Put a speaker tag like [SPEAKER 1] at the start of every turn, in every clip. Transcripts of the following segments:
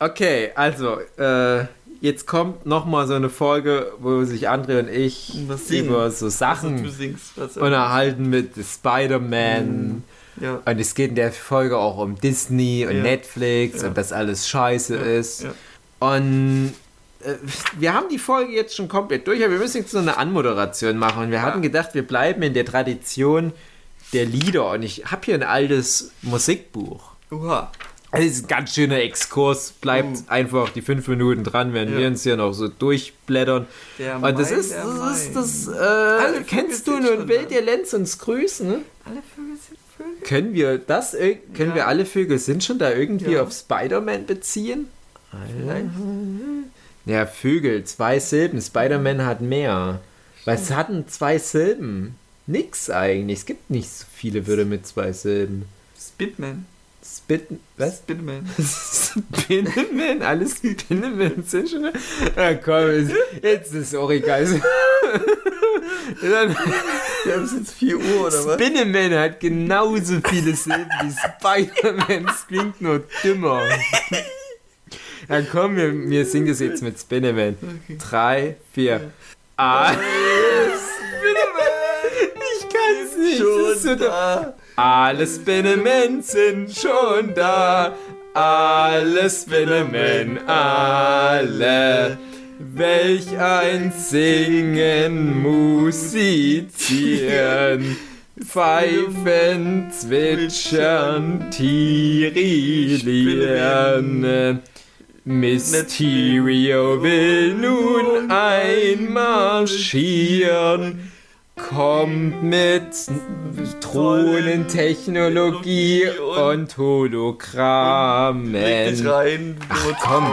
[SPEAKER 1] Okay, also, äh, jetzt kommt nochmal so eine Folge, wo sich André und ich über so Sachen
[SPEAKER 2] Also, singst,
[SPEAKER 1] unterhalten mit Spider-Man.
[SPEAKER 2] Ja.
[SPEAKER 1] Und es geht in der Folge auch um Disney und
[SPEAKER 2] Ja.
[SPEAKER 1] Netflix
[SPEAKER 2] Ja.
[SPEAKER 1] und dass alles scheiße ist. Und äh, wir haben die Folge jetzt schon komplett durch, aber wir müssen jetzt so eine Anmoderation machen. Und wir hatten gedacht, wir bleiben in der Tradition der Lieder. Und ich habe hier ein altes Musikbuch.
[SPEAKER 2] Uha.
[SPEAKER 1] Das ist ein ganz schöner Exkurs. Bleibt
[SPEAKER 2] Uh.
[SPEAKER 1] einfach die fünf Minuten dran, wenn
[SPEAKER 2] Ja.
[SPEAKER 1] wir uns hier noch so durchblättern.
[SPEAKER 2] Der
[SPEAKER 1] Und das
[SPEAKER 2] Main,
[SPEAKER 1] ist, das ist, das, äh, kennst du nun Will dir Lenz uns grüßen?
[SPEAKER 2] Alle Vögel sind Vögel.
[SPEAKER 1] Können wir das, können
[SPEAKER 2] Ja.
[SPEAKER 1] wir alle Vögel sind schon da irgendwie
[SPEAKER 2] Ja.
[SPEAKER 1] auf Spider-Man beziehen?
[SPEAKER 2] Vielleicht.
[SPEAKER 1] Ja, Vögel, zwei Silben. Spider-Man hat mehr. Was hatten zwei Silben? Nix eigentlich. Es gibt nicht so viele Wörter mit zwei Silben.
[SPEAKER 2] Spitman.
[SPEAKER 1] Spit, was?
[SPEAKER 2] Spitman.
[SPEAKER 1] Spinneman, alles Spinneman sind schon. Ja, komm, jetzt- jetzt ist auch egal. Dann-
[SPEAKER 2] Wir haben es jetzt 4 Uhr oder was?
[SPEAKER 1] Spinneman hat genauso viele Silben wie Spider-Man. Es klingt nur dümmer. Ja, komm, wir, wir singen das jetzt mit Spinneman.
[SPEAKER 2] Okay.
[SPEAKER 1] Drei, vier. Ah. Ich kann's nicht. das ist so
[SPEAKER 2] Schon da.
[SPEAKER 1] Alle Spinnemen sind schon da. Alle Spinnemen, alle. Welch ein Singen, Musizieren, Pfeifen, Zwitschern, Tirillieren. Mysterio will nun einmarschieren. Kommt mit Thronentechnologie und
[SPEAKER 2] Leg
[SPEAKER 1] Hologrammen.
[SPEAKER 2] dich rein.
[SPEAKER 1] Ach komm,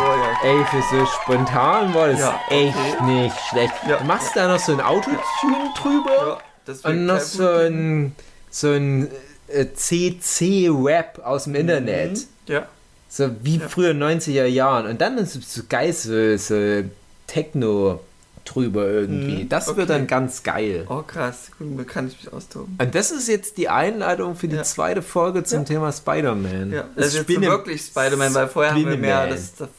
[SPEAKER 1] ey, für so spontan war das
[SPEAKER 2] Ja,
[SPEAKER 1] echt
[SPEAKER 2] okay.
[SPEAKER 1] nicht schlecht.
[SPEAKER 2] Ja.
[SPEAKER 1] Du machst da noch so ein Autotune drüber
[SPEAKER 2] Ja,
[SPEAKER 1] und noch so ein, so ein äh, CC-Rap aus dem Internet.
[SPEAKER 2] Mhm. Ja.
[SPEAKER 1] So wie früher 90er Jahren. Und dann ist es so geil, so, so Techno drüber irgendwie.
[SPEAKER 2] Mhm,
[SPEAKER 1] Das
[SPEAKER 2] okay.
[SPEAKER 1] wird dann ganz geil.
[SPEAKER 2] Oh krass, da kann ich mich austoben.
[SPEAKER 1] Und das ist jetzt die Einleitung für die
[SPEAKER 2] Ja.
[SPEAKER 1] zweite Folge zum
[SPEAKER 2] Ja.
[SPEAKER 1] Thema Spider-Man.
[SPEAKER 2] Ja,
[SPEAKER 1] Das
[SPEAKER 2] das ist jetzt wirklich Spider-Man, weil vorher haben wir mehr das, das,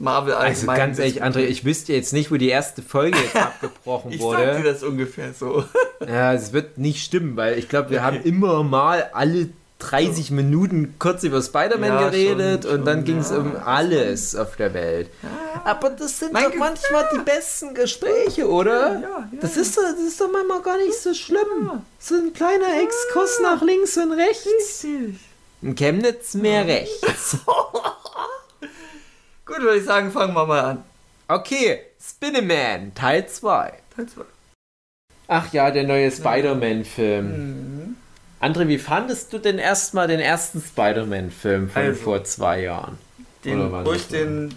[SPEAKER 2] Marvel
[SPEAKER 1] Also
[SPEAKER 2] allgemein
[SPEAKER 1] ganz ehrlich, André, ich wüsste jetzt nicht, wo die erste Folge jetzt abgebrochen
[SPEAKER 2] Ich sag dir
[SPEAKER 1] wurde.
[SPEAKER 2] das ungefähr so.
[SPEAKER 1] Ja, es wird nicht stimmen, weil ich glaube, wir haben immer mal alle 30 Minuten kurz über Spider-Man
[SPEAKER 2] Ja,
[SPEAKER 1] geredet
[SPEAKER 2] schon,
[SPEAKER 1] und dann
[SPEAKER 2] schon,
[SPEAKER 1] ging es
[SPEAKER 2] ja,
[SPEAKER 1] um alles auf der Welt. Aber das sind
[SPEAKER 2] Mein
[SPEAKER 1] doch
[SPEAKER 2] Ge-
[SPEAKER 1] manchmal die besten Gespräche, oder?
[SPEAKER 2] Ja, ja,
[SPEAKER 1] Das
[SPEAKER 2] ja.
[SPEAKER 1] ist, doch, das ist doch manchmal gar nicht so schlimm. So ein kleiner Exkurs nach links und rechts.
[SPEAKER 2] Richtig.
[SPEAKER 1] In Chemnitz mehr rechts.
[SPEAKER 2] Gut, würde ich sagen, fangen wir mal an.
[SPEAKER 1] Okay, Spinneman, Teil 2.
[SPEAKER 2] Teil zwei.
[SPEAKER 1] Ach ja, der neue Spider-Man-Film.
[SPEAKER 2] Mhm.
[SPEAKER 1] André, wie fandest du denn erstmal den ersten Spider-Man-Film von
[SPEAKER 2] Also.
[SPEAKER 1] vor zwei Jahren?
[SPEAKER 2] Den, wo ich den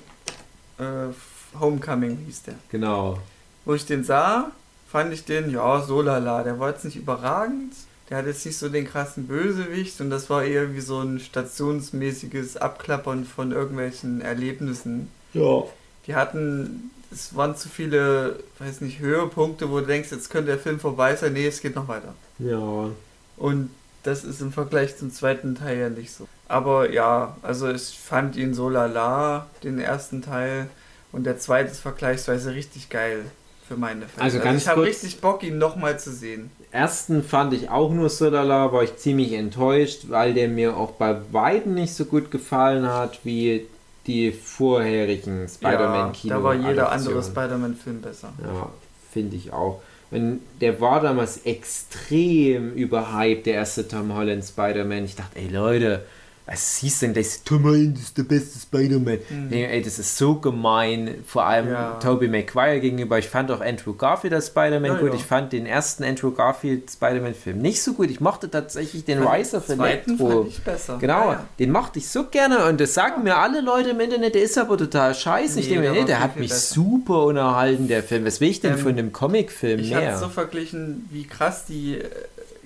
[SPEAKER 2] äh, Homecoming hieß der.
[SPEAKER 1] Genau.
[SPEAKER 2] Wo ich den sah, fand ich den, ja, so lala. Der war jetzt nicht überragend. Der hat jetzt nicht so den krassen Bösewicht und das war eher wie so ein stationsmäßiges Abklappern von irgendwelchen Erlebnissen.
[SPEAKER 1] Ja.
[SPEAKER 2] Die hatten, es waren zu viele, weiß nicht, Höhepunkte, wo du denkst, jetzt könnte der Film vorbei sein. Nee, es geht noch weiter.
[SPEAKER 1] Ja.
[SPEAKER 2] Und das ist im Vergleich zum zweiten Teil ja nicht so. Aber ja, also ich fand ihn so lala, den ersten Teil. Und der zweite ist vergleichsweise richtig geil für meine Fälle.
[SPEAKER 1] Also ganz
[SPEAKER 2] ich habe richtig Bock, ihn nochmal zu sehen.
[SPEAKER 1] Ersten fand ich auch nur so lala, war ich ziemlich enttäuscht, weil der mir auch bei weitem nicht so gut gefallen hat wie die vorherigen Spider-Man-Kino.
[SPEAKER 2] ja, da war jeder andere. Spider-Man-Film besser.
[SPEAKER 1] Ja, finde ich auch. Und der war damals extrem überhyped, der erste Tom Holland Spider-Man. Ich dachte, ey Leute, was hieß denn das? Tom Holland ist der beste Spider-Man. Nee, ey, das ist so gemein, vor allem
[SPEAKER 2] Mhm. Ja.
[SPEAKER 1] Tobey Maguire gegenüber. Ich fand auch Andrew Garfield als Spider-Man
[SPEAKER 2] Ja,
[SPEAKER 1] gut.
[SPEAKER 2] ja.
[SPEAKER 1] Ich fand den ersten Andrew Garfield Spider-Man-Film nicht so gut. Ich mochte tatsächlich den
[SPEAKER 2] Fand
[SPEAKER 1] Rise of
[SPEAKER 2] den zweiten
[SPEAKER 1] Electro.
[SPEAKER 2] fand ich besser.
[SPEAKER 1] Genau,
[SPEAKER 2] Ja,
[SPEAKER 1] den mochte ich so gerne und das sagen mir alle Leute im Internet, der ist aber total scheiße. ich
[SPEAKER 2] Nee,
[SPEAKER 1] denke mir,
[SPEAKER 2] der
[SPEAKER 1] nee, der hat mich
[SPEAKER 2] besser.
[SPEAKER 1] super unterhalten, der Film. Was will ich denn
[SPEAKER 2] Ähm,
[SPEAKER 1] von einem Comicfilm
[SPEAKER 2] Ich hatte
[SPEAKER 1] mehr?
[SPEAKER 2] so verglichen, wie krass die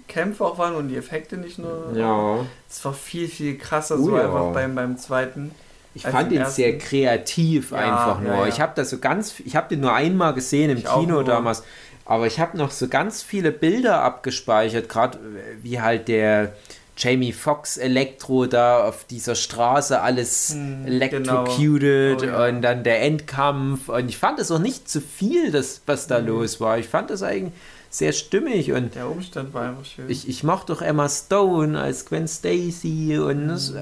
[SPEAKER 2] Kämpfe auch waren und die Effekte nicht nur.
[SPEAKER 1] ja,
[SPEAKER 2] Es war viel, viel krasser
[SPEAKER 1] Oh
[SPEAKER 2] so
[SPEAKER 1] ja.
[SPEAKER 2] einfach beim, beim zweiten.
[SPEAKER 1] ich fand ihn sehr
[SPEAKER 2] ersten.
[SPEAKER 1] kreativ
[SPEAKER 2] Ja,
[SPEAKER 1] einfach nur.
[SPEAKER 2] ja.
[SPEAKER 1] Ich habe das so ganz, ich habe den nur einmal gesehen im
[SPEAKER 2] Ich
[SPEAKER 1] Kino damals, aber ich habe noch so ganz viele Bilder abgespeichert, gerade wie halt der Jamie Foxx Elektro da auf dieser Straße alles
[SPEAKER 2] Hm,
[SPEAKER 1] electrocuted
[SPEAKER 2] genau. Oh,
[SPEAKER 1] und dann der Endkampf und ich fand es auch nicht zu viel, das, was da
[SPEAKER 2] Mhm.
[SPEAKER 1] los war. Ich fand es eigentlich sehr stimmig und
[SPEAKER 2] Der Umstand war einfach schön.
[SPEAKER 1] ich, ich mochte doch Emma Stone als Gwen Stacy und es,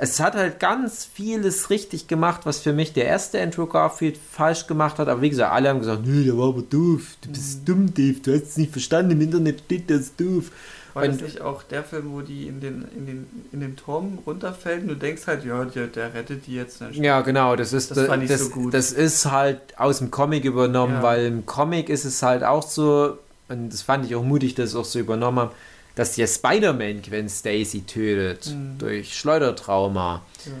[SPEAKER 1] es hat halt ganz vieles richtig gemacht, was für mich der erste Andrew Garfield falsch gemacht hat. Aber wie gesagt, alle haben gesagt, nö, der war aber doof. Du bist dumm, Dave. Du hast es nicht verstanden. Im Internet steht das doof.
[SPEAKER 2] war das nicht auch der Film, wo die in den, in den, in den Turm runterfällt und du denkst halt, ja, der, der rettet die jetzt.
[SPEAKER 1] Ja, genau. Das ist,
[SPEAKER 2] Das fand ich
[SPEAKER 1] das,
[SPEAKER 2] so gut.
[SPEAKER 1] das ist halt aus dem Comic übernommen,
[SPEAKER 2] Ja.
[SPEAKER 1] weil im Comic ist es halt auch so, und das fand ich auch mutig, dass sie auch so übernommen haben, dass der Spider-Man Gwen Stacy tötet
[SPEAKER 2] Mhm.
[SPEAKER 1] durch Schleudertrauma.
[SPEAKER 2] Ja.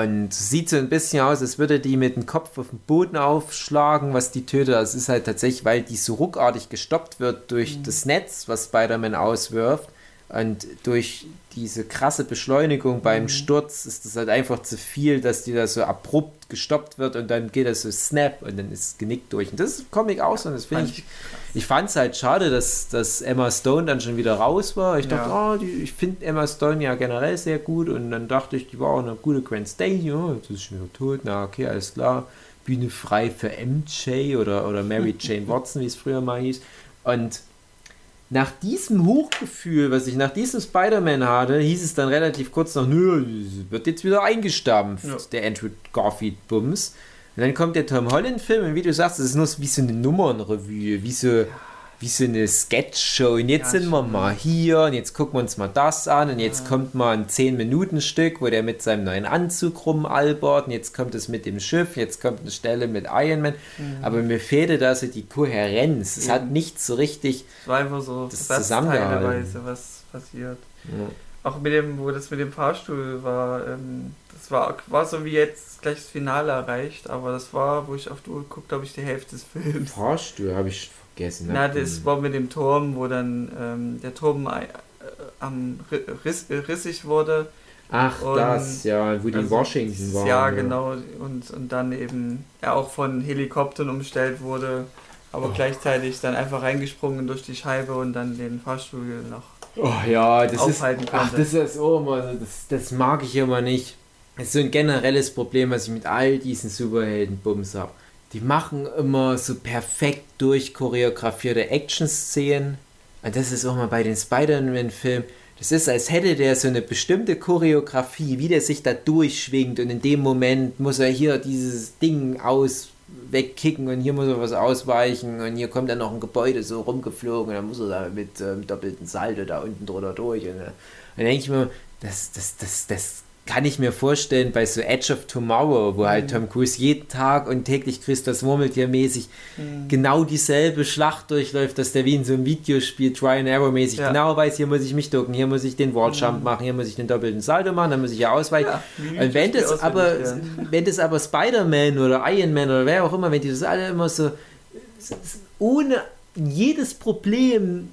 [SPEAKER 1] Und sieht so ein bisschen aus, als würde die mit dem Kopf auf den Boden aufschlagen, was die tötet. Das ist halt tatsächlich, weil die so ruckartig gestoppt wird durch
[SPEAKER 2] Mhm.
[SPEAKER 1] das Netz, was Spider-Man auswirft. Und durch diese krasse Beschleunigung beim
[SPEAKER 2] Mhm.
[SPEAKER 1] Sturz ist das halt einfach zu viel, dass die da so abrupt gestoppt wird und dann geht das so snap und dann ist Genick durch. Und das ist Comic auch so. Und das finde ich, ich fand es halt schade, dass, dass Emma Stone dann schon wieder raus war. Ich dachte,
[SPEAKER 2] Ja.
[SPEAKER 1] oh, die, ich finde Emma Stone ja generell sehr gut und dann dachte ich, die war auch eine gute Gwen Stacy. Oh, jetzt ist schon wieder tot. Na, okay, alles klar. Bühne frei für MJ oder, oder Mary Jane Watson, wie es früher mal hieß. Und nach diesem Hochgefühl, was ich nach diesem Spider-Man hatte, hieß es dann relativ kurz noch, nö, wird jetzt wieder eingestampft,
[SPEAKER 2] Ja.
[SPEAKER 1] der Andrew Garfield-Bums. Und dann kommt der Tom Holland-Film und wie du sagst, das ist nur wie so eine Nummernrevue, wie so, wie so eine Sketch-Show. Und jetzt
[SPEAKER 2] Ja,
[SPEAKER 1] sind wir mal hier und jetzt gucken wir uns mal das an und jetzt kommt mal ein 10-Minuten-Stück, wo der mit seinem neuen Anzug rumalbert und jetzt kommt es mit dem Schiff, jetzt kommt eine Stelle mit Iron Man. Aber mir fehlte da so die Kohärenz. Es hat nicht so richtig
[SPEAKER 2] Es war einfach so
[SPEAKER 1] Das zusammengehalten.
[SPEAKER 2] was passiert.
[SPEAKER 1] Ja.
[SPEAKER 2] Auch mit dem, wo das mit dem Fahrstuhl war, ähm, das war, war so wie jetzt gleich das Finale erreicht, aber das war, wo ich auf die Uhr geguckt habe, ich die Hälfte des Films.
[SPEAKER 1] Fahrstuhl habe ich vergessen.
[SPEAKER 2] Na, das war mit dem Turm, wo dann ähm, der Turm äh, am Ri- riss, äh, rissig wurde.
[SPEAKER 1] Ach,
[SPEAKER 2] und-
[SPEAKER 1] das, ja, wo die
[SPEAKER 2] Also,
[SPEAKER 1] Washington waren.
[SPEAKER 2] Ja, genau. Und, und dann eben er auch von Helikoptern umstellt wurde, aber
[SPEAKER 1] Oh.
[SPEAKER 2] gleichzeitig dann einfach reingesprungen durch die Scheibe und dann den Fahrstuhl noch.
[SPEAKER 1] Oh ja, das ist.
[SPEAKER 2] aufhalten
[SPEAKER 1] Ach,
[SPEAKER 2] konnte.
[SPEAKER 1] das ist auch immer, das, das mag ich immer nicht. Das ist so ein generelles Problem, was ich mit all diesen Superhelden-Bums habe. Die machen immer so perfekt durchchoreografierte Action-Szenen. Und das ist auch mal bei den Spider-Man-Filmen. Das ist, als hätte der so eine bestimmte Choreografie, wie der sich da durchschwingt und in dem Moment muss er hier dieses Ding aus wegkicken und hier muss er was ausweichen und hier kommt dann noch ein Gebäude so rumgeflogen und dann muss er da mit ähm, doppelten Salto da unten drunter durch. Und, äh, dann denke ich mir, das, das, das, das kann ich mir vorstellen bei so Edge of Tomorrow, wo halt Tom Cruise jeden Tag und täglich Christus Murmeltier mäßig genau dieselbe Schlacht durchläuft, dass der wie in so einem Videospiel Try and Arrow mäßig
[SPEAKER 2] Ja.
[SPEAKER 1] genau weiß, hier muss ich mich ducken, hier muss ich den Walljump machen, hier muss ich den doppelten Salto machen, dann muss ich ja ausweichen.
[SPEAKER 2] Ja,
[SPEAKER 1] und wenn das aber,
[SPEAKER 2] lernen.
[SPEAKER 1] wenn das aber Spider-Man oder Iron Man oder wer auch immer, wenn die das alle immer so ohne jedes Problem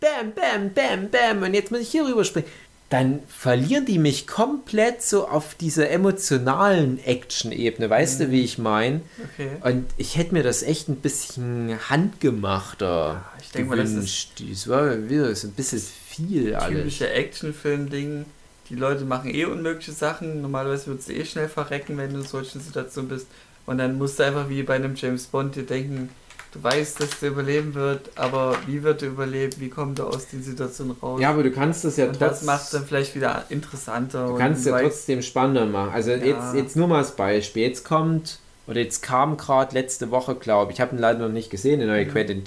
[SPEAKER 1] bam, bam, bam, bam und jetzt muss ich hier rüberspringen, dann verlieren die mich komplett so auf dieser emotionalen Action-Ebene. Weißt du, wie ich meine?
[SPEAKER 2] Okay.
[SPEAKER 1] Und ich hätte mir das echt ein bisschen handgemachter
[SPEAKER 2] ich denk mal, das
[SPEAKER 1] gewünscht. Das war wieder so ein bisschen viel alles.
[SPEAKER 2] Typische Actionfilm-Ding. Die Leute machen eh unmögliche Sachen. Normalerweise würdest du eh schnell verrecken, wenn du in solchen Situationen bist. Und dann musst du einfach wie bei einem James Bond dir denken, du weißt, dass der überleben wird, aber wie wird er überleben? Wie kommt er aus den Situationen raus?
[SPEAKER 1] Ja, aber du kannst das ja
[SPEAKER 2] und das
[SPEAKER 1] trotzdem.
[SPEAKER 2] macht es dann vielleicht wieder interessanter.
[SPEAKER 1] Du kannst ja
[SPEAKER 2] weißt-
[SPEAKER 1] trotzdem spannender machen. Also
[SPEAKER 2] Ja.
[SPEAKER 1] jetzt, jetzt nur mal als Beispiel. Jetzt kommt, oder jetzt kam gerade letzte Woche, glaube ich, ich habe ihn leider noch nicht gesehen, der neue
[SPEAKER 2] Mhm.
[SPEAKER 1] Quentin,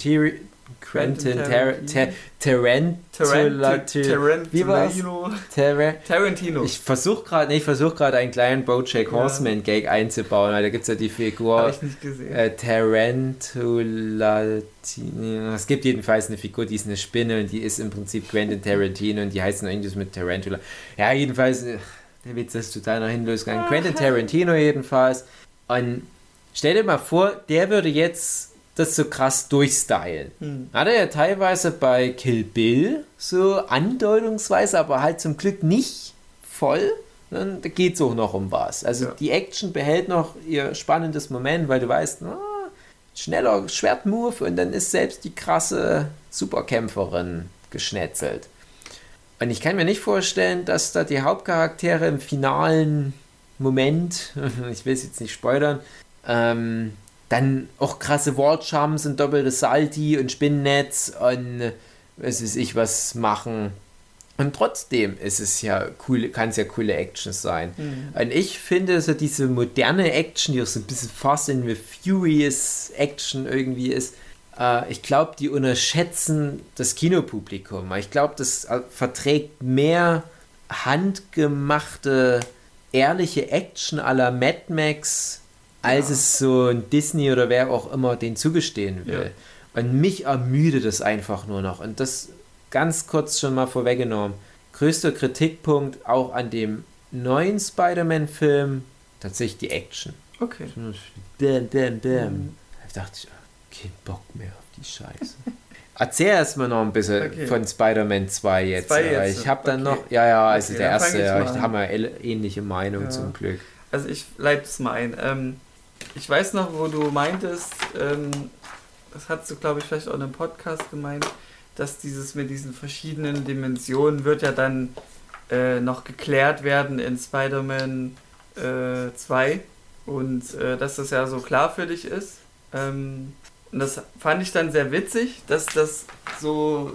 [SPEAKER 1] Quentin
[SPEAKER 2] Tarantino.
[SPEAKER 1] Tar-
[SPEAKER 2] Tarantino.
[SPEAKER 1] Ich versuche gerade, nee, ich versuche gerade einen kleinen Bojack
[SPEAKER 2] Ja.
[SPEAKER 1] Horseman Gag einzubauen, weil da gibt es ja die Figur
[SPEAKER 2] Habe ich nicht gesehen.
[SPEAKER 1] äh, Tarantula. Es gibt jedenfalls eine Figur, die ist eine Spinne und die ist im Prinzip Quentin Tarantino und die heißt noch irgendwas mit Tarantula. Ja, jedenfalls, äh, der Witz ist total nach hinten losgegangen. Quentin Tarantino jedenfalls. Und stell dir mal vor, der würde jetzt das so krass durchstylen.
[SPEAKER 2] Hm.
[SPEAKER 1] Hat er ja teilweise bei Kill Bill so andeutungsweise, aber halt zum Glück nicht voll. Dann geht es auch noch um was. Also
[SPEAKER 2] Ja.
[SPEAKER 1] die Action behält noch ihr spannendes Moment, weil du weißt, na, schneller Schwertmove und dann ist selbst die krasse Superkämpferin geschnetzelt. Und ich kann mir nicht vorstellen, dass da die Hauptcharaktere im finalen Moment, ich will es jetzt nicht spoilern, ähm, dann auch krasse Wallcharms und doppelte Salti und Spinnennetz und was weiß ich was machen. Und trotzdem ist es ja cool, kann es ja coole Action sein. Mhm. Und ich finde so diese moderne Action, die auch so ein bisschen Fast and the Furious Action irgendwie ist, äh, ich glaube, die unterschätzen das Kinopublikum. Ich glaube, das äh, verträgt mehr handgemachte, ehrliche Action aller Mad Max, als ja. es so ein Disney oder wer auch immer den zugestehen will. Ja. Und mich ermüdet es einfach nur noch. Und das ganz kurz schon mal vorweggenommen. Größter Kritikpunkt auch an dem neuen Spider-Man-Film tatsächlich die Action.
[SPEAKER 2] Okay.
[SPEAKER 1] Damn, damn, damn. Mhm. Da dachte ich, oh, kein Bock mehr auf die Scheiße. Erzähl erstmal noch ein bisschen okay. von Spider-Man 2 jetzt. Zwei jetzt ich habe dann okay. noch, ja, ja, also okay, der erste, ja, ich haben wir ähnliche Meinung ja. zum Glück.
[SPEAKER 2] Also ich leite es mal ein. Ähm, ich weiß noch, wo du meintest, ähm, das hast du, glaube ich, vielleicht auch in einem Podcast gemeint, dass dieses mit diesen verschiedenen Dimensionen wird ja dann äh, noch geklärt werden in Spider-Man äh, 2 und äh, dass das ja so klar für dich ist. Ähm, und das fand ich dann sehr witzig, dass das so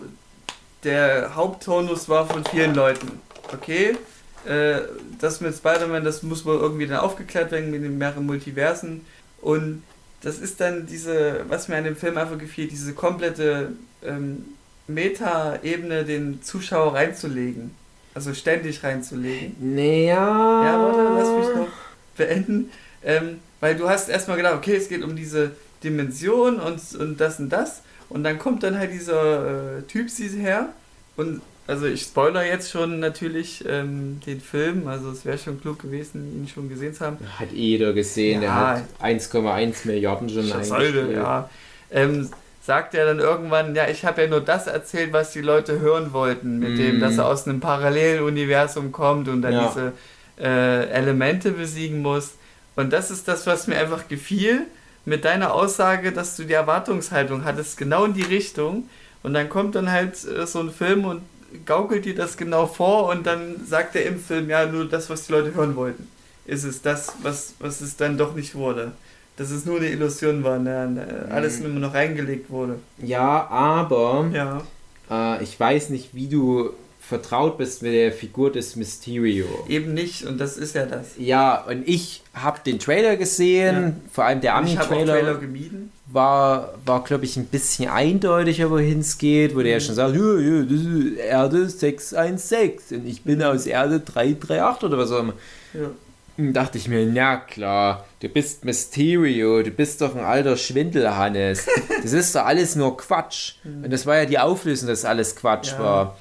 [SPEAKER 2] der Haupttonus war von vielen Leuten. Okay, äh, das mit Spider-Man, das muss wohl irgendwie dann aufgeklärt werden mit den mehreren Multiversen. Und das ist dann diese, was mir an dem Film einfach gefiel, diese komplette ähm, Meta-Ebene den Zuschauer reinzulegen. Also ständig reinzulegen.
[SPEAKER 1] Naja.
[SPEAKER 2] Ja, warte, lass mich noch beenden. Ähm, weil du hast erstmal gedacht, okay, es geht um diese Dimension und, und das und das. Und dann kommt dann halt dieser äh, Typ sie her. Und also ich spoiler jetzt schon natürlich ähm, den Film, also es wäre schon klug gewesen, ihn schon gesehen zu haben.
[SPEAKER 1] Hat jeder gesehen, ja, der hat 1,1 Milliarden schon
[SPEAKER 2] eingespielt. Ja. Ähm, sagt er dann irgendwann, ja, ich habe ja nur das erzählt, was die Leute hören wollten, mit mm. dem, dass er aus einem Paralleluniversum kommt und dann ja. diese äh, Elemente besiegen muss. Und das ist das, was mir einfach gefiel mit deiner Aussage, dass du die Erwartungshaltung hattest, genau in die Richtung. Und dann kommt dann halt äh, so ein Film und gaukelt dir das genau vor und dann sagt er im Film, ja, nur das, was die Leute hören wollten. Ist es das, was, was es dann doch nicht wurde dass es nur eine Illusion war, ne? ne alles mhm. nur noch reingelegt wurde.
[SPEAKER 1] Ja, aber
[SPEAKER 2] ja.
[SPEAKER 1] Äh, ich weiß nicht, wie du vertraut bist mit der Figur des Mysterio.
[SPEAKER 2] Eben nicht, und das ist ja das.
[SPEAKER 1] Ja, und ich habe den Trailer gesehen, ja. vor allem der Ami-Trailer.
[SPEAKER 2] Trailer gemieden.
[SPEAKER 1] War, war glaube ich, ein bisschen eindeutiger, wohin es geht, wo mhm. der ja mhm. schon sagt, ja, ja, das ist Erde 616 und ich bin aus Erde 338 oder was auch immer. Ja dachte ich mir, na klar, du bist Mysterio, du bist doch ein alter Schwindel, Hannes. Das ist doch alles nur Quatsch. Und das war ja die Auflösung, dass alles Quatsch ja. war.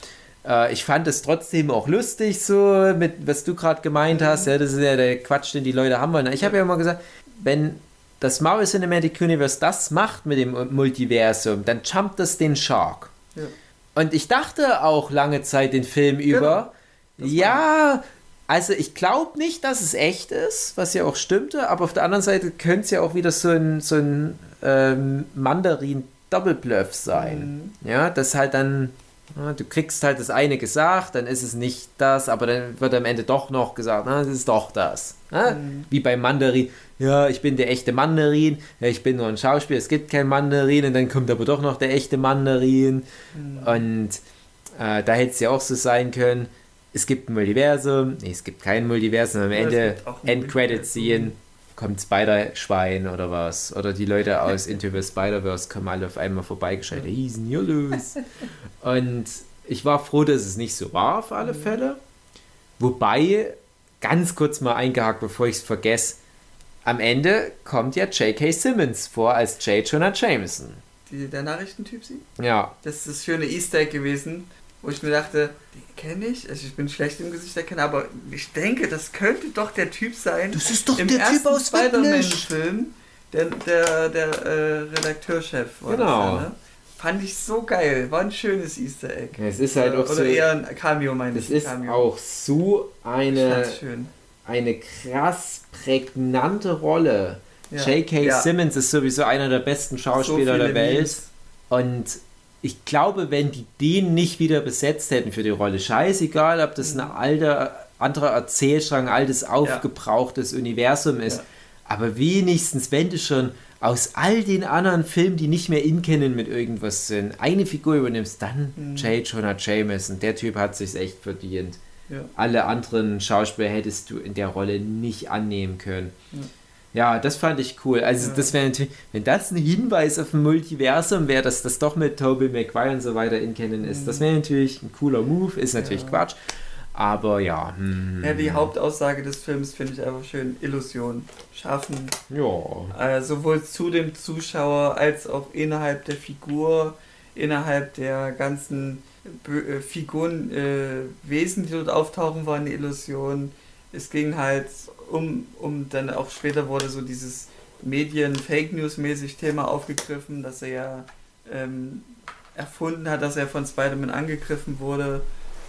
[SPEAKER 1] Äh, ich fand es trotzdem auch lustig, so mit was du gerade gemeint mhm. hast. Ja, das ist ja der Quatsch, den die Leute haben wollen. Ich habe ja immer gesagt, wenn das Marvel Cinematic Universe das macht mit dem Multiversum, dann jumpt das den Shark. Ja. Und ich dachte auch lange Zeit den Film genau. über, ja, also ich glaube nicht, dass es echt ist, was ja auch stimmte, aber auf der anderen Seite könnte es ja auch wieder so ein, so ein ähm, Mandarin-Doppelbluff sein. Mhm. Ja, das halt dann, du kriegst halt das eine gesagt, dann ist es nicht das, aber dann wird am Ende doch noch gesagt, na, das ist doch das. Mhm. Wie bei Mandarin, ja, ich bin der echte Mandarin, ja, ich bin nur ein Schauspieler, es gibt kein Mandarin und dann kommt aber doch noch der echte Mandarin mhm. und äh, da hätte es ja auch so sein können, es gibt ein Multiversum, nee, es gibt kein Multiversum, am Ende Endcredits sehen, kommt Spider-Schwein oder was. Oder die Leute aus Into the Spider-Verse kommen alle auf einmal vorbeigeschaltet. Hey, sind hier los? Und ich war froh, dass es nicht so war auf alle mhm. Fälle. Wobei, ganz kurz mal eingehakt, bevor ich es vergesse, am Ende kommt ja J.K. Simmons vor als J. Jonah Jameson.
[SPEAKER 2] Die, der Nachrichtentyp sie?
[SPEAKER 1] Ja.
[SPEAKER 2] Das ist das schöne Easter Egg gewesen, wo ich mir dachte, den kenne ich, also ich bin schlecht im Gesicht erkennen, aber ich denke, das könnte doch der Typ sein.
[SPEAKER 1] Das ist doch im der Typ aus
[SPEAKER 2] Spider-Man-Film, der, der, der äh, Redakteurchef
[SPEAKER 1] war. Genau. Das, ja, ne?
[SPEAKER 2] Fand ich so geil, war ein schönes Easter Egg.
[SPEAKER 1] es ist halt auch
[SPEAKER 2] Oder so. eher ein Cameo, meine
[SPEAKER 1] ich. Es ist
[SPEAKER 2] Cameo.
[SPEAKER 1] auch so eine, eine krass prägnante Rolle. Ja. J.K. Ja. Simmons ist sowieso einer der besten Schauspieler so der Welt. Memes. Und ich glaube, wenn die den nicht wieder besetzt hätten für die Rolle, scheißegal, ob das ein alter, anderer Erzählstrang, altes, aufgebrauchtes ja. Universum ist, ja. aber wenigstens, wenn du schon aus all den anderen Filmen, die nicht mehr in kennen mit irgendwas sind, eine Figur übernimmst, dann mhm. J. Jonah Jameson. Der Typ hat sich echt verdient. Ja. Alle anderen Schauspieler hättest du in der Rolle nicht annehmen können. Ja. Ja, das fand ich cool. Also ja. das wäre natürlich, wenn das ein Hinweis auf ein Multiversum wäre, dass das doch mit Tobey Maguire und so weiter in Kennen ist, das wäre natürlich ein cooler Move, ist natürlich ja. Quatsch. Aber ja.
[SPEAKER 2] Hm. Ja, die Hauptaussage des Films finde ich einfach schön. Illusion schaffen. Ja. Äh, sowohl zu dem Zuschauer als auch innerhalb der Figur, innerhalb der ganzen Be äh, Figuren, äh, Wesen, die dort auftauchen, war eine Illusion. Es ging halt um, um dann auch später wurde so dieses Medien-Fake News-mäßig Thema aufgegriffen, dass er ja ähm, erfunden hat, dass er von Spider-Man angegriffen wurde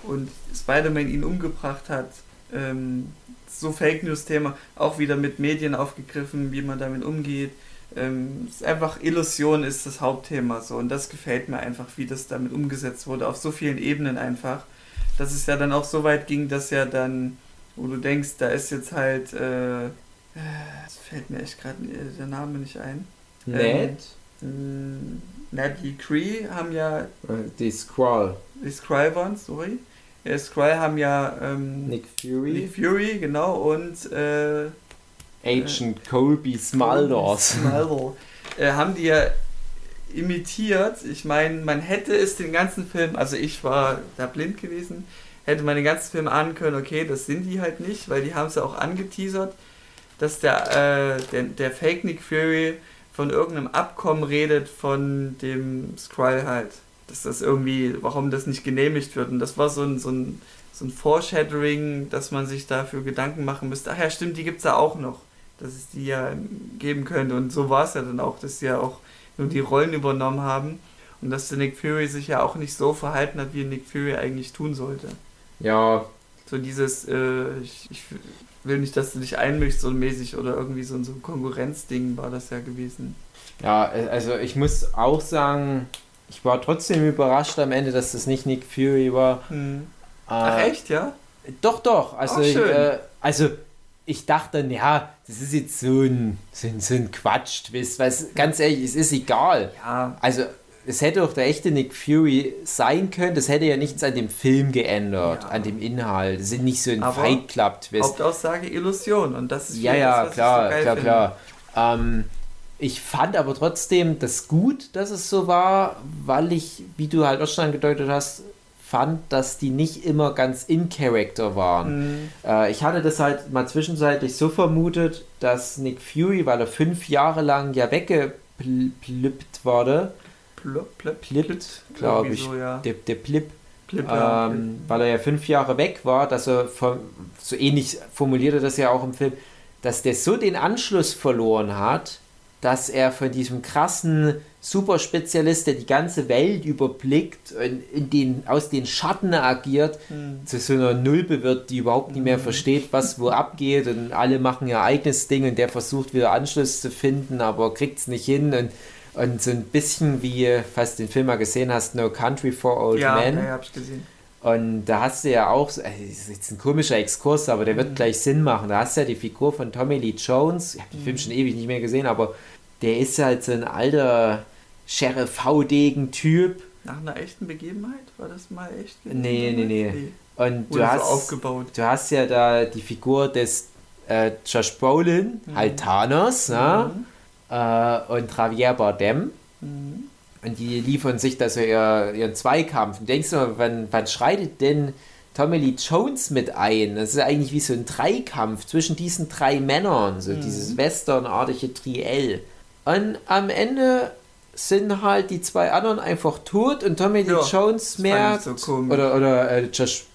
[SPEAKER 2] und Spider-Man ihn umgebracht hat. Ähm, so Fake News-Thema auch wieder mit Medien aufgegriffen, wie man damit umgeht. Ähm, ist einfach Illusion ist das Hauptthema so und das gefällt mir einfach, wie das damit umgesetzt wurde, auf so vielen Ebenen einfach. Dass es ja dann auch so weit ging, dass ja dann wo du denkst, da ist jetzt halt, äh, es fällt mir echt gerade äh, der Name nicht ein. Ned? Ähm, na, die Cree haben ja. Äh,
[SPEAKER 1] die Skrull.
[SPEAKER 2] Die Skrull waren sorry. Die Skrull haben ja. Ähm,
[SPEAKER 1] Nick Fury.
[SPEAKER 2] Nick Fury, genau, und. Äh,
[SPEAKER 1] Agent äh, Colby Smulders.
[SPEAKER 2] Smulder. äh, haben die ja imitiert. Ich meine, man hätte es den ganzen Film, also ich war da blind gewesen, hätte man den ganzen Film ahnen können, okay, das sind die halt nicht, weil die haben es ja auch angeteasert, dass der, äh, der, der Fake Nick Fury von irgendeinem Abkommen redet von dem Skrull halt. Dass das irgendwie, warum das nicht genehmigt wird. Und das war so ein, so ein, so ein Foreshadowing, dass man sich dafür Gedanken machen müsste. Ach ja, stimmt, die gibt es ja auch noch. Dass es die ja geben könnte. Und so war es ja dann auch, dass sie ja auch nur die Rollen übernommen haben. Und dass der Nick Fury sich ja auch nicht so verhalten hat, wie Nick Fury eigentlich tun sollte.
[SPEAKER 1] Ja.
[SPEAKER 2] So dieses, äh, ich, ich, will nicht, dass du dich einmischst so mäßig oder irgendwie so, so ein Konkurrenzding war das ja gewesen.
[SPEAKER 1] Ja, äh, also ich muss auch sagen, ich war trotzdem überrascht am Ende, dass das nicht Nick Fury war. Hm.
[SPEAKER 2] Ach äh, echt, ja?
[SPEAKER 1] Doch, doch. Also, ich, äh, also ich dachte dann, ja, das ist jetzt so ein, so ein, so ein Quatsch-Twist, weil ganz ehrlich, es ist egal. Ja. Also es hätte auch der echte Nick Fury sein können. Das hätte ja nichts an dem Film geändert, ja. an dem Inhalt. Das sind nicht so ein Aber Fight Club.
[SPEAKER 2] Hauptaussage Illusion und das ist
[SPEAKER 1] ja ja das, klar so klar klar. Ähm, ich fand aber trotzdem das gut, dass es so war, weil ich, wie du halt auch schon angedeutet hast, fand, dass die nicht immer ganz in Character waren. Mhm. Äh, ich hatte das halt mal zwischenzeitlich so vermutet, dass Nick Fury, weil er fünf Jahre lang ja weggeplippt wurde, Plop, plop, Plipt, glaube ich. So, ja. der, der Plip. Plip ja. ähm, weil er ja fünf Jahre weg war, dass er von, so ähnlich formulierte das ja auch im Film, dass der so den Anschluss verloren hat, dass er von diesem krassen Superspezialist, der die ganze Welt überblickt und in den, aus den Schatten agiert, hm. zu so einer Nulpe wird, die überhaupt nicht mehr hm. versteht, was wo abgeht und alle machen ihr eigenes Ding und der versucht wieder Anschluss zu finden, aber kriegt es nicht hin und und so ein bisschen wie, falls du den Film mal gesehen hast, No Country for Old ja, Men. Ja, hab ich gesehen. Und da hast du ja auch, das ist jetzt ein komischer Exkurs, aber der wird mhm. gleich Sinn machen. Da hast du ja die Figur von Tommy Lee Jones. Ich habe den mhm. Film schon ewig nicht mehr gesehen, aber der ist halt so ein alter Sheriff-Haudegen-Typ.
[SPEAKER 2] Nach einer echten Begebenheit? War das mal echt?
[SPEAKER 1] Nee, nee, nee, nee. Und du hast, so aufgebaut. du hast ja da die Figur des äh, Josh Brolin, mhm. halt Thanos, mhm. Äh, und Javier Bardem. Mhm. Und die liefern sich da so ihr, ihren Zweikampf. Und denkst du, wann, wann schreitet denn Tommy Lee Jones mit ein? Das ist eigentlich wie so ein Dreikampf zwischen diesen drei Männern, so mhm. dieses westernartige Triell. Und am Ende sind halt die zwei anderen einfach tot und Tommy Lee ja, Jones merkt, so oder, oder äh, Josh,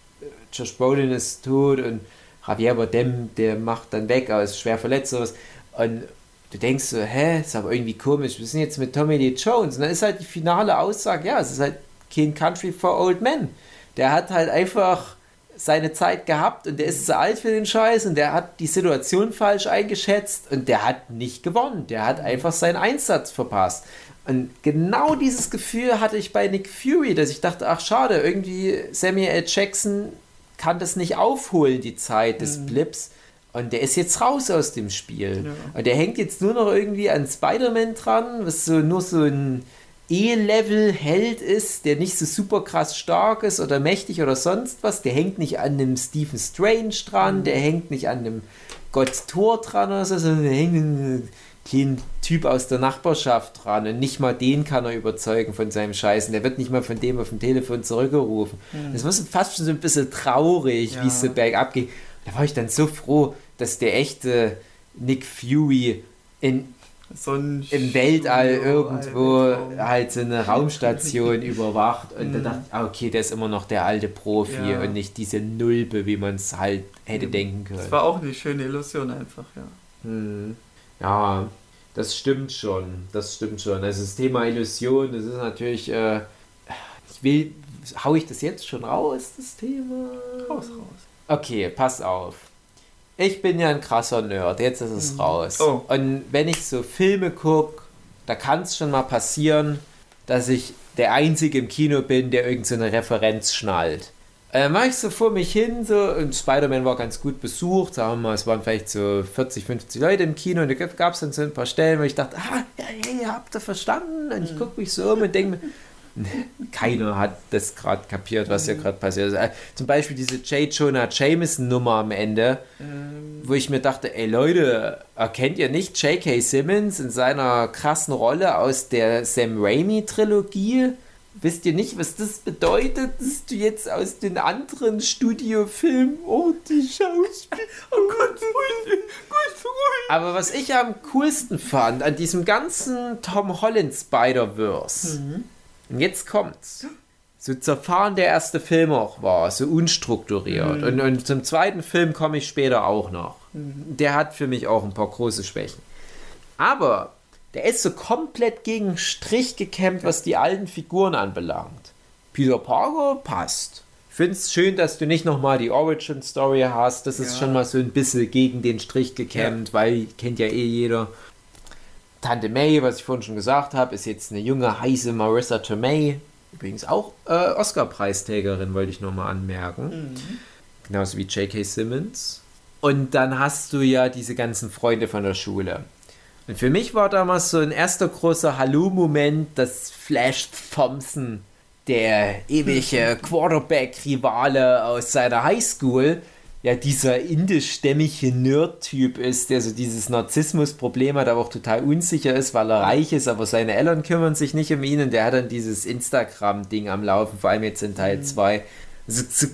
[SPEAKER 1] Josh Brolin ist tot und Javier Bardem, der macht dann weg, aber ist schwer verletzt. Und du denkst so, hä, ist aber irgendwie komisch, wir sind jetzt mit Tommy Lee Jones. Und dann ist halt die finale Aussage, ja, es ist halt kein Country for Old Men. Der hat halt einfach seine Zeit gehabt und der ist zu alt für den Scheiß und der hat die Situation falsch eingeschätzt und der hat nicht gewonnen. Der hat einfach seinen Einsatz verpasst. Und genau dieses Gefühl hatte ich bei Nick Fury, dass ich dachte, ach schade, irgendwie Samuel L. Jackson kann das nicht aufholen, die Zeit des mhm. Blips. Und der ist jetzt raus aus dem Spiel. Ja. Und der hängt jetzt nur noch irgendwie an Spider-Man dran, was so nur so ein E-Level-Held ist, der nicht so super krass stark ist oder mächtig oder sonst was. Der hängt nicht an dem Stephen Strange dran, mhm. der hängt nicht an dem Gott Thor dran oder so, sondern der hängt einen kleinen Typ aus der Nachbarschaft dran. Und nicht mal den kann er überzeugen von seinem Scheißen. Der wird nicht mal von dem auf dem Telefon zurückgerufen. Mhm. Das war fast schon so ein bisschen traurig, ja. wie es so bergab ging. Da war ich dann so froh, dass der echte Nick Fury in so im Weltall irgendwo halt so eine Raumstation überwacht und mhm. da dachte ich, ah, okay, der ist immer noch der alte Profi ja. und nicht diese Nulpe, wie man es halt hätte mhm. denken können. Das
[SPEAKER 2] war auch eine schöne Illusion einfach, ja.
[SPEAKER 1] Mhm. Ja, das stimmt schon, das stimmt schon. Also das Thema Illusion, das ist natürlich, äh, ich will, hau ich das jetzt schon raus, das Thema?
[SPEAKER 2] Raus, raus.
[SPEAKER 1] Okay, pass auf ich bin ja ein krasser Nerd, jetzt ist es mhm. raus. Oh. Und wenn ich so Filme gucke, da kann es schon mal passieren, dass ich der Einzige im Kino bin, der irgendeine so Referenz schnallt. Äh, mache ich so vor mich hin, so, und Spider-Man war ganz gut besucht, sagen wir mal, es waren vielleicht so 40, 50 Leute im Kino und da gab es dann so ein paar Stellen, wo ich dachte, ah, ja, hey, habt ihr verstanden? Und ich mhm. gucke mich so um und denke mir, keiner hat das gerade kapiert, was hier mhm. gerade passiert ist. Äh, zum Beispiel diese J. Jonah Jameson Nummer am Ende, ähm. wo ich mir dachte, ey Leute, erkennt ihr nicht J.K. Simmons in seiner krassen Rolle aus der Sam Raimi Trilogie? Wisst ihr nicht, was das bedeutet, dass du jetzt aus den anderen Studiofilmen, oh, die Schauspieler, oh Gott, ruhig, Gott, ruhig. Aber was ich am coolsten fand an diesem ganzen Tom Holland Spider-Verse, mhm und jetzt kommt's. So zerfahren der erste Film auch war, so unstrukturiert. Mhm. Und, und zum zweiten Film komme ich später auch noch. Mhm. Der hat für mich auch ein paar große Schwächen. Aber der ist so komplett gegen Strich gekämpft, was die alten Figuren anbelangt. Peter Parker passt. Ich finde es schön, dass du nicht nochmal die Origin-Story hast. Das ist ja. schon mal so ein bisschen gegen den Strich gekämmt, ja. weil kennt ja eh jeder. Tante May, was ich vorhin schon gesagt habe, ist jetzt eine junge, heiße Marissa Tomei. Übrigens auch äh, Oscar-Preisträgerin, wollte ich nochmal anmerken. Mhm. Genauso wie J.K. Simmons. Und dann hast du ja diese ganzen Freunde von der Schule. Und für mich war damals so ein erster großer Hallo-Moment, dass Flash Thompson, der ewige Quarterback-Rivale aus seiner Highschool, ja dieser indischstämmige Nerd-Typ ist, der so dieses Narzissmus-Problem hat, aber auch total unsicher ist, weil er reich ist, aber seine Eltern kümmern sich nicht um ihn und der hat dann dieses Instagram-Ding am Laufen, vor allem jetzt in Teil 2. Mhm. Also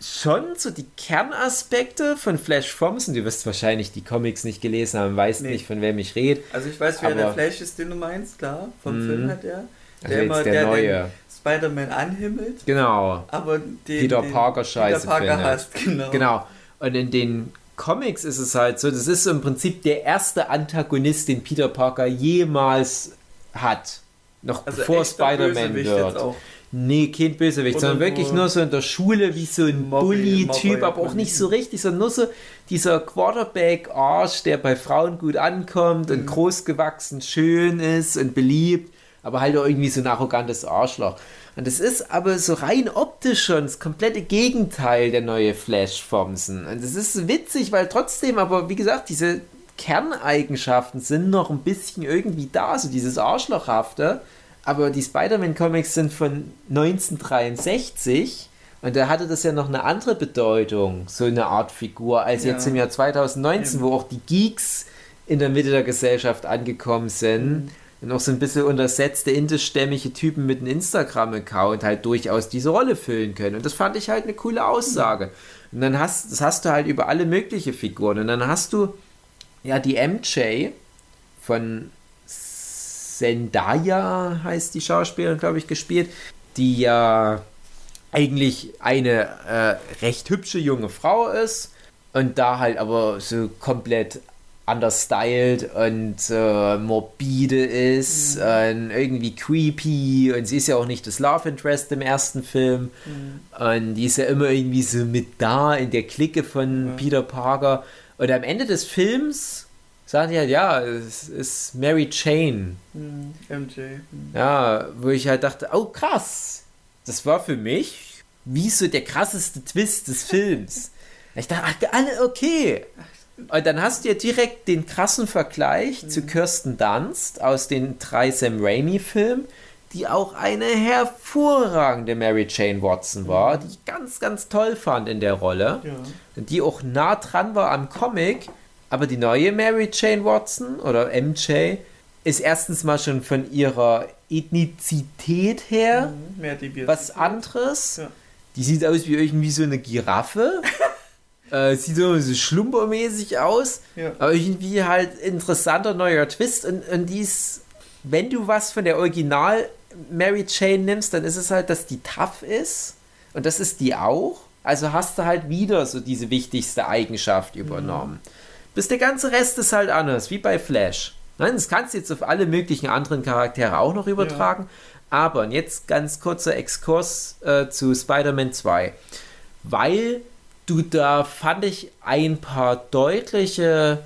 [SPEAKER 1] schon so die Kernaspekte von Flash Thompson, du wirst wahrscheinlich die Comics nicht gelesen haben, weißt nee. nicht, von wem ich rede.
[SPEAKER 2] Also ich weiß, wer der Flash ist, den du meinst, klar, vom mhm. Film hat er.
[SPEAKER 1] Der also immer, der, der neue.
[SPEAKER 2] Spider-Man anhimmelt.
[SPEAKER 1] Genau.
[SPEAKER 2] Aber den,
[SPEAKER 1] Peter Parker scheiße
[SPEAKER 2] Peter Parker hasst, genau.
[SPEAKER 1] Genau. Und in den Comics ist es halt so, das ist im Prinzip der erste Antagonist, den Peter Parker jemals hat. Noch also bevor Spider-Man wird. Nee, kein Bösewicht, sondern wirklich nur so in der Schule wie so ein Bully-Typ, aber auch nicht so richtig, sondern nur so dieser Quarterback-Arsch, der bei Frauen gut ankommt mhm. und großgewachsen, schön ist und beliebt, aber halt auch irgendwie so ein arrogantes Arschloch. Und es ist aber so rein optisch schon das komplette Gegenteil der neue Flash Thompson. Und es ist witzig, weil trotzdem, aber wie gesagt, diese Kerneigenschaften sind noch ein bisschen irgendwie da, so dieses Arschlochhafte. Aber die Spider-Man-Comics sind von 1963 und da hatte das ja noch eine andere Bedeutung, so eine Art Figur, als ja. jetzt im Jahr 2019, ja. wo auch die Geeks in der Mitte der Gesellschaft angekommen sind. Mhm noch so ein bisschen untersetzte indischstämmige Typen mit einem Instagram-Account halt durchaus diese Rolle füllen können. Und das fand ich halt eine coole Aussage. Und dann hast, das hast du halt über alle möglichen Figuren. Und dann hast du ja die MJ von Zendaya heißt die Schauspielerin, glaube ich, gespielt, die ja eigentlich eine äh, recht hübsche junge Frau ist und da halt aber so komplett understyled und äh, morbide ist mhm. und irgendwie creepy und sie ist ja auch nicht das Love Interest im ersten Film mhm. und die ist ja immer irgendwie so mit da in der Clique von ja. Peter Parker und am Ende des Films sagt ja, ja, es ist Mary Jane.
[SPEAKER 2] MJ. Hm.
[SPEAKER 1] Ja, wo ich halt dachte, oh krass, das war für mich wie so der krasseste Twist des Films. Ich dachte, ach, alle okay. Und dann hast du ja direkt den krassen Vergleich mhm. zu Kirsten Dunst aus den drei Sam Raimi-Filmen, die auch eine hervorragende Mary Jane Watson war, mhm. die ich ganz, ganz toll fand in der Rolle. Ja. Die auch nah dran war am Comic. Aber die neue Mary Jane Watson oder MJ ist erstens mal schon von ihrer Ethnizität her mhm, was anderes. Ja. Die sieht aus wie irgendwie so eine Giraffe. äh, sieht so, so schlumpermäßig aus. Ja. Aber irgendwie halt interessanter neuer Twist. Und, und die ist, wenn du was von der Original Mary Jane nimmst, dann ist es halt, dass die tough ist. Und das ist die auch. Also hast du halt wieder so diese wichtigste Eigenschaft übernommen. Mhm. Bis der ganze Rest ist halt anders, wie bei Flash. Nein, das kannst du jetzt auf alle möglichen anderen Charaktere auch noch übertragen. Ja. Aber jetzt ganz kurzer Exkurs äh, zu Spider-Man 2. Weil du da, fand ich, ein paar deutliche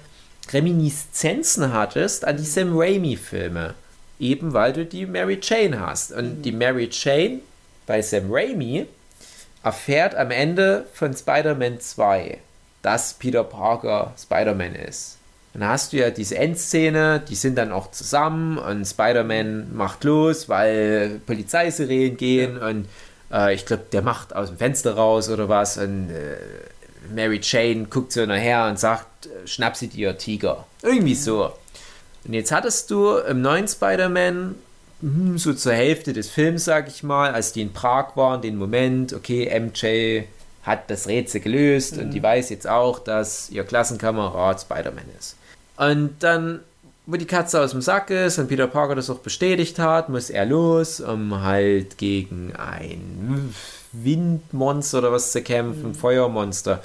[SPEAKER 1] Reminiszenzen hattest an die Sam Raimi-Filme. Eben weil du die Mary Jane hast. Und mhm. die Mary Jane bei Sam Raimi erfährt am Ende von Spider-Man 2, dass Peter Parker Spider-Man ist. Dann hast du ja diese Endszene, die sind dann auch zusammen und Spider-Man macht los, weil Polizeisirenen gehen ja. und äh, ich glaube, der macht aus dem Fenster raus oder was und äh, Mary Jane guckt so nachher und sagt, äh, schnapp sie dir Tiger. Irgendwie so. Und jetzt hattest du im neuen Spider-Man hm, so zur Hälfte des Films, sag ich mal, als die in Prag waren, den Moment, okay, MJ hat das Rätsel gelöst mhm. und die weiß jetzt auch, dass ihr Klassenkamerad Spider-Man ist. Und dann, wo die Katze aus dem Sack ist und Peter Parker das auch bestätigt hat, muss er los, um halt gegen ein Windmonster oder was zu kämpfen, mhm. Feuermonster.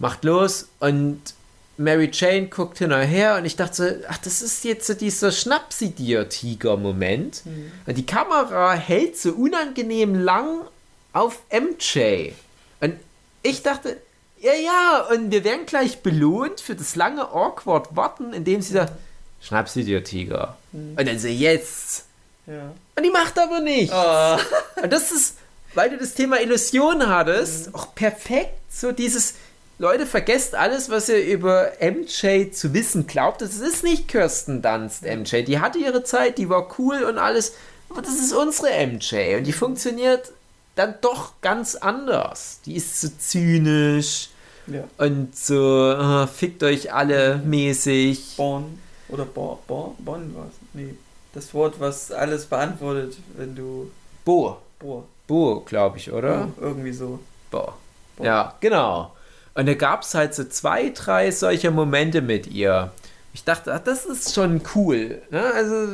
[SPEAKER 1] Macht los und Mary Jane guckt hinterher und ich dachte so, ach, das ist jetzt so dieser Schnapsidier-Tiger-Moment. Mhm. Und die Kamera hält so unangenehm lang auf MJ. Und ich dachte, ja, ja, und wir werden gleich belohnt für das lange awkward Warten, indem sie sagt, schnapp sie dir, Tiger. Mhm. Und dann so, jetzt. Ja. Und die macht aber nicht. Oh. Und das ist, weil du das Thema Illusion hattest, mhm. auch perfekt so dieses, Leute, vergesst alles, was ihr über MJ zu wissen glaubt. Das ist nicht Kirsten Dunst, MJ. Die hatte ihre Zeit, die war cool und alles. Aber das ist unsere MJ und die funktioniert dann doch ganz anders. Die ist so zynisch ja. und so uh, fickt euch alle mäßig.
[SPEAKER 2] Born oder Born, Born, Born was? Nee, das Wort, was alles beantwortet, wenn du.
[SPEAKER 1] Bo. Bo. Bo, glaube ich, oder?
[SPEAKER 2] Bo, irgendwie so.
[SPEAKER 1] Bo. Bo. Ja, genau. Und da gab es halt so zwei, drei solcher Momente mit ihr. Ich dachte, ach, das ist schon cool. Ne? Also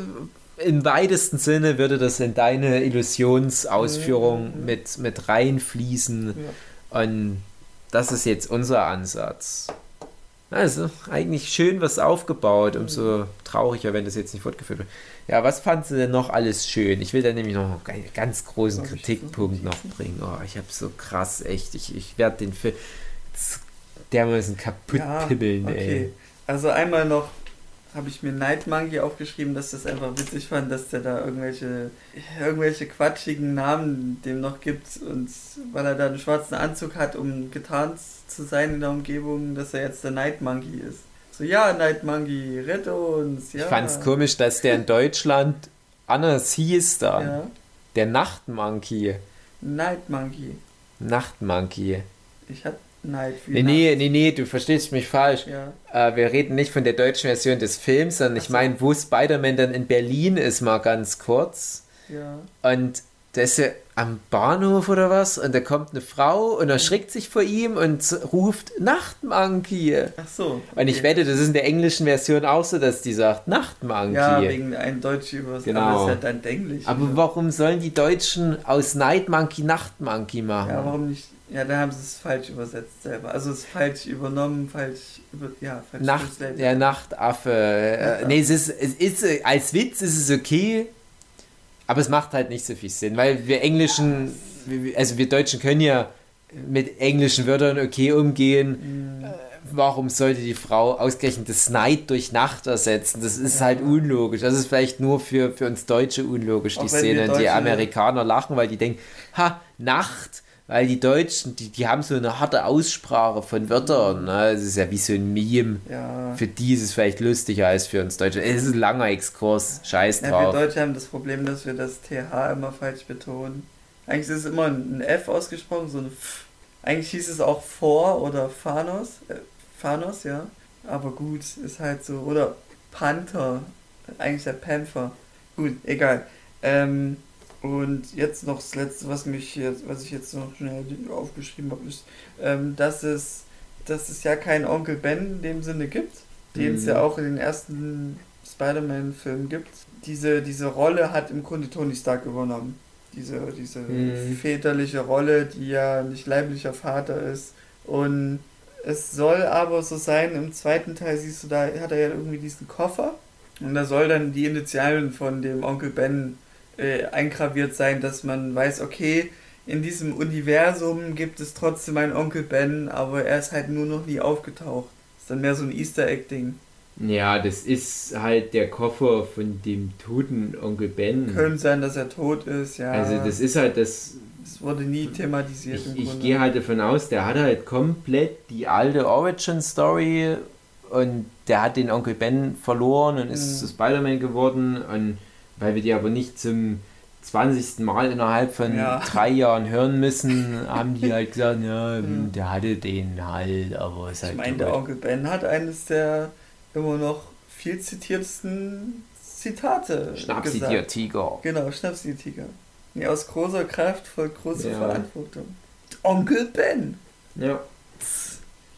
[SPEAKER 1] im weitesten Sinne würde das in deine Illusionsausführung mhm. mit, mit reinfließen. Ja. Und das ist jetzt unser Ansatz. Also, eigentlich schön was aufgebaut, umso trauriger, wenn das jetzt nicht fortgeführt wird. Ja, was fandst du denn noch alles schön? Ich will da nämlich noch einen ganz großen Kritikpunkt noch bringen. Oh, ich habe so krass, echt. Ich, ich werde den Film dermaßen kaputt ja, pibbeln, okay. ey.
[SPEAKER 2] Also einmal noch habe ich mir Night Monkey aufgeschrieben, dass das einfach witzig fand, dass der da irgendwelche, irgendwelche quatschigen Namen dem noch gibt und weil er da einen schwarzen Anzug hat, um getarnt zu sein in der Umgebung, dass er jetzt der Night Monkey ist. So, ja, Night Monkey, rette uns, ja.
[SPEAKER 1] Ich fand es komisch, dass der in Deutschland anders hieß dann. Ja. Der Nachtmonkey.
[SPEAKER 2] Night Monkey.
[SPEAKER 1] Nachtmonkey.
[SPEAKER 2] Ich hatte Night
[SPEAKER 1] nee, nee, nee, nee, du verstehst mich falsch. Ja. Äh, wir reden nicht von der deutschen Version des Films, sondern ich meine, wo Spider-Man dann in Berlin ist, mal ganz kurz. Ja. Und der ist ja am Bahnhof oder was und da kommt eine Frau und erschrickt sich vor ihm und ruft Nachtmonkey.
[SPEAKER 2] Ach so. Okay.
[SPEAKER 1] Und ich wette, das ist in der englischen Version auch so, dass die sagt Nachtmonkey.
[SPEAKER 2] Ja, wegen einem deutschen Übersetzung. Genau. Aber ist ja dann Englisch.
[SPEAKER 1] Aber oder? warum sollen die Deutschen aus Nightmonkey Nachtmonkey machen?
[SPEAKER 2] Ja, warum nicht ja, da haben sie es falsch übersetzt selber. Also es ist falsch übernommen, falsch über, ja, falsch
[SPEAKER 1] Nacht, Der Nachtaffe. Äh, nee, es ist, es ist, als Witz ist es okay, aber es macht halt nicht so viel Sinn, weil wir Englischen, also wir Deutschen können ja mit englischen Wörtern okay umgehen. Mhm. warum sollte die Frau ausgerechnet das Night durch Nacht ersetzen? Das ist ja. halt unlogisch. Das ist vielleicht nur für, für uns Deutsche unlogisch, die Szene. Und die Amerikaner lachen, weil die denken, ha, Nacht. Weil die Deutschen, die, die haben so eine harte Aussprache von Wörtern. Ne? Das ist ja wie so ein Meme. Ja. Für die ist es vielleicht lustiger als für uns Deutsche. Es ist ein langer Exkurs. Scheiß drauf.
[SPEAKER 2] Ja, wir Deutsche haben das Problem, dass wir das TH immer falsch betonen. Eigentlich ist es immer ein F ausgesprochen, so ein F. Eigentlich hieß es auch vor oder Phanos. Äh, Phanos, ja. Aber gut, ist halt so. Oder Panther. Eigentlich der Panther. Gut, egal. Ähm, und jetzt noch das letzte, was mich jetzt, was ich jetzt noch schnell aufgeschrieben habe, ist, ähm, dass es, dass es ja keinen Onkel Ben in dem Sinne gibt, den es ja mhm. auch in den ersten Spider-Man-Filmen gibt. Diese, diese Rolle hat im Grunde Tony Stark übernommen diese, diese mhm. väterliche Rolle, die ja nicht leiblicher Vater ist. Und es soll aber so sein, im zweiten Teil siehst du, da hat er ja irgendwie diesen Koffer und da soll dann die Initialen von dem Onkel Ben äh, eingraviert sein, dass man weiß, okay, in diesem Universum gibt es trotzdem einen Onkel Ben, aber er ist halt nur noch nie aufgetaucht. Das ist dann mehr so ein Easter Egg-Ding.
[SPEAKER 1] Ja, das ist halt der Koffer von dem toten Onkel Ben.
[SPEAKER 2] Könnte sein, dass er tot ist, ja.
[SPEAKER 1] Also das ist halt das.
[SPEAKER 2] Das wurde nie thematisiert.
[SPEAKER 1] Ich, ich gehe halt davon aus, der hat halt komplett die alte Origin-Story und der hat den Onkel Ben verloren und ist mhm. zu Spider-Man geworden. Und weil wir die aber nicht zum 20. Mal innerhalb von ja. drei Jahren hören müssen, haben die halt gesagt, ja, mhm. der hatte den halt, aber ist halt.
[SPEAKER 2] Ich meine, der Onkel Ben hat eines der immer noch viel zitiertesten Zitate.
[SPEAKER 1] Schnapsidier Tiger.
[SPEAKER 2] Genau, Schnapsidier Tiger. Nee, aus großer Kraft folgt große ja. Verantwortung. Onkel Ben.
[SPEAKER 1] Ja.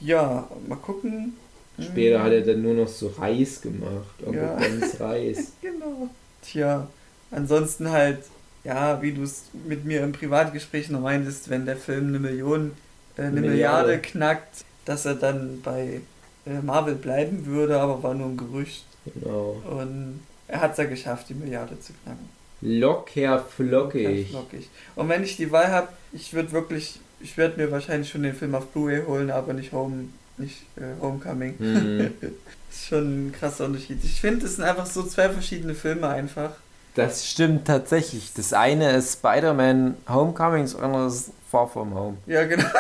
[SPEAKER 2] Ja, mal gucken.
[SPEAKER 1] Später hat er dann nur noch so Reis gemacht. Onkel
[SPEAKER 2] ja.
[SPEAKER 1] Bens Reis.
[SPEAKER 2] genau. Tja, ansonsten halt, ja, wie du es mit mir im Privatgespräch noch meintest, wenn der Film eine Million, äh, eine Milliarde. Milliarde knackt, dass er dann bei äh, Marvel bleiben würde, aber war nur ein Gerücht.
[SPEAKER 1] Genau.
[SPEAKER 2] Und er hat es ja geschafft, die Milliarde zu knacken.
[SPEAKER 1] Locker flockig.
[SPEAKER 2] Locker flockig. Und wenn ich die Wahl habe, ich würde wirklich, ich werde mir wahrscheinlich schon den Film auf Blu-ray holen, aber nicht Home, nicht äh, Homecoming. Mhm. das ist schon ein krasser Unterschied. Ich finde, es sind einfach so zwei verschiedene Filme einfach.
[SPEAKER 1] Das stimmt tatsächlich. Das eine ist Spider-Man Homecoming, das andere ist Far From Home.
[SPEAKER 2] Ja, genau.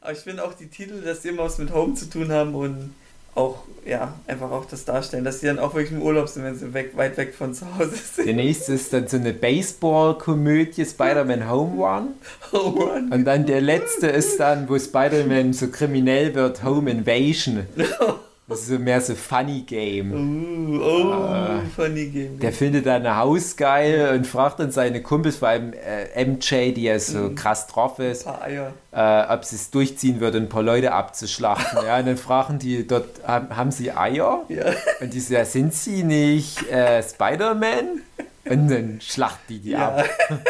[SPEAKER 2] Aber ich finde auch die Titel, dass die immer was mit Home zu tun haben und auch, ja, einfach auch das darstellen, dass die dann auch wirklich im Urlaub sind, wenn sie weg, weit weg von zu Hause sind.
[SPEAKER 1] Der nächste ist dann so eine Baseball-Komödie, Spider-Man Home Run.
[SPEAKER 2] Home Run.
[SPEAKER 1] Und dann der letzte ist dann, wo Spider-Man so kriminell wird, Home Invasion. Das ist so mehr so Funny Game.
[SPEAKER 2] Uh, oh, uh, Funny Game.
[SPEAKER 1] Der findet dann ein Haus geil und fragt dann seine Kumpels, vor allem äh, MJ, die ja so mm. krass drauf ist, äh, ob sie es durchziehen würde, ein paar Leute abzuschlachten. ja, und dann fragen die dort, haben sie Eier?
[SPEAKER 2] Ja.
[SPEAKER 1] Und die so, ja, sind sie nicht äh, Spider-Man? Und dann schlachten die die ja. ab.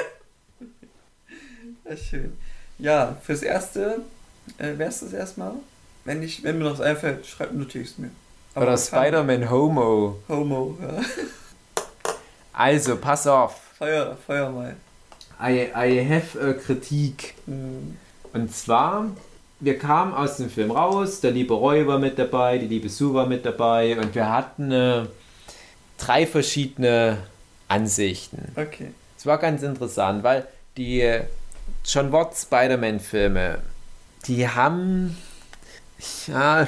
[SPEAKER 2] Ist schön. Ja, fürs Erste äh, wär's das erstmal. Wenn, ich, wenn mir noch was einfällt, schreib es mir.
[SPEAKER 1] Aber Oder Spider-Man Homo.
[SPEAKER 2] Homo, ja.
[SPEAKER 1] Also, pass auf.
[SPEAKER 2] Feuer, feuer mal.
[SPEAKER 1] I, I have a Kritik.
[SPEAKER 2] Mhm.
[SPEAKER 1] Und zwar, wir kamen aus dem Film raus, der liebe Roy war mit dabei, die liebe Sue war mit dabei und wir hatten äh, drei verschiedene Ansichten.
[SPEAKER 2] Okay.
[SPEAKER 1] Es war ganz interessant, weil die John Watt Spider-Man-Filme, die haben ja,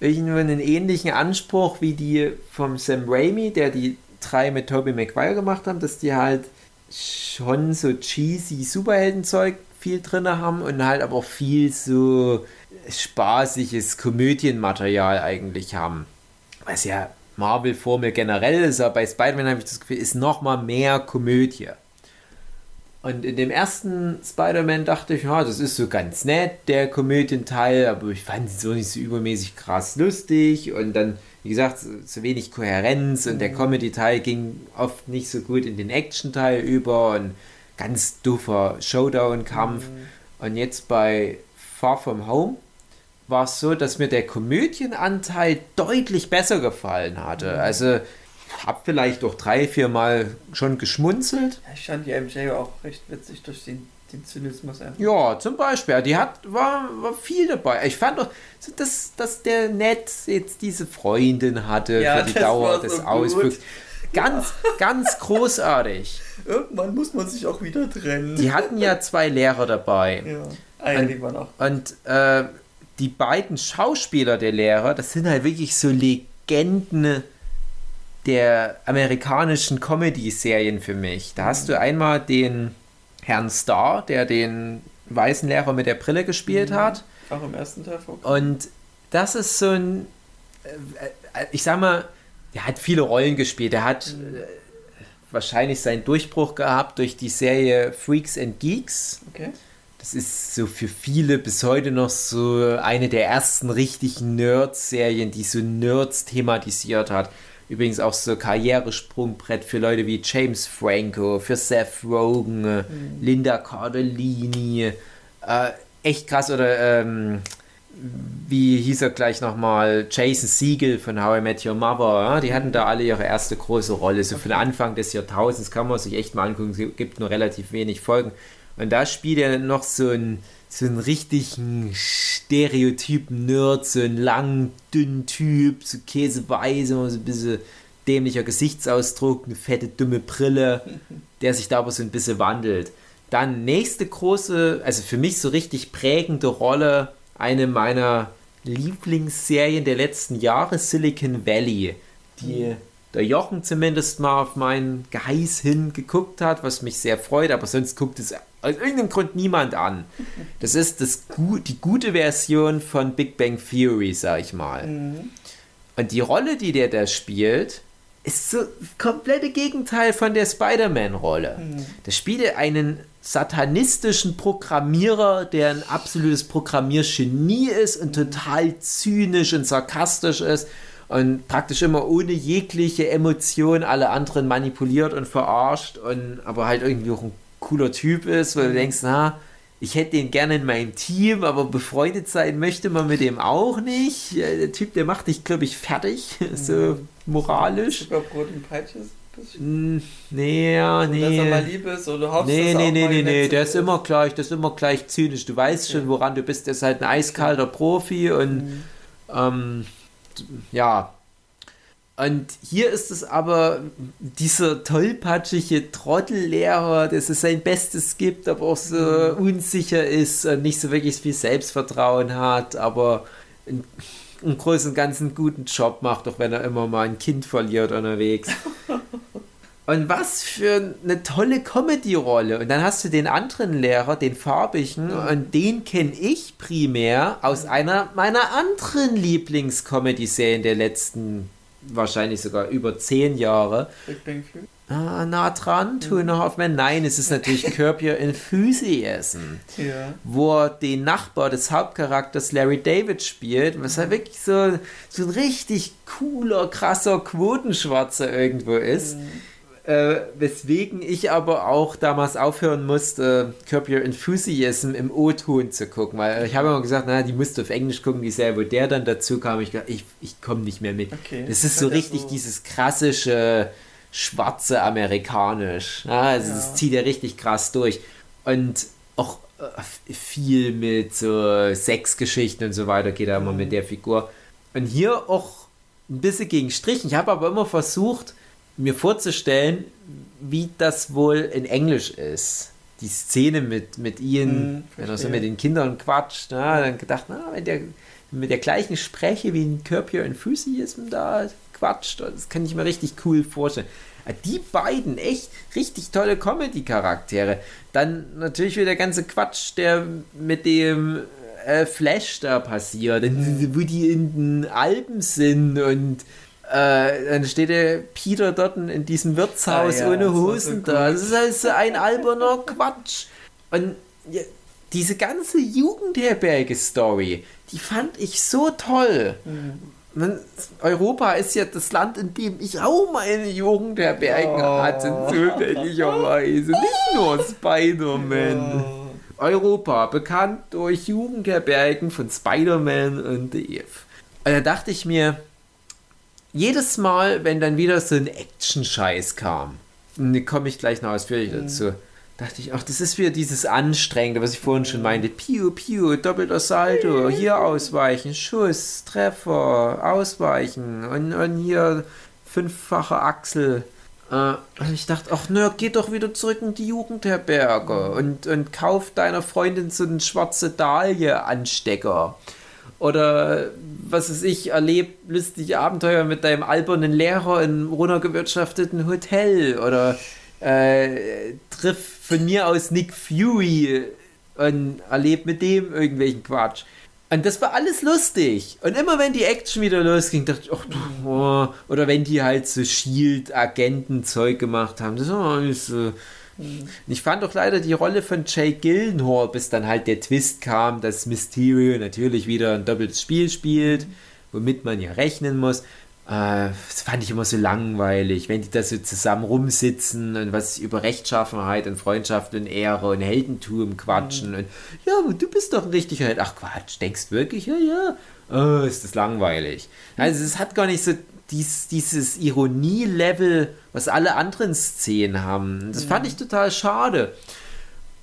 [SPEAKER 1] irgendwo einen ähnlichen Anspruch wie die vom Sam Raimi, der die drei mit Tobey Maguire gemacht haben, dass die halt schon so cheesy Superheldenzeug viel drin haben und halt aber viel so spaßiges Komödienmaterial eigentlich haben. Was ja Marvel-Formel generell ist, aber bei Spider-Man habe ich das Gefühl, ist nochmal mehr Komödie. Und in dem ersten Spider-Man dachte ich, ja, das ist so ganz nett, der Komödienteil, aber ich fand es so nicht so übermäßig krass lustig und dann, wie gesagt, so, so wenig Kohärenz und mhm. der Comedy-Teil ging oft nicht so gut in den Action-Teil über und ganz duffer Showdown-Kampf. Mhm. Und jetzt bei Far From Home war es so, dass mir der Komödienanteil deutlich besser gefallen hatte. Mhm. Also habe vielleicht doch drei, vier Mal schon geschmunzelt.
[SPEAKER 2] Ich fand die MJ auch recht witzig durch den, den Zynismus einfach.
[SPEAKER 1] Ja, zum Beispiel. Die hat, war, war viel dabei. Ich fand doch, so, dass, dass der Ned jetzt diese Freundin hatte
[SPEAKER 2] Ja,
[SPEAKER 1] für die Dauer
[SPEAKER 2] so
[SPEAKER 1] des
[SPEAKER 2] gut.
[SPEAKER 1] Ausflugs. Ganz, ganz großartig.
[SPEAKER 2] Irgendwann muss man sich auch wieder trennen.
[SPEAKER 1] Die hatten ja zwei Lehrer dabei.
[SPEAKER 2] ja. Ja, die waren auch.
[SPEAKER 1] Und äh, die beiden Schauspieler der Lehrer, das sind halt wirklich so Legenden der amerikanischen Comedy-Serien für mich. Da hast du einmal den Herrn Starr, der den weißen Lehrer mit der Brille gespielt hat.
[SPEAKER 2] Auch im ersten Teil vorkommen.
[SPEAKER 1] Und das ist so ein, äh, äh, ich sag mal, der hat viele Rollen gespielt. Er hat äh, wahrscheinlich seinen Durchbruch gehabt durch die Serie Freaks and Geeks.
[SPEAKER 2] Okay.
[SPEAKER 1] Das ist so für viele bis heute noch so eine der ersten richtigen Nerds-Serien, die so Nerds thematisiert hat. Übrigens auch so Karrieresprungbrett für Leute wie James Franco, für Seth Rogen, äh, Linda Cardellini. Äh, echt krass. Oder ähm, wie hieß er gleich nochmal? Jason Siegel von How I Met Your Mother. Ja? Die hatten da alle ihre erste große Rolle. So von Anfang des Jahrtausends kann man sich echt mal angucken. Es gibt nur relativ wenig Folgen. Und da spielt er noch so einen, so einen richtigen Stereotypen Nerd, so einen langen, dünnen Typ, so käseweiß, so ein bisschen dämlicher Gesichtsausdruck, eine fette, dumme Brille, der sich da aber so ein bisschen wandelt. Dann nächste große, also für mich so richtig prägende Rolle, eine meiner Lieblingsserien der letzten Jahre, Silicon Valley, die der Jochen zumindest mal auf meinen Geheiß hin geguckt hat, was mich sehr freut, aber sonst guckt es aus irgendeinem Grund niemand an. Das ist das, die gute Version von Big Bang Theory, sag ich mal. Und die Rolle, die der da spielt, ist so komplette Gegenteil von der Spider-Man-Rolle. Der spielt einen satanistischen Programmierer, der ein absolutes Programmiergenie ist und total zynisch und sarkastisch ist und praktisch immer ohne jegliche Emotion alle anderen manipuliert und verarscht und aber halt irgendwie auch ein cooler Typ ist, weil du denkst, na, ich hätte den gerne in meinem Team, aber befreundet sein möchte man mit dem auch nicht. Der Typ, der macht dich, glaube ich, fertig, so moralisch.
[SPEAKER 2] Zuckerbrot und Peitsche bisschen.
[SPEAKER 1] Nee, ja,
[SPEAKER 2] Dass er mal
[SPEAKER 1] nee.
[SPEAKER 2] lieb ist oder hoffst,
[SPEAKER 1] Nee,
[SPEAKER 2] dass er
[SPEAKER 1] nee, nee, nee, nee, der ist immer gleich, der ist immer gleich zynisch. Du weißt schon, woran du bist. Der ist halt ein eiskalter Profi und ähm, ja. Und hier ist es aber dieser tollpatschige Trottellehrer, der so sein Bestes gibt, aber auch so unsicher ist und nicht so wirklich viel Selbstvertrauen hat, aber im, im Großen und Ganzen einen guten Job macht, auch wenn er immer mal ein Kind verliert unterwegs. Und was für eine tolle Comedy-Rolle. Und dann hast du den anderen Lehrer, den farbigen, und den kenne ich primär aus einer meiner anderen Lieblings-Comedy-Serien der letzten, wahrscheinlich sogar über zehn Jahre.
[SPEAKER 2] Big Bang Theory.
[SPEAKER 1] Ah, nah dran, Two and a Half Men. Nein, es ist natürlich Curb Your Enthusiasm
[SPEAKER 2] Ja.
[SPEAKER 1] wo er den Nachbar des Hauptcharakters Larry David spielt, was halt wirklich so, so ein richtig cooler, krasser Quotenschwarzer irgendwo ist. Äh, weswegen ich aber auch damals aufhören musste, Curb Your Enthusiasm im O-Ton zu gucken, weil ich habe immer gesagt, na, die musst du auf Englisch gucken, die Serie, wo der dann dazu kam, ich gedacht, ich, ich komme nicht mehr mit.
[SPEAKER 2] Okay.
[SPEAKER 1] Das ist so
[SPEAKER 2] Ja,
[SPEAKER 1] richtig
[SPEAKER 2] so-
[SPEAKER 1] dieses krassische, schwarze Amerikanisch. Ja, also
[SPEAKER 2] Ja.
[SPEAKER 1] das zieht er richtig krass durch. Und auch äh, viel mit so Sexgeschichten und so weiter geht er immer
[SPEAKER 2] Mhm.
[SPEAKER 1] mit der Figur. Und hier auch ein bisschen gegen Strich. Ich habe aber immer versucht, mir vorzustellen, wie das wohl in Englisch ist. Die Szene mit, mit Ian,
[SPEAKER 2] Mhm,
[SPEAKER 1] wenn er so mit den Kindern quatscht, na, dann gedacht, na, wenn der mit der gleichen Spreche wie ein Curb Your Enthusiasm da quatscht, das kann ich mir richtig cool vorstellen. Die beiden, echt richtig tolle Comedy-Charaktere. Dann natürlich wieder der ganze Quatsch, der mit dem äh, Flash da passiert, wo die in den Alpen sind und äh, dann steht der Peter dort in diesem Wirtshaus
[SPEAKER 2] Ah ja,
[SPEAKER 1] ohne
[SPEAKER 2] so
[SPEAKER 1] Hosen
[SPEAKER 2] gut.
[SPEAKER 1] da. Das ist halt so ein alberner Quatsch. Und ja, diese ganze Jugendherberge-Story, die fand ich so toll. Man, Europa ist ja das Land, in dem ich auch meine Jugendherbergen
[SPEAKER 2] Oh.
[SPEAKER 1] hatte, zufälligerweise. Nicht nur Spider-Man. Europa, bekannt durch Jugendherbergen von Spider-Man und Dave. Und da dachte ich mir, jedes Mal, wenn dann wieder so ein Action-Scheiß kam, und da komme ich gleich noch ausführlich dazu, dachte ich, ach, das ist wieder dieses Anstrengende, was ich vorhin schon meinte. Piu, piu, doppelter Salto, hier ausweichen, Schuss, Treffer, ausweichen und, und hier fünffache Achsel. Äh, und ich dachte, ach nö, geh doch wieder zurück in die Jugendherberge und, und kauf deiner Freundin so einen schwarze Dahlie-Anstecker. Oder was weiß ich, erleb lustige Abenteuer mit deinem albernen Lehrer im runtergewirtschafteten Hotel. Oder äh, triff von mir aus Nick Fury und erleb mit dem irgendwelchen Quatsch. Und das war alles lustig. Und immer wenn die Action wieder losging, dachte ich, ach oh. oder wenn die halt so Shield-Agenten-Zeug gemacht haben, das war alles so. Ich fand auch leider die Rolle von Jay Gillenhall, bis dann halt der Twist kam, dass Mysterio natürlich wieder ein doppeltes Spiel spielt, womit man ja rechnen muss. Äh, das fand ich immer so langweilig, wenn die da so zusammen rumsitzen und was über Rechtschaffenheit und Freundschaft und Ehre und Heldentum quatschen mhm. und ja, du bist doch ein richtiger Held. Ach Quatsch, denkst du wirklich? Ja, ja. Oh, ist das langweilig. Also es hat gar nicht so dies, dieses Ironie-Level, was alle anderen Szenen haben. Das mhm. fand ich total schade.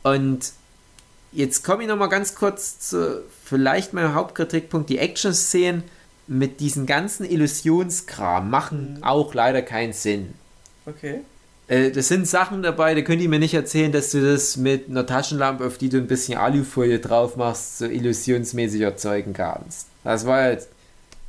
[SPEAKER 1] Und jetzt komme ich noch mal ganz kurz zu vielleicht meinem Hauptkritikpunkt, die Action-Szenen mit diesem ganzen Illusionskram machen mhm. auch leider keinen Sinn.
[SPEAKER 2] Okay.
[SPEAKER 1] Äh, das sind Sachen dabei, da könnt ihr mir nicht erzählen, dass du das mit einer Taschenlampe, auf die du ein bisschen Alufolie drauf machst, so illusionsmäßig erzeugen kannst. Das war jetzt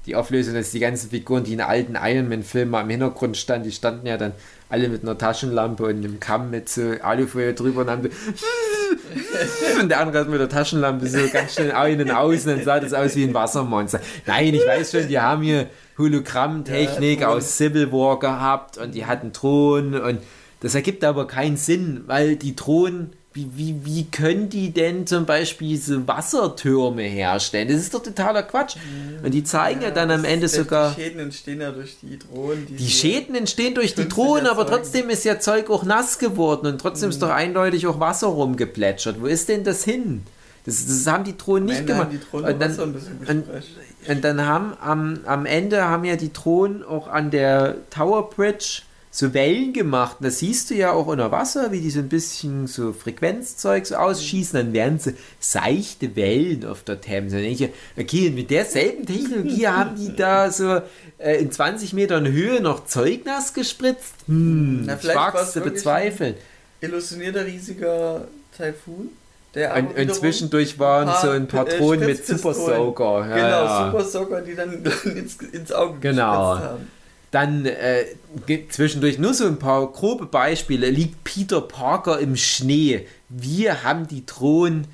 [SPEAKER 1] die Auflösung, dass die ganzen Figuren, die in alten Iron Man-Filmen mal im Hintergrund standen, die standen ja dann alle mit einer Taschenlampe und einem Kamm mit so Alufolie drüber und haben und der andere hat mit der Taschenlampe so ganz schnell innen außen, dann sah das aus wie ein Wassermonster. Nein, ich weiß schon, die haben hier Hologrammtechnik ja, aus Civil War gehabt und die hatten Thron und das ergibt aber keinen Sinn, weil die Thron wie, wie, wie können die denn zum Beispiel diese Wassertürme herstellen? Das ist doch totaler Quatsch. Und die zeigen ja, ja dann am Ende sogar.
[SPEAKER 2] Die Schäden entstehen ja durch die Drohnen.
[SPEAKER 1] Die, die Schäden entstehen durch die Drohnen, aber trotzdem ist ja Zeug auch nass geworden und trotzdem mhm. ist doch eindeutig auch Wasser rumgeplätschert. Wo ist denn das hin? Das, das haben die Drohnen nicht gemacht. Die Drohnen und, dann, und, und, dann haben am, am Ende haben ja die Drohnen auch an der Tower Bridge so Wellen gemacht. Und das siehst du ja auch unter Wasser, wie die so ein bisschen so Frequenzzeug so ausschießen. Dann werden so seichte Wellen auf der Themse. Dann denke ich, okay, mit derselben Technologie haben die da so äh, in 20 Metern Höhe noch Zeugnass gespritzt. Hm, Na, zu bezweifeln.
[SPEAKER 2] Illusionierter riesiger Taifun. Der
[SPEAKER 1] und, und zwischendurch waren paar, so ein paar Drohnen mit Super Soaker.
[SPEAKER 2] Ja, genau, ja. Super Soaker, die dann ins, ins Auge
[SPEAKER 1] genau. haben. Dann äh, zwischendurch nur so ein paar grobe Beispiele. Liegt Peter Parker im Schnee. Wir haben die Drohnen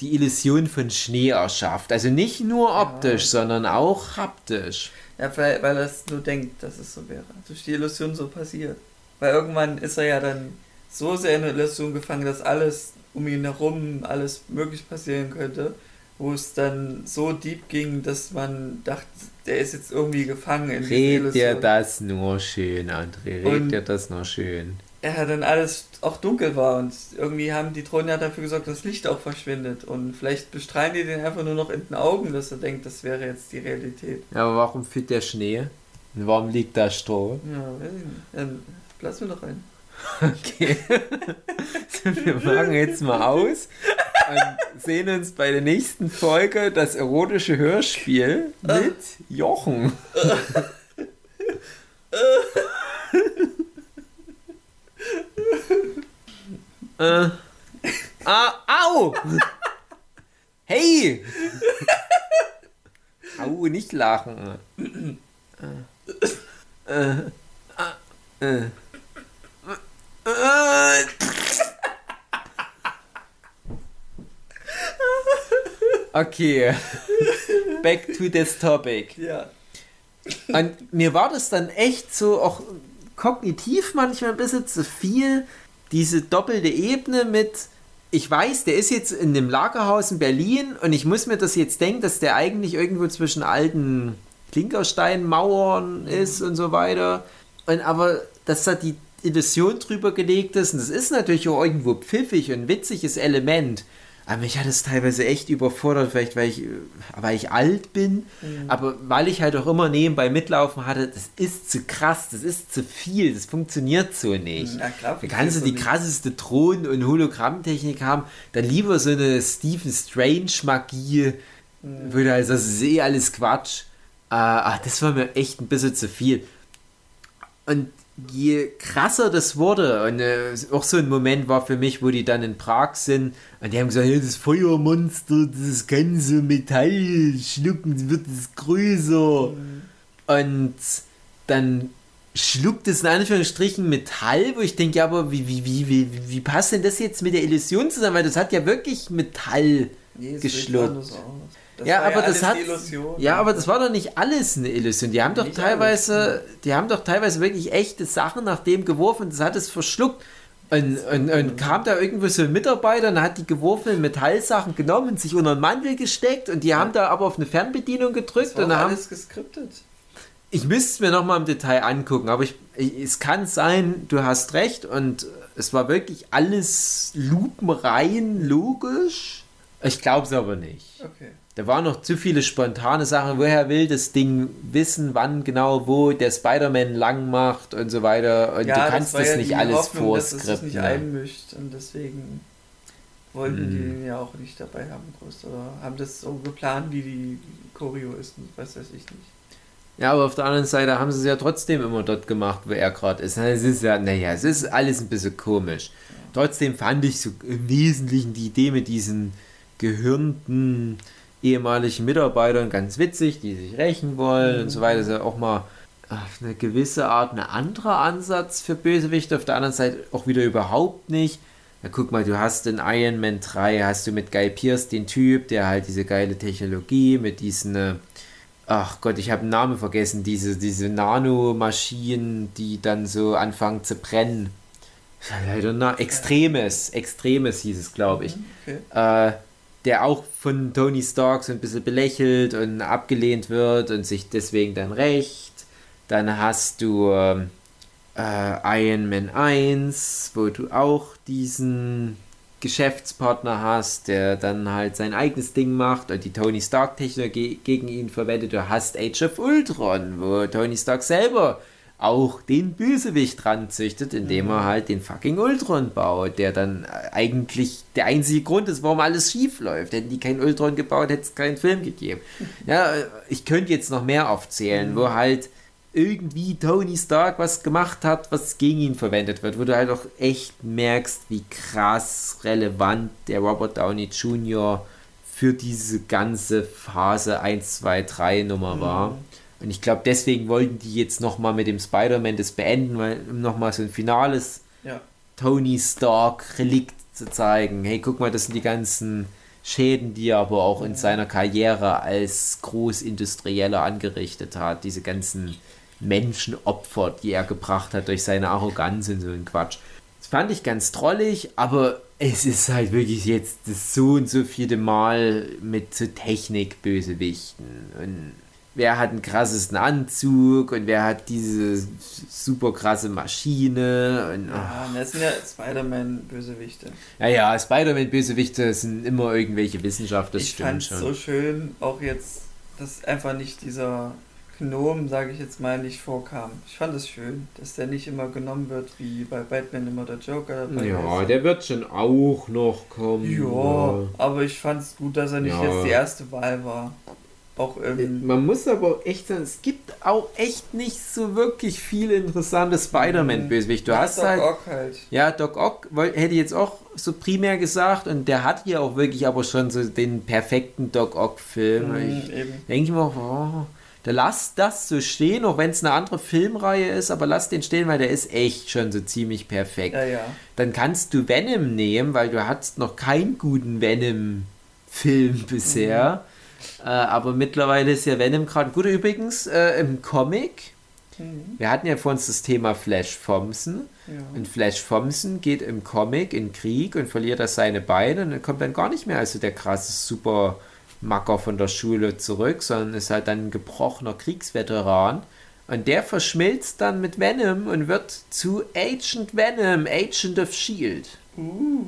[SPEAKER 1] die Illusion von Schnee erschafft. Also nicht nur optisch, ja. sondern auch haptisch.
[SPEAKER 2] Ja, weil, weil er nur denkt, dass es so wäre. Durch die Illusion so passiert. Weil irgendwann ist er ja dann so sehr in der Illusion gefangen, dass alles um ihn herum, alles möglich passieren könnte wo es dann so deep ging, dass man dachte, der ist jetzt irgendwie gefangen in
[SPEAKER 1] Red dir das nur schön, André, red dir das nur schön.
[SPEAKER 2] Ja, dann alles auch dunkel war und irgendwie haben die Drohnen ja dafür gesorgt, dass das Licht auch verschwindet und vielleicht bestrahlen die den einfach nur noch in den Augen, dass er denkt, das wäre jetzt die Realität.
[SPEAKER 1] Ja, aber warum fühlt der Schnee? Und warum liegt da Stroh?
[SPEAKER 2] Ja, weiß ich nicht. Dann lass mir doch ein.
[SPEAKER 1] Okay. wir machen jetzt mal aus und sehen uns bei der nächsten Folge das erotische Hörspiel mit Jochen. äh. Ah, au! Hey! Au, nicht lachen. äh. Äh. Äh. Okay. Back to this topic.
[SPEAKER 2] Ja.
[SPEAKER 1] Und mir war das dann echt so auch kognitiv manchmal ein bisschen zu viel, diese doppelte Ebene mit, ich weiß, der ist jetzt in dem Lagerhaus in Berlin und ich muss mir das jetzt denken, dass der eigentlich irgendwo zwischen alten Klinkersteinmauern ist und so weiter. Und aber, dass da die Illusion drüber gelegt ist. Und das ist natürlich auch irgendwo pfiffig und witziges Element. Aber mich hat es teilweise echt überfordert, vielleicht weil ich, weil ich alt bin, mhm. aber weil ich halt auch immer nebenbei mitlaufen hatte, das ist zu krass, das ist zu viel, das funktioniert so nicht. Ja, klar, da kannst du die krasseste Thron- und Hologrammtechnik haben, dann lieber so eine Stephen Strange-Magie, mhm. würde also das ist eh alles Quatsch. Äh, ach, das war mir echt ein bisschen zu viel. Und je krasser das wurde, und äh, auch so ein Moment war für mich, wo die dann in Prag sind, und die haben gesagt, ja, das Feuermonster, das so Metall schlucken, wird es größer. Mhm. Und dann schluckt es in Anführungsstrichen Metall, wo ich denke, ja, aber wie, wie, wie, wie, wie passt denn das jetzt mit der Illusion zusammen? Weil das hat ja wirklich Metall nee, geschluckt. Das ja, aber ja das hat. Ja, aber das war doch nicht alles eine Illusion. Die haben doch nicht teilweise, alles. die haben doch teilweise wirklich echte Sachen nach dem geworfen. Das hat es verschluckt. Und, und, und kam da irgendwo so ein Mitarbeiter und hat die geworfenen Metallsachen genommen und sich unter den Mantel gesteckt und die haben da aber auf eine Fernbedienung gedrückt. Das war
[SPEAKER 2] und
[SPEAKER 1] alles
[SPEAKER 2] haben, geskriptet.
[SPEAKER 1] Ich müsste es mir nochmal im Detail angucken, aber ich, ich, es kann sein, du hast recht und es war wirklich alles lupenrein logisch. Ich glaube es aber nicht. Okay. Da waren noch zu viele spontane Sachen. Woher will das Ding wissen, wann genau, wo der Spider-Man lang macht und so weiter. Und ja, du kannst das, das ja nicht alles Hoffnung, vorskripten. Dass es nicht
[SPEAKER 2] einmischt und deswegen wollten hm. die den ja auch nicht dabei haben, groß. Oder haben das so geplant, wie die Choreo ist, was weiß ich nicht.
[SPEAKER 1] Ja, aber auf der anderen Seite haben sie es ja trotzdem immer dort gemacht, wo er gerade ist. Es ist ja, naja, es ist alles ein bisschen komisch. Trotzdem fand ich so im Wesentlichen die Idee mit diesen gehirnten ehemaligen Mitarbeitern ganz witzig, die sich rächen wollen mhm. und so weiter. Das ist ja auch mal auf eine gewisse Art ein anderer Ansatz für Bösewichte, auf der anderen Seite auch wieder überhaupt nicht. Ja, guck mal, du hast in Iron Man 3, hast du mit Guy Pierce den Typ, der halt diese geile Technologie mit diesen, äh, ach Gott, ich habe den Namen vergessen, diese, diese Nanomaschinen, die dann so anfangen zu brennen. Leider na, Extremes, Extremes hieß es, glaube ich. Mhm, okay. Äh, der auch von Tony Stark so ein bisschen belächelt und abgelehnt wird und sich deswegen dann rächt. Dann hast du ähm, äh, Iron Man 1, wo du auch diesen Geschäftspartner hast, der dann halt sein eigenes Ding macht und die Tony Stark-Technologie gegen ihn verwendet. Du hast Age of Ultron, wo Tony Stark selber auch den Bösewicht dran züchtet, indem er halt den fucking Ultron baut, der dann eigentlich der einzige Grund ist, warum alles schief läuft. Hätten die keinen Ultron gebaut, hätte es keinen Film gegeben. Ja, ich könnte jetzt noch mehr aufzählen, wo halt irgendwie Tony Stark was gemacht hat, was gegen ihn verwendet wird, wo du halt auch echt merkst, wie krass relevant der Robert Downey Jr. für diese ganze Phase 1, 2, 3 Nummer war. Mhm. Und ich glaube, deswegen wollten die jetzt nochmal mit dem Spider-Man das beenden, weil um nochmal so ein finales ja. Tony Stark-Relikt zu zeigen. Hey, guck mal, das sind die ganzen Schäden, die er aber auch in seiner Karriere als Großindustrieller angerichtet hat. Diese ganzen Menschenopfer, die er gebracht hat durch seine Arroganz und so ein Quatsch. Das fand ich ganz trollig, aber es ist halt wirklich jetzt das so und so vierte Mal mit so Technik-Bösewichten. Und wer hat den krassesten Anzug und wer hat diese super krasse Maschine. Und,
[SPEAKER 2] ja, das sind ja Spider-Man-Bösewichte.
[SPEAKER 1] Ja, ja, Spider-Man-Bösewichte sind immer irgendwelche Wissenschaftler.
[SPEAKER 2] Ich fand es so schön, auch jetzt, dass einfach nicht dieser Gnom, sage ich jetzt mal, nicht vorkam. Ich fand es schön, dass der nicht immer genommen wird, wie bei Batman immer der Joker
[SPEAKER 1] Ja, ist. der wird schon auch noch kommen.
[SPEAKER 2] Ja, aber ich fand es gut, dass er nicht ja. jetzt die erste Wahl war auch
[SPEAKER 1] ähm, Man muss aber echt sagen, es gibt auch echt nicht so wirklich viele interessante Spider-Man-Bösewichte. Du ja, hast Doc halt, Ock halt. Ja, Doc Ock hätte ich jetzt auch so primär gesagt und der hat hier auch wirklich aber schon so den perfekten Doc Ock-Film. Mhm, ich denke mir auch, oh, da lass das so stehen, auch wenn es eine andere Filmreihe ist, aber lass den stehen, weil der ist echt schon so ziemlich perfekt.
[SPEAKER 2] Ja, ja.
[SPEAKER 1] Dann kannst du Venom nehmen, weil du hattest noch keinen guten Venom-Film bisher. Mhm äh, aber mittlerweile ist ja Venom gerade gut. Übrigens, äh, im Comic, mhm. wir hatten ja vor uns das Thema Flash Thompson. Ja. Und Flash Thompson geht im Comic in Krieg und verliert da seine Beine und kommt dann gar nicht mehr als der krasse Super Macker von der Schule zurück, sondern ist halt dann ein gebrochener Kriegsveteran. Und der verschmilzt dann mit Venom und wird zu Agent Venom, Agent of Shield.
[SPEAKER 2] Uh.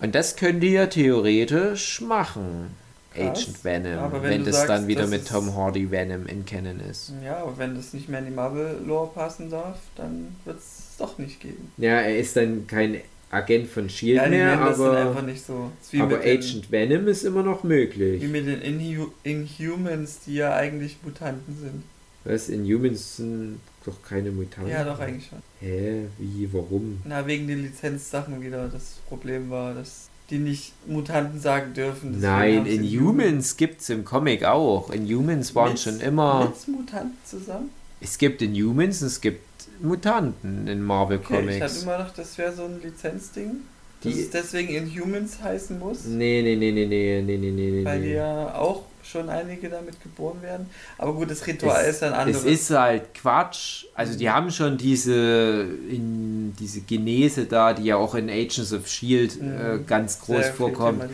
[SPEAKER 1] Und das könnte ja theoretisch machen. Agent Venom,
[SPEAKER 2] Aber wenn
[SPEAKER 1] wenn, das dann
[SPEAKER 2] sagst,
[SPEAKER 1] wieder
[SPEAKER 2] das
[SPEAKER 1] mit Tom Hardy Venom in Canon ist.
[SPEAKER 2] Ja, aber wenn das nicht mehr in die Marvel-Lore passen darf, dann wird es doch nicht geben.
[SPEAKER 1] Ja, er ist dann kein Agent von Shield
[SPEAKER 2] ja,
[SPEAKER 1] mehr,
[SPEAKER 2] nennen das dann einfach
[SPEAKER 1] aber,
[SPEAKER 2] nicht so.
[SPEAKER 1] Aber
[SPEAKER 2] mit den-
[SPEAKER 1] Agent Venom ist immer noch möglich.
[SPEAKER 2] Wie mit den Inhu Inhumans, die ja eigentlich Mutanten sind.
[SPEAKER 1] Was, Inhumans sind doch keine Mutanten?
[SPEAKER 2] Ja, doch eigentlich schon.
[SPEAKER 1] Hä, wie, warum?
[SPEAKER 2] Na, wegen den Lizenzsachen wieder. Das Problem war, dass die nicht Mutanten sagen dürfen.
[SPEAKER 1] Nein,
[SPEAKER 2] in Humans
[SPEAKER 1] gibt es im Comic auch. In Humans waren
[SPEAKER 2] mit,
[SPEAKER 1] schon immer.
[SPEAKER 2] Mit Mutanten zusammen?
[SPEAKER 1] Es gibt in Humans und es gibt Mutanten in Marvel
[SPEAKER 2] okay, Comics. Ich hatte immer noch, das wäre so ein Lizenzding. Dass
[SPEAKER 1] die,
[SPEAKER 2] es deswegen in Humans heißen muss?
[SPEAKER 1] Nee, nee, nee, nee, nee, nee, nee, nee.
[SPEAKER 2] Weil
[SPEAKER 1] die
[SPEAKER 2] ja auch schon einige damit geboren werden. Aber gut, das Ritual
[SPEAKER 1] es,
[SPEAKER 2] ist ein anderes.
[SPEAKER 1] Es ist halt Quatsch. Also die haben schon diese in diese Genese da, die ja auch in Agents of Shield äh,
[SPEAKER 2] Mhm.
[SPEAKER 1] ganz groß
[SPEAKER 2] sehr
[SPEAKER 1] vorkommt.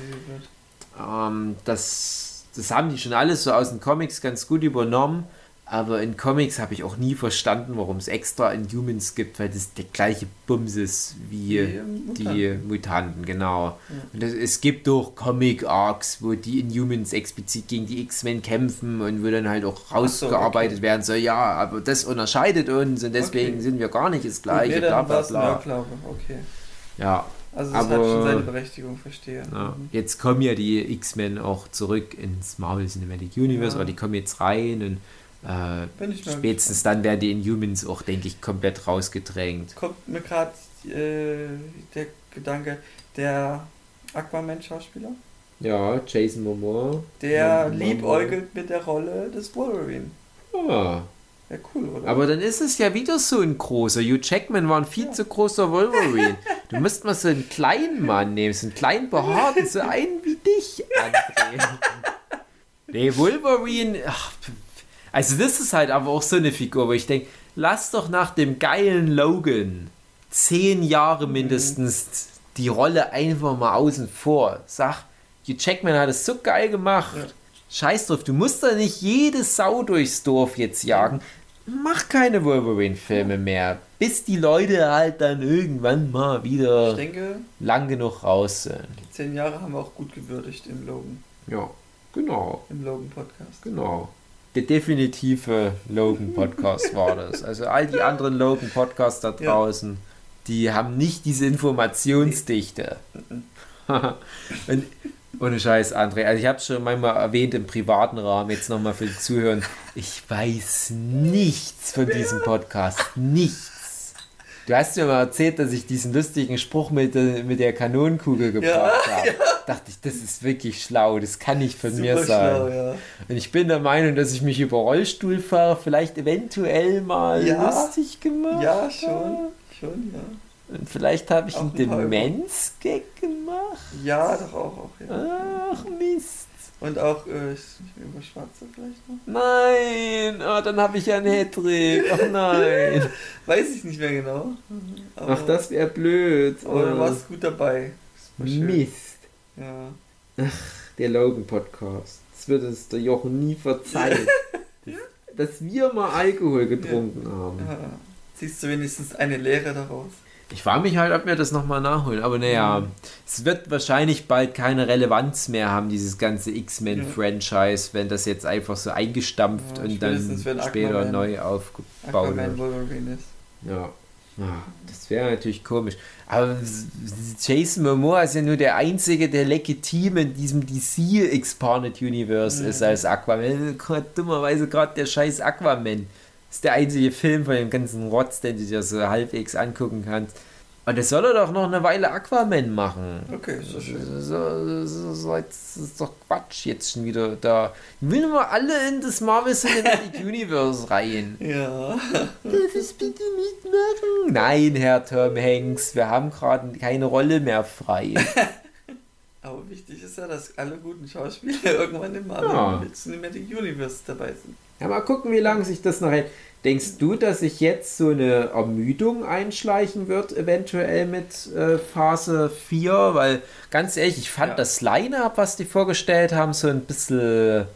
[SPEAKER 1] Ähm, das, das haben die schon alles so aus den Comics ganz gut übernommen. Aber in Comics habe ich auch nie verstanden, warum es extra Inhumans gibt, weil das der gleiche Bums ist wie
[SPEAKER 2] Die,
[SPEAKER 1] die
[SPEAKER 2] Mutanten.
[SPEAKER 1] Mutanten, genau.
[SPEAKER 2] Ja.
[SPEAKER 1] Und das, es gibt doch Comic-Arcs, wo die Inhumans explizit gegen die X-Men kämpfen und wo dann halt auch
[SPEAKER 2] so,
[SPEAKER 1] rausgearbeitet werden soll, ja, aber das unterscheidet uns und deswegen
[SPEAKER 2] Okay.
[SPEAKER 1] sind wir gar nicht das Gleiche, bla bla bla.
[SPEAKER 2] Irrglaube. Okay.
[SPEAKER 1] Ja,
[SPEAKER 2] Also hat
[SPEAKER 1] Aber-
[SPEAKER 2] schon seine Berechtigung, verstehe.
[SPEAKER 1] ja.
[SPEAKER 2] Mhm.
[SPEAKER 1] Jetzt kommen ja die X-Men auch zurück ins Marvel Cinematic Universe,
[SPEAKER 2] Ja.
[SPEAKER 1] aber die kommen jetzt rein und äh,
[SPEAKER 2] Bin ich mal
[SPEAKER 1] spätestens dann werden die Inhumans auch, denke ich, komplett rausgedrängt.
[SPEAKER 2] Kommt mir gerade äh, der Gedanke, der Aquaman-Schauspieler,
[SPEAKER 1] Ja, Jason Momoa.
[SPEAKER 2] der
[SPEAKER 1] Momoa.
[SPEAKER 2] liebäugelt mit der Rolle des Wolverine.
[SPEAKER 1] Ah.
[SPEAKER 2] Wäre cool, oder?
[SPEAKER 1] Aber dann ist es ja wieder so ein großer. Hugh Jackman war ein viel
[SPEAKER 2] Ja.
[SPEAKER 1] zu großer Wolverine. Du müsst mal so einen kleinen Mann nehmen, so einen kleinen Behaarten, so einen wie dich, André. Nee, Wolverine, ach, also das ist halt aber auch so eine Figur, wo ich denke, lass doch nach dem geilen Logan zehn Jahre
[SPEAKER 2] Mhm.
[SPEAKER 1] mindestens die Rolle einfach mal außen vor. Sag, Hugh Jackman hat es so geil gemacht.
[SPEAKER 2] Ja.
[SPEAKER 1] Scheiß drauf, du musst da nicht jede Sau durchs Dorf jetzt jagen. Mach keine Wolverine-Filme mehr, bis die Leute halt dann irgendwann mal wieder
[SPEAKER 2] denke,
[SPEAKER 1] lang genug raus sind.
[SPEAKER 2] die zehn Jahre haben wir auch gut gewürdigt im Logan,
[SPEAKER 1] Ja, genau,
[SPEAKER 2] im Logan-Podcast.
[SPEAKER 1] genau. Der definitive Logan-Podcast war das. Also all die anderen Logan-Podcasts da
[SPEAKER 2] Ja.
[SPEAKER 1] draußen, die haben nicht diese Informationsdichte. Und ohne Scheiß, André. Also ich habe es schon manchmal erwähnt im privaten Rahmen, jetzt nochmal für die Zuhörer. Ich weiß nichts von diesem Podcast. Nichts. Du hast mir mal erzählt, dass ich diesen lustigen Spruch mit, der- mit der Kanonenkugel gebracht habe. Dachte ich, das ist wirklich schlau. Das kann nicht von mir
[SPEAKER 2] Super
[SPEAKER 1] sein.
[SPEAKER 2] schlau, ja.
[SPEAKER 1] Und ich bin der Meinung, dass ich mich über Rollstuhlfahrer vielleicht eventuell mal
[SPEAKER 2] Ja.
[SPEAKER 1] lustig gemacht
[SPEAKER 2] Ja,
[SPEAKER 1] habe.
[SPEAKER 2] schon. Schon, ja.
[SPEAKER 1] Und vielleicht habe ich
[SPEAKER 2] Auch
[SPEAKER 1] einen
[SPEAKER 2] ein
[SPEAKER 1] Demenz-Gag gemacht.
[SPEAKER 2] Ja, doch auch, auch ja.
[SPEAKER 1] Ach, Mist.
[SPEAKER 2] Und auch äh, nicht mehr über Schwarze vielleicht noch?
[SPEAKER 1] Nein, ah, dann habe ich ja einen Hattrick. Ach nein.
[SPEAKER 2] Weiß ich nicht mehr genau. Aber,
[SPEAKER 1] Ach, das wäre blöd.
[SPEAKER 2] Aber du
[SPEAKER 1] Oh,
[SPEAKER 2] warst gut dabei.
[SPEAKER 1] Mist.
[SPEAKER 2] Ja.
[SPEAKER 1] Der Logan-Podcast. Das wird uns der Jochen nie verzeihen. dass, wir mal Alkohol getrunken haben.
[SPEAKER 2] ja. Siehst du wenigstens eine Lehre daraus?
[SPEAKER 1] Ich frage mich halt, ob wir das nochmal nachholen. Aber naja, es wird wahrscheinlich bald keine Relevanz mehr haben, dieses ganze X-Men-Franchise, wenn das jetzt einfach so eingestampft
[SPEAKER 2] Ja,
[SPEAKER 1] und dann später
[SPEAKER 2] Aquaman-
[SPEAKER 1] neu aufgebaut
[SPEAKER 2] Aquaman
[SPEAKER 1] wird. Ja. ja das wäre natürlich komisch. Aber Jason Momoa ist ja nur der Einzige, der legitim in diesem DC Expanded Universe
[SPEAKER 2] Mhm.
[SPEAKER 1] ist als Aquaman. Dummerweise gerade der scheiß Aquaman. Ist der einzige Film von dem ganzen Rotz, den du dir so halbwegs angucken kannst. Und das soll er doch noch eine Weile Aquaman machen.
[SPEAKER 2] Okay, doch schön.
[SPEAKER 1] So, so, so, jetzt ist doch Quatsch jetzt schon wieder da. Ich will mal alle in das Marvel Cinematic Universe rein.
[SPEAKER 2] Ja.
[SPEAKER 1] Darf ich bitte mitmachen? Nein, Herr Tom Hanks, wir haben gerade keine Rolle mehr frei.
[SPEAKER 2] Aber wichtig ist ja, dass alle guten Schauspieler irgendwann im Marvel
[SPEAKER 1] Ja.
[SPEAKER 2] Cinematic Universe dabei sind.
[SPEAKER 1] Ja, mal gucken, wie lange sich das noch hält. Denkst du, dass sich jetzt so eine Ermüdung einschleichen wird, eventuell mit äh, Phase 4? Weil, ganz ehrlich, ich fand
[SPEAKER 2] Ja.
[SPEAKER 1] das Line-Up, was die vorgestellt haben, so ein bisschen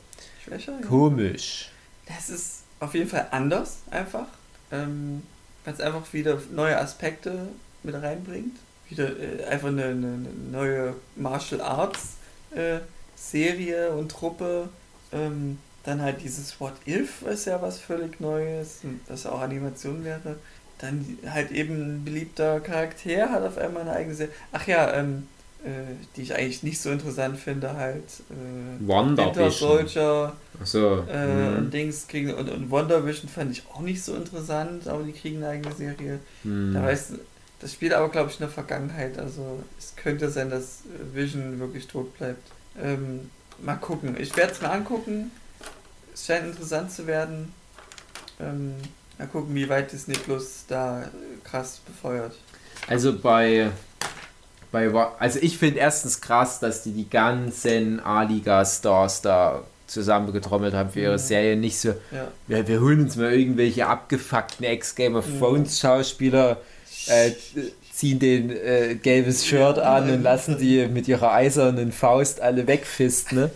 [SPEAKER 1] komisch.
[SPEAKER 2] Das ist auf jeden Fall anders, einfach. Ähm, Weil es einfach wieder neue Aspekte mit reinbringt. wieder äh, einfach eine, eine, neue Martial Arts äh, Serie und Truppe. Ähm, dann halt dieses What If ist ja was völlig Neues, was auch Animation wäre. Dann halt eben ein beliebter Charakter hat auf einmal eine eigene Serie. Ach ja, ähm, äh, die ich eigentlich nicht so interessant finde, halt äh,
[SPEAKER 1] Wonder
[SPEAKER 2] Winter Soldier
[SPEAKER 1] so,
[SPEAKER 2] äh, mhm. und Dings kriegen und, und Wonder Vision fand ich auch nicht so interessant, aber die kriegen eine eigene Serie. Mhm. Da weiß, das spielt aber glaube ich in der Vergangenheit, also es könnte sein, dass Vision wirklich tot bleibt. Ähm, mal gucken. Ich werde es mir angucken. Es scheint interessant zu werden. Ähm, mal gucken, wie weit Disney Plus da krass befeuert.
[SPEAKER 1] Also bei bei, also ich finde erstens krass, dass die die ganzen A-Liga-Stars da zusammengetrommelt haben für ihre mhm. Serie. Nicht so, ja. wir, wir holen uns mal irgendwelche abgefuckten Ex-Game of mhm. Thrones Schauspieler, äh, ziehen den äh, gelbes Shirt an und lassen die mit ihrer eisernen Faust alle wegfisten. Ne?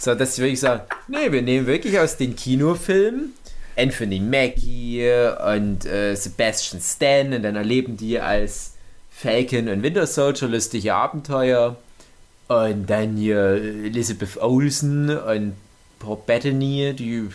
[SPEAKER 1] So, dass sie wirklich sagen, nee, wir nehmen wirklich aus den Kinofilmen Anthony Mackie und äh, Sebastian Stan und dann erleben die als Falcon und Winter Soldier lustige Abenteuer. Und dann hier Elizabeth Olsen und Paul Bettany, die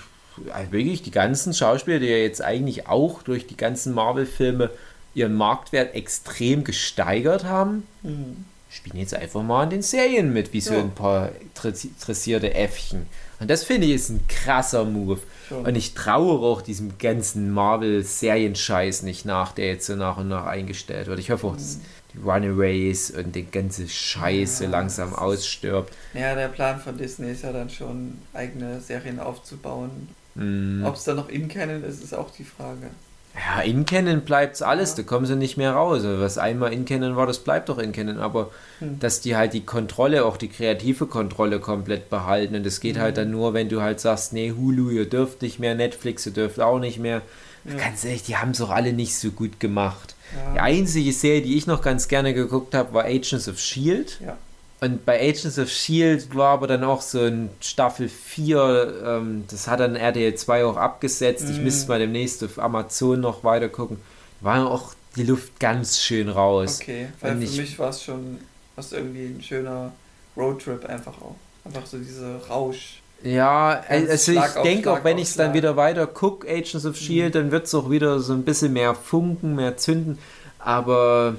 [SPEAKER 1] also wirklich die ganzen Schauspieler, die ja jetzt eigentlich auch durch die ganzen Marvel-Filme ihren Marktwert extrem gesteigert haben, mhm. Spielen jetzt einfach mal in den Serien mit, wie so ja. ein paar interessierte Äffchen. Und das finde ich ist ein krasser Move. Schon. Und ich traue auch diesem ganzen Marvel-Serienscheiß nicht nach, der jetzt so nach und nach eingestellt wird. Ich hoffe auch, dass mhm. die Runaways und die ganze Scheiße ja, langsam ausstirbt.
[SPEAKER 2] Ja, der Plan von Disney ist ja dann schon, eigene Serien aufzubauen. Mhm. Ob es da noch in Canon ist, ist auch die Frage.
[SPEAKER 1] Ja, in Canon bleibt alles, ja. da kommen sie nicht mehr raus. Also was einmal in Canon war, das bleibt doch in Canon. Aber hm. dass die halt die Kontrolle, auch die kreative Kontrolle komplett behalten. Und das geht halt mhm. halt dann nur, wenn du halt sagst, nee, Hulu, ihr dürft nicht mehr, Netflix, ihr dürft auch nicht mehr. Ja. Ganz ehrlich, die haben es auch alle nicht so gut gemacht. Ja. Die einzige Serie, die ich noch ganz gerne geguckt habe, war Agents of Shield. Ja. Und bei Agents of Shield war aber dann auch so ein Staffel 4, ähm, das hat dann RTL 2 auch abgesetzt. Mm. Ich müsste mal demnächst auf Amazon noch weiter gucken. War auch die Luft ganz schön raus.
[SPEAKER 2] Okay, weil für mich war es schon was irgendwie ein schöner Roadtrip einfach auch. Einfach so diese Rausch.
[SPEAKER 1] Ja, also ich denke auch, wenn ich es dann wieder weiter gucke, Agents of Shield, mhm. dann wird es auch wieder so ein bisschen mehr funken, mehr zünden. Aber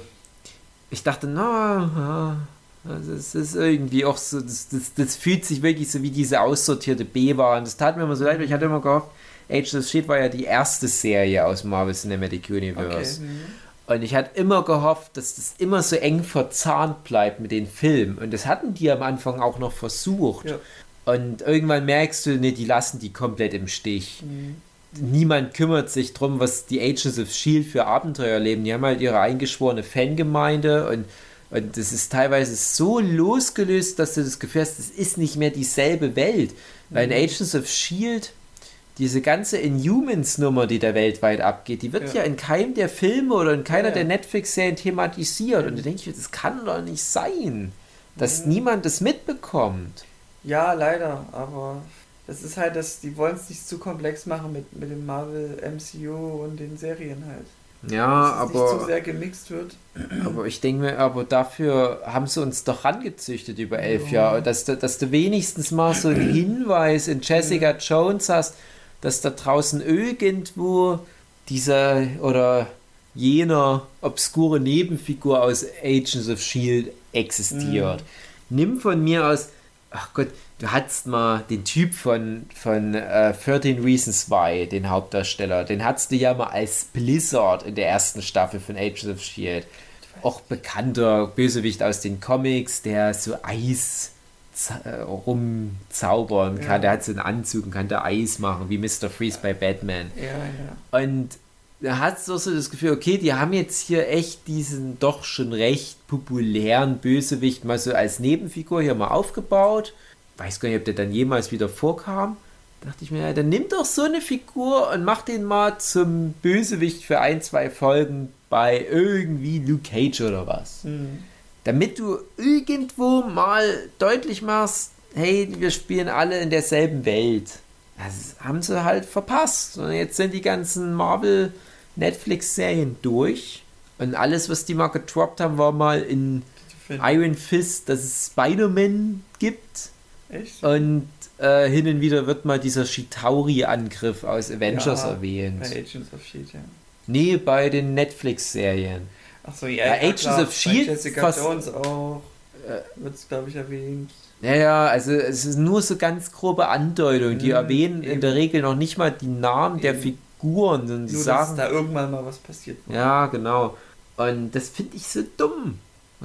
[SPEAKER 1] ich dachte, na, also es ist irgendwie auch so, das, das, das, fühlt sich wirklich so wie diese aussortierte B war. Und das tat mir immer so leid, weil ich hatte immer gehofft, Age of Shield war ja die erste Serie aus Marvel Cinematic Universe. Okay. Mhm. Und ich hatte immer gehofft, dass das immer so eng verzahnt bleibt mit den Filmen. Und das hatten die am Anfang auch noch versucht. Ja. Und irgendwann merkst du, nee, die lassen die komplett im Stich. Mhm. Niemand kümmert sich darum, was die Agents of Shield für Abenteuer erleben. Die haben halt ihre eingeschworene Fangemeinde und das ist teilweise so losgelöst, dass du das Gefühl hast, es ist nicht mehr dieselbe Welt. Weil in mhm. Agents of Shield, diese ganze Inhumans-Nummer, die da weltweit abgeht, die wird ja. ja, in keinem der Filme oder in keiner ja, ja. der Netflix-Serien thematisiert. Und da denke ich, das kann doch nicht sein, dass mhm. niemand das mitbekommt.
[SPEAKER 2] Ja, leider, aber das ist halt, dass die wollen es nicht zu komplex machen mit, mit dem Marvel MCU und den Serien halt.
[SPEAKER 1] Ja, dass aber.
[SPEAKER 2] Nicht zu sehr gemixt wird.
[SPEAKER 1] Aber ich denke mir, aber dafür haben sie uns doch rangezüchtet über elf ja. Jahre, dass du, dass du wenigstens mal so einen Hinweis in Jessica ja. Jones hast, dass da draußen irgendwo dieser oder jener obskure Nebenfigur aus Agents of Shield existiert. Mhm. Nimm von mir aus, ach Gott, du hattest mal den Typ von, von äh, 13 Reasons Why, den Hauptdarsteller, den hattest du ja mal als Blizzard in der ersten Staffel von Agents of S.H.I.E.L.D. Auch bekannter Bösewicht aus den Comics, der so Eis äh, rumzaubern kann. Ja. Der hat so einen Anzug und kann da Eis machen, wie Mr. Freeze bei Batman.
[SPEAKER 2] Ja, ja.
[SPEAKER 1] Und da hast du so das Gefühl, okay, die haben jetzt hier echt diesen doch schon recht populären Bösewicht mal so als Nebenfigur hier mal aufgebaut weiß gar nicht, ob der dann jemals wieder vorkam. Dachte ich mir, ja, dann nimm doch so eine Figur und mach den mal zum Bösewicht für ein, zwei Folgen bei irgendwie Luke Cage oder was. Mhm. Damit du irgendwo mal deutlich machst, hey, wir spielen alle in derselben Welt. Das haben sie halt verpasst. Und jetzt sind die ganzen Marvel Netflix-Serien durch. Und alles, was die mal gedroppt haben, war mal in Iron Fist, dass es Spider-Man gibt.
[SPEAKER 2] Echt?
[SPEAKER 1] Und äh, hin und wieder wird mal dieser Shitauri-Angriff aus Avengers
[SPEAKER 2] Ja,
[SPEAKER 1] erwähnt.
[SPEAKER 2] Bei Agents of Shield, ja.
[SPEAKER 1] Nee, bei den Netflix-Serien.
[SPEAKER 2] Achso, ja,
[SPEAKER 1] Bei Agents
[SPEAKER 2] klar.
[SPEAKER 1] of S.H.I.E.L.D.
[SPEAKER 2] Bei Jessica
[SPEAKER 1] fast-
[SPEAKER 2] Jones auch.
[SPEAKER 1] Äh.
[SPEAKER 2] Wird es, glaube ich, erwähnt.
[SPEAKER 1] Naja, also es ist nur so ganz grobe Andeutung. Die
[SPEAKER 2] Mhm,
[SPEAKER 1] erwähnen in
[SPEAKER 2] eben.
[SPEAKER 1] der Regel noch nicht mal die Namen der
[SPEAKER 2] Eben.
[SPEAKER 1] Figuren, sondern die
[SPEAKER 2] Nur, dass
[SPEAKER 1] sagen.
[SPEAKER 2] da irgendwann mal was passiert war.
[SPEAKER 1] Ja, genau. Und das finde ich so dumm.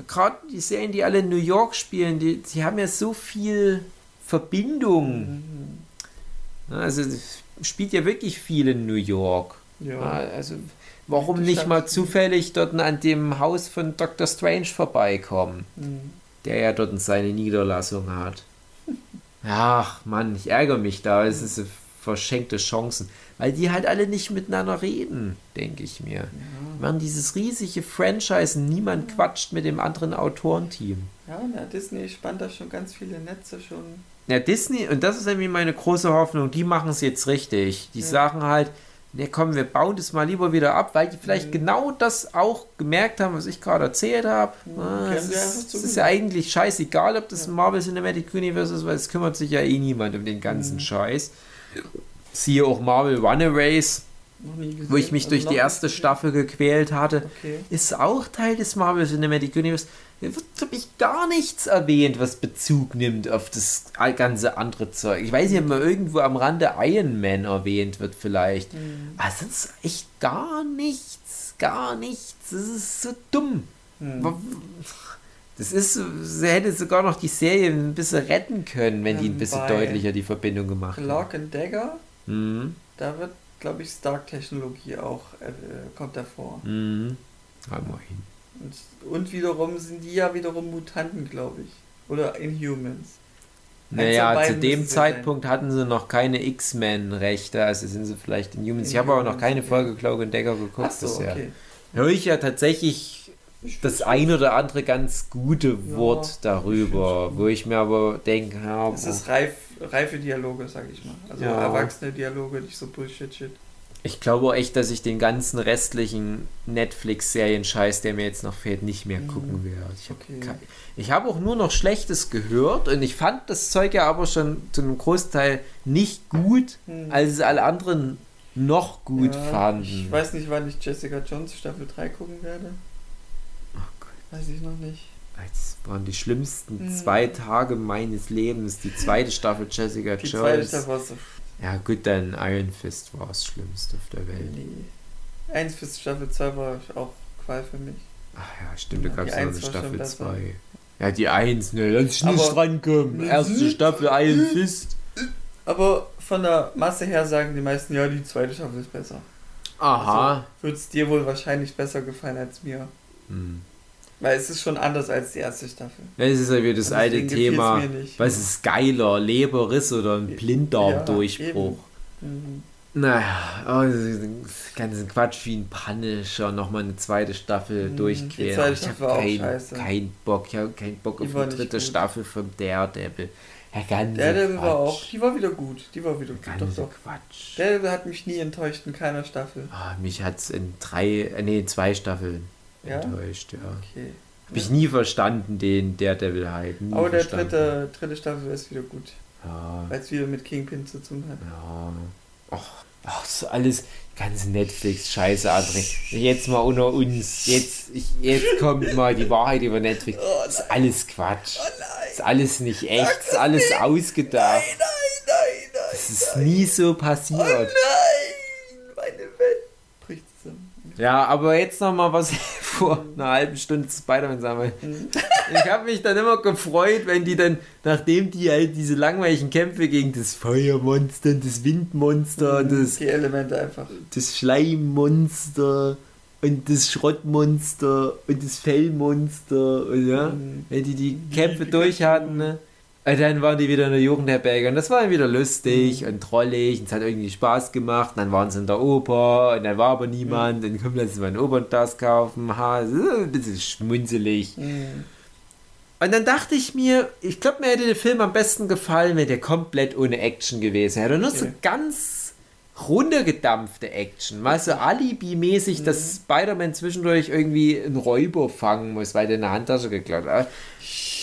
[SPEAKER 1] Gerade die Serien, die alle in New York spielen, die, die haben ja so viel Verbindung.
[SPEAKER 2] Mhm.
[SPEAKER 1] Also es spielt ja wirklich viel in New York.
[SPEAKER 2] Ja.
[SPEAKER 1] Also warum nicht mal zufällig dort an dem Haus von Dr. Strange vorbeikommen,
[SPEAKER 2] Mhm.
[SPEAKER 1] der ja dort seine Niederlassung hat. Ach Mann, ich ärgere mich da. Es ist so verschenkte Chancen. Weil die halt alle nicht miteinander reden, denke ich mir. Die machen dieses riesige Franchise niemand quatscht mit dem anderen Autorenteam.
[SPEAKER 2] Ja, na, Disney spannt da schon ganz viele Netze schon.
[SPEAKER 1] Ja, Disney, und das ist irgendwie meine große Hoffnung, die machen es jetzt richtig. Die
[SPEAKER 2] Ja.
[SPEAKER 1] sagen halt, ne komm, wir bauen das mal lieber wieder ab, weil die vielleicht
[SPEAKER 2] Mhm.
[SPEAKER 1] genau das auch gemerkt haben, was ich gerade erzählt habe.
[SPEAKER 2] Mhm,
[SPEAKER 1] Ah, es ist, ist ja eigentlich scheißegal, ob das
[SPEAKER 2] Ja.
[SPEAKER 1] Marvel Cinematic Universe ist, weil es kümmert sich ja eh niemand um den ganzen
[SPEAKER 2] Mhm.
[SPEAKER 1] Scheiß. Siehe auch Marvel Runaways,
[SPEAKER 2] gesehen.
[SPEAKER 1] wo ich mich
[SPEAKER 2] Also
[SPEAKER 1] durch die erste. Staffel gequält hatte
[SPEAKER 2] Okay.
[SPEAKER 1] ist auch Teil des Marvel Cinematic Universe. Da wird, glaube ich, gar nichts erwähnt, was Bezug nimmt auf das ganze andere Zeug. Ich weiß nicht, ob mal irgendwo am Rande Iron Man erwähnt wird, vielleicht.
[SPEAKER 2] Mhm.
[SPEAKER 1] Aber sonst echt gar nichts. Gar nichts. Das ist so dumm.
[SPEAKER 2] Mhm.
[SPEAKER 1] Das ist, sie hätte sogar noch die Serie ein bisschen retten können, wenn die ein
[SPEAKER 2] Ähm,
[SPEAKER 1] bisschen deutlicher die Verbindung gemacht hätten.
[SPEAKER 2] Clock and Dagger,
[SPEAKER 1] Mhm.
[SPEAKER 2] da wird, glaube ich, Stark-Technologie auch, äh, kommt davor.
[SPEAKER 1] Mhm. Halt mal hin.
[SPEAKER 2] Und, und wiederum sind die ja wiederum Mutanten, glaube ich. Oder Inhumans.
[SPEAKER 1] Naja, zu dem Zeitpunkt hatten sie noch keine X-Men-Rechte, also sind sie vielleicht in Humans. Ich habe aber noch keine
[SPEAKER 2] Inhumans,
[SPEAKER 1] Folge Cloak and Dagger geguckt
[SPEAKER 2] so,
[SPEAKER 1] bisher.
[SPEAKER 2] okay.
[SPEAKER 1] Höre ich ja tatsächlich
[SPEAKER 2] Ich
[SPEAKER 1] das ein oder andere ganz gute Wort
[SPEAKER 2] ich
[SPEAKER 1] darüber,
[SPEAKER 2] find's
[SPEAKER 1] wo ich mir aber denke, ja,
[SPEAKER 2] Es ist reif, reife Dialoge, sag ich mal. Also
[SPEAKER 1] Ja.
[SPEAKER 2] erwachsene Dialoge, nicht so Bullshit-Shit.
[SPEAKER 1] ich glaube auch echt, dass ich den ganzen restlichen Netflix-Serien-Scheiß, der mir jetzt noch fehlt, nicht mehr
[SPEAKER 2] Mhm.
[SPEAKER 1] gucken werde. Ich habe
[SPEAKER 2] Okay.
[SPEAKER 1] habe auch nur noch Schlechtes gehört und ich fand das Zeug ja aber schon zu einem Großteil nicht gut,
[SPEAKER 2] Hm.
[SPEAKER 1] als es alle anderen noch gut
[SPEAKER 2] Ja,
[SPEAKER 1] fanden.
[SPEAKER 2] Ich weiß nicht, wann ich Jessica Jones Staffel 3 gucken werde.
[SPEAKER 1] Oh Gott.
[SPEAKER 2] Weiß ich noch nicht.
[SPEAKER 1] Das waren die schlimmsten
[SPEAKER 2] Mhm.
[SPEAKER 1] zwei Tage meines Lebens. Die zweite Staffel Jessica
[SPEAKER 2] Die zweite
[SPEAKER 1] Jones.
[SPEAKER 2] Staffel war so.
[SPEAKER 1] Ja gut, dann Iron Fist war das Schlimmste auf der Welt.
[SPEAKER 2] Nee. 1 bis Staffel 2 war auch Qual für mich.
[SPEAKER 1] Ach ja, stimmt, da gab
[SPEAKER 2] die
[SPEAKER 1] es noch eine Staffel
[SPEAKER 2] besser.
[SPEAKER 1] 2. Ja, die 1, ne, lass ich nicht rankommen. Erste Staffel Iron Fist.
[SPEAKER 2] Aber von der Masse her sagen die meisten, ja, die zweite Staffel ist besser.
[SPEAKER 1] Aha.
[SPEAKER 2] Wird es dir wohl wahrscheinlich besser gefallen als mir.
[SPEAKER 1] Hm.
[SPEAKER 2] Weil es ist schon anders als die erste Staffel.
[SPEAKER 1] Das ist ja wieder das
[SPEAKER 2] Und
[SPEAKER 1] alte Thema. Was ist geiler, Leberriss oder ein
[SPEAKER 2] Ja,
[SPEAKER 1] Blinddarmdurchbruch?
[SPEAKER 2] Mhm.
[SPEAKER 1] naja, oh, ganzen Quatsch wie ein Punisher nochmal eine zweite Staffel
[SPEAKER 2] Mhm,
[SPEAKER 1] durchqueren.
[SPEAKER 2] die zweite
[SPEAKER 1] ich
[SPEAKER 2] Staffel war
[SPEAKER 1] habe
[SPEAKER 2] auch
[SPEAKER 1] keinen
[SPEAKER 2] scheiße.
[SPEAKER 1] kein Bock, ich habe keinen Bock auf die
[SPEAKER 2] nicht
[SPEAKER 1] dritte
[SPEAKER 2] gut.
[SPEAKER 1] Staffel von Daredevil. Der ganze
[SPEAKER 2] Daredevil
[SPEAKER 1] Quatsch.
[SPEAKER 2] war auch, die war wieder gut. Die war wieder gut.
[SPEAKER 1] Der
[SPEAKER 2] Doch,
[SPEAKER 1] ganze
[SPEAKER 2] doch.
[SPEAKER 1] Quatsch.
[SPEAKER 2] Daredevil hat mich nie enttäuscht in keiner Staffel.
[SPEAKER 1] Ah, mich hat es in drei, äh, nee, in zwei Staffeln
[SPEAKER 2] Ja?
[SPEAKER 1] enttäuscht, ja.
[SPEAKER 2] Okay.
[SPEAKER 1] Habe ich nie verstanden, den Daredevil-Hype.
[SPEAKER 2] Aber der
[SPEAKER 1] verstanden.
[SPEAKER 2] dritte, dritte Staffel ist wieder gut.
[SPEAKER 1] Ja,
[SPEAKER 2] Weil es wieder mit Kingpin zu tun hat.
[SPEAKER 1] ja. Ach, ach, so alles, ganze Netflix-Scheiße, André. Jetzt mal unter uns. Jetzt, ich, jetzt kommt mal die Wahrheit über Netflix.
[SPEAKER 2] Oh
[SPEAKER 1] Das ist alles Quatsch.
[SPEAKER 2] nein!
[SPEAKER 1] Das ist alles nicht echt. Das ist alles ausgedacht.
[SPEAKER 2] Nein, nein, nein!
[SPEAKER 1] Das ist nie so
[SPEAKER 2] Oh
[SPEAKER 1] passiert.
[SPEAKER 2] nein!
[SPEAKER 1] Ja, aber jetzt noch mal was vor einer halben Stunde zu Spider-Man sagen.
[SPEAKER 2] Mhm.
[SPEAKER 1] Ich habe mich dann immer gefreut, wenn die dann, nachdem die halt diese langweiligen Kämpfe gegen das Feuermonster das Windmonster und das,
[SPEAKER 2] Die Elemente einfach.
[SPEAKER 1] das Schleimmonster und das Schrottmonster und das Fellmonster und ja,
[SPEAKER 2] Mhm.
[SPEAKER 1] wenn die die Kämpfe durch hatten, ne? Und dann waren die wieder in der Jugendherberge und das war dann wieder lustig und trollig und es hat irgendwie Spaß gemacht. Und dann waren sie in der Oper und dann war aber niemand. Dann kommen lassen wir ein Opernglas kaufen. Ha, das ist ein bisschen schmunzelig.
[SPEAKER 2] Mhm.
[SPEAKER 1] Und dann dachte ich mir, ich glaube, mir hätte der Film am besten gefallen, wenn der komplett ohne Action gewesen wäre. Nur so
[SPEAKER 2] Okay.
[SPEAKER 1] ganz runtergedampfte Action. Mal so Alibi-mäßig,
[SPEAKER 2] Mhm.
[SPEAKER 1] dass Spider-Man zwischendurch irgendwie einen Räuber fangen muss, weil der eine Handtasche geklaut hat.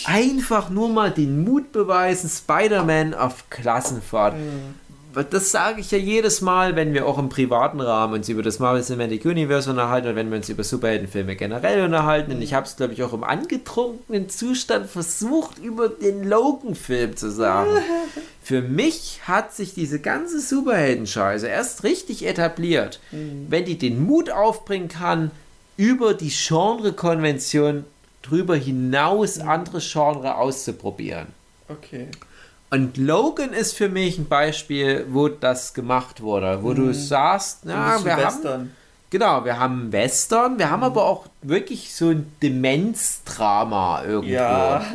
[SPEAKER 1] Einfach nur mal den Mut beweisen, Spider-Man auf Klassenfahrt. Das sage ich ja jedes Mal, wenn wir auch im privaten Rahmen uns über das Marvel Cinematic Universe unterhalten und wenn wir uns über Superheldenfilme generell unterhalten. Und ich habe es, glaube ich, auch im angetrunkenen Zustand versucht, über den Logan-Film zu sagen. Für mich hat sich diese ganze Superheldenscheiße erst richtig etabliert, wenn die den Mut aufbringen kann, über die Genre-Konvention drüber hinaus andere Genre auszuprobieren.
[SPEAKER 2] Okay.
[SPEAKER 1] Und Logan ist für mich ein Beispiel, wo das gemacht wurde, wo du sagst, na,
[SPEAKER 2] Ein
[SPEAKER 1] wir haben,
[SPEAKER 2] Western.
[SPEAKER 1] genau, wir haben Western, wir haben aber auch wirklich so ein Demenzdrama irgendwo.
[SPEAKER 2] Ja.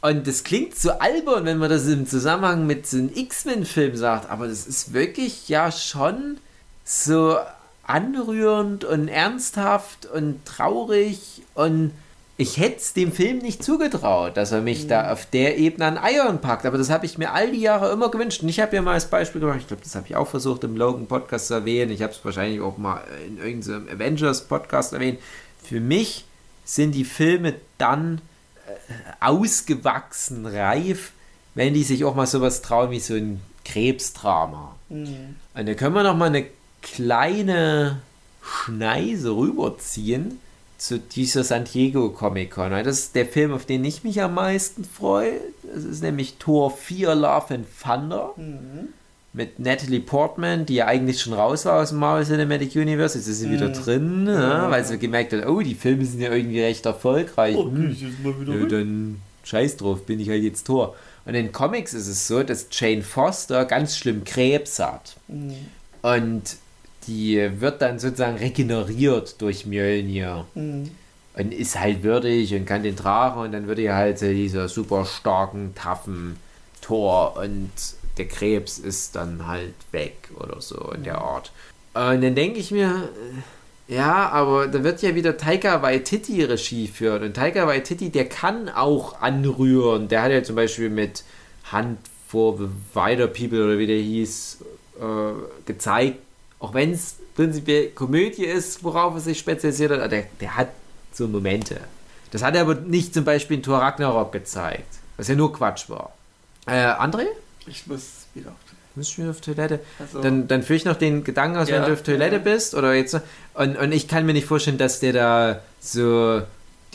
[SPEAKER 1] Und das klingt so albern, wenn man das im Zusammenhang mit so einem X-Men-Film sagt, aber das ist wirklich ja schon so anrührend und ernsthaft und traurig und ich hätte es dem Film nicht zugetraut, dass er mich da auf der Ebene an Eiern packt, aber das habe ich mir all die Jahre immer gewünscht. Und ich habe ja mal als Beispiel gemacht, ich glaube, das habe ich auch versucht im Logan-Podcast zu erwähnen, ich habe es wahrscheinlich auch mal in irgendeinem Avengers-Podcast erwähnt, für mich sind die Filme dann ausgewachsen, reif, wenn die sich auch mal sowas trauen wie so ein Krebsdrama.
[SPEAKER 2] Mhm.
[SPEAKER 1] Und da können wir noch mal eine kleine Schneise rüberziehen zu dieser San Diego Comic Con. Das ist der Film, auf den ich mich am meisten freue. Das ist nämlich Tor 4 Love and Thunder
[SPEAKER 2] Mhm.
[SPEAKER 1] Mit Natalie Portman, die ja eigentlich schon raus war aus dem Marvel Cinematic Universe. Jetzt ist sie wieder
[SPEAKER 2] Mhm.
[SPEAKER 1] drin, ja, weil sie gemerkt hat, oh, die Filme sind ja irgendwie recht erfolgreich. Hm.
[SPEAKER 2] jetzt mal wieder
[SPEAKER 1] Nö, dann scheiß drauf, bin ich halt jetzt Tor. Und in Comics ist es so, dass Jane Foster ganz schlimm Krebs hat.
[SPEAKER 2] Mhm.
[SPEAKER 1] Und die wird dann sozusagen regeneriert durch Mjölnir.
[SPEAKER 2] Mhm.
[SPEAKER 1] Und ist halt würdig und kann den tragen. Und dann wird ihr halt dieser super starken, taffen Tor. Und der Krebs ist dann halt weg oder so in der Art. Und dann denke ich mir, äh, ja, aber da wird ja wieder Taika Waititi Regie führen. Und Taika Waititi, der kann auch anrühren. Der hat ja zum Beispiel mit Hand for the Wider People oder wie der hieß, äh, gezeigt, auch wenn es prinzipiell Komödie ist, worauf er sich spezialisiert hat, der, der hat so Momente. Das hat er aber nicht zum Beispiel in Thor Ragnarok gezeigt, was ja nur Quatsch war. Äh, André?
[SPEAKER 2] Ich muss wieder auf
[SPEAKER 1] Bist du wieder auf Toilette?
[SPEAKER 2] Also,
[SPEAKER 1] Dann, dann führe ich noch den Gedanken aus, wenn
[SPEAKER 2] Ja,
[SPEAKER 1] du auf Toilette
[SPEAKER 2] ja.
[SPEAKER 1] bist oder jetzt. Und, und ich kann mir nicht vorstellen, dass der da so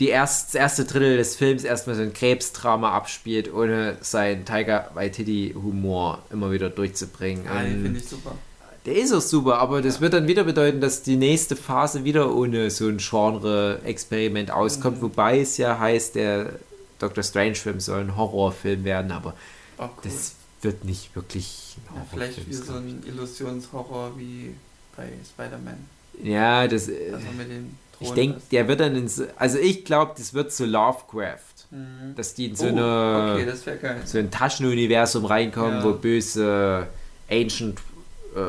[SPEAKER 1] die erst, das erste Drittel des Films erstmal so ein Krebsdrama abspielt, ohne seinen Tiger Waititi Humor immer wieder durchzubringen.
[SPEAKER 2] ja, den
[SPEAKER 1] Und
[SPEAKER 2] finde ich super.
[SPEAKER 1] der ist auch super, aber das wird dann wieder bedeuten, dass die nächste Phase wieder ohne so ein Genre-Experiment auskommt,
[SPEAKER 2] Mhm.
[SPEAKER 1] wobei es ja heißt, der Doctor Strange-Film soll ein Horrorfilm werden, aber
[SPEAKER 2] Auch cool.
[SPEAKER 1] das wird nicht wirklich
[SPEAKER 2] ja, vielleicht wie so ein Illusionshorror wie bei Spider-Man.
[SPEAKER 1] Ja, das. äh,
[SPEAKER 2] Also mit den
[SPEAKER 1] ich denke, der wird dann ins. Also ich glaube, das wird so Lovecraft.
[SPEAKER 2] Mhm.
[SPEAKER 1] Dass die in so,
[SPEAKER 2] oh,
[SPEAKER 1] eine,
[SPEAKER 2] okay, das wäre geil.
[SPEAKER 1] so ein Taschenuniversum reinkommen,
[SPEAKER 2] Ja.
[SPEAKER 1] wo böse Ancient äh,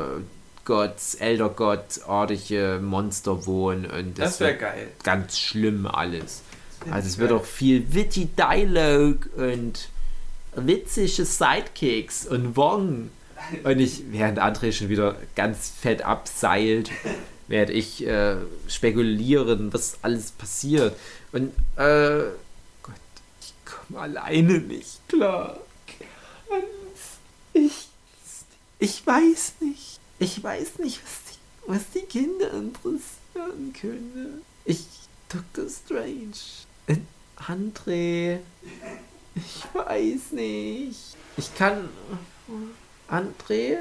[SPEAKER 1] Gods, Elder God-artige Monster wohnen und
[SPEAKER 2] Das
[SPEAKER 1] das,
[SPEAKER 2] wäre geil.
[SPEAKER 1] ganz schlimm alles. Also es wird auch viel witty Dialogue und witzige Sidekicks und Wong. Und ich, während André schon wieder ganz fett abseilt, werde ich äh, spekulieren, was alles passiert. Und, äh, Gott, ich komme alleine nicht klar. Ich, ich weiß nicht. Ich weiß nicht, was die, was die Kinder interessieren könnte. Ich, Dr. Strange. André. Ich weiß nicht. Ich kann. André?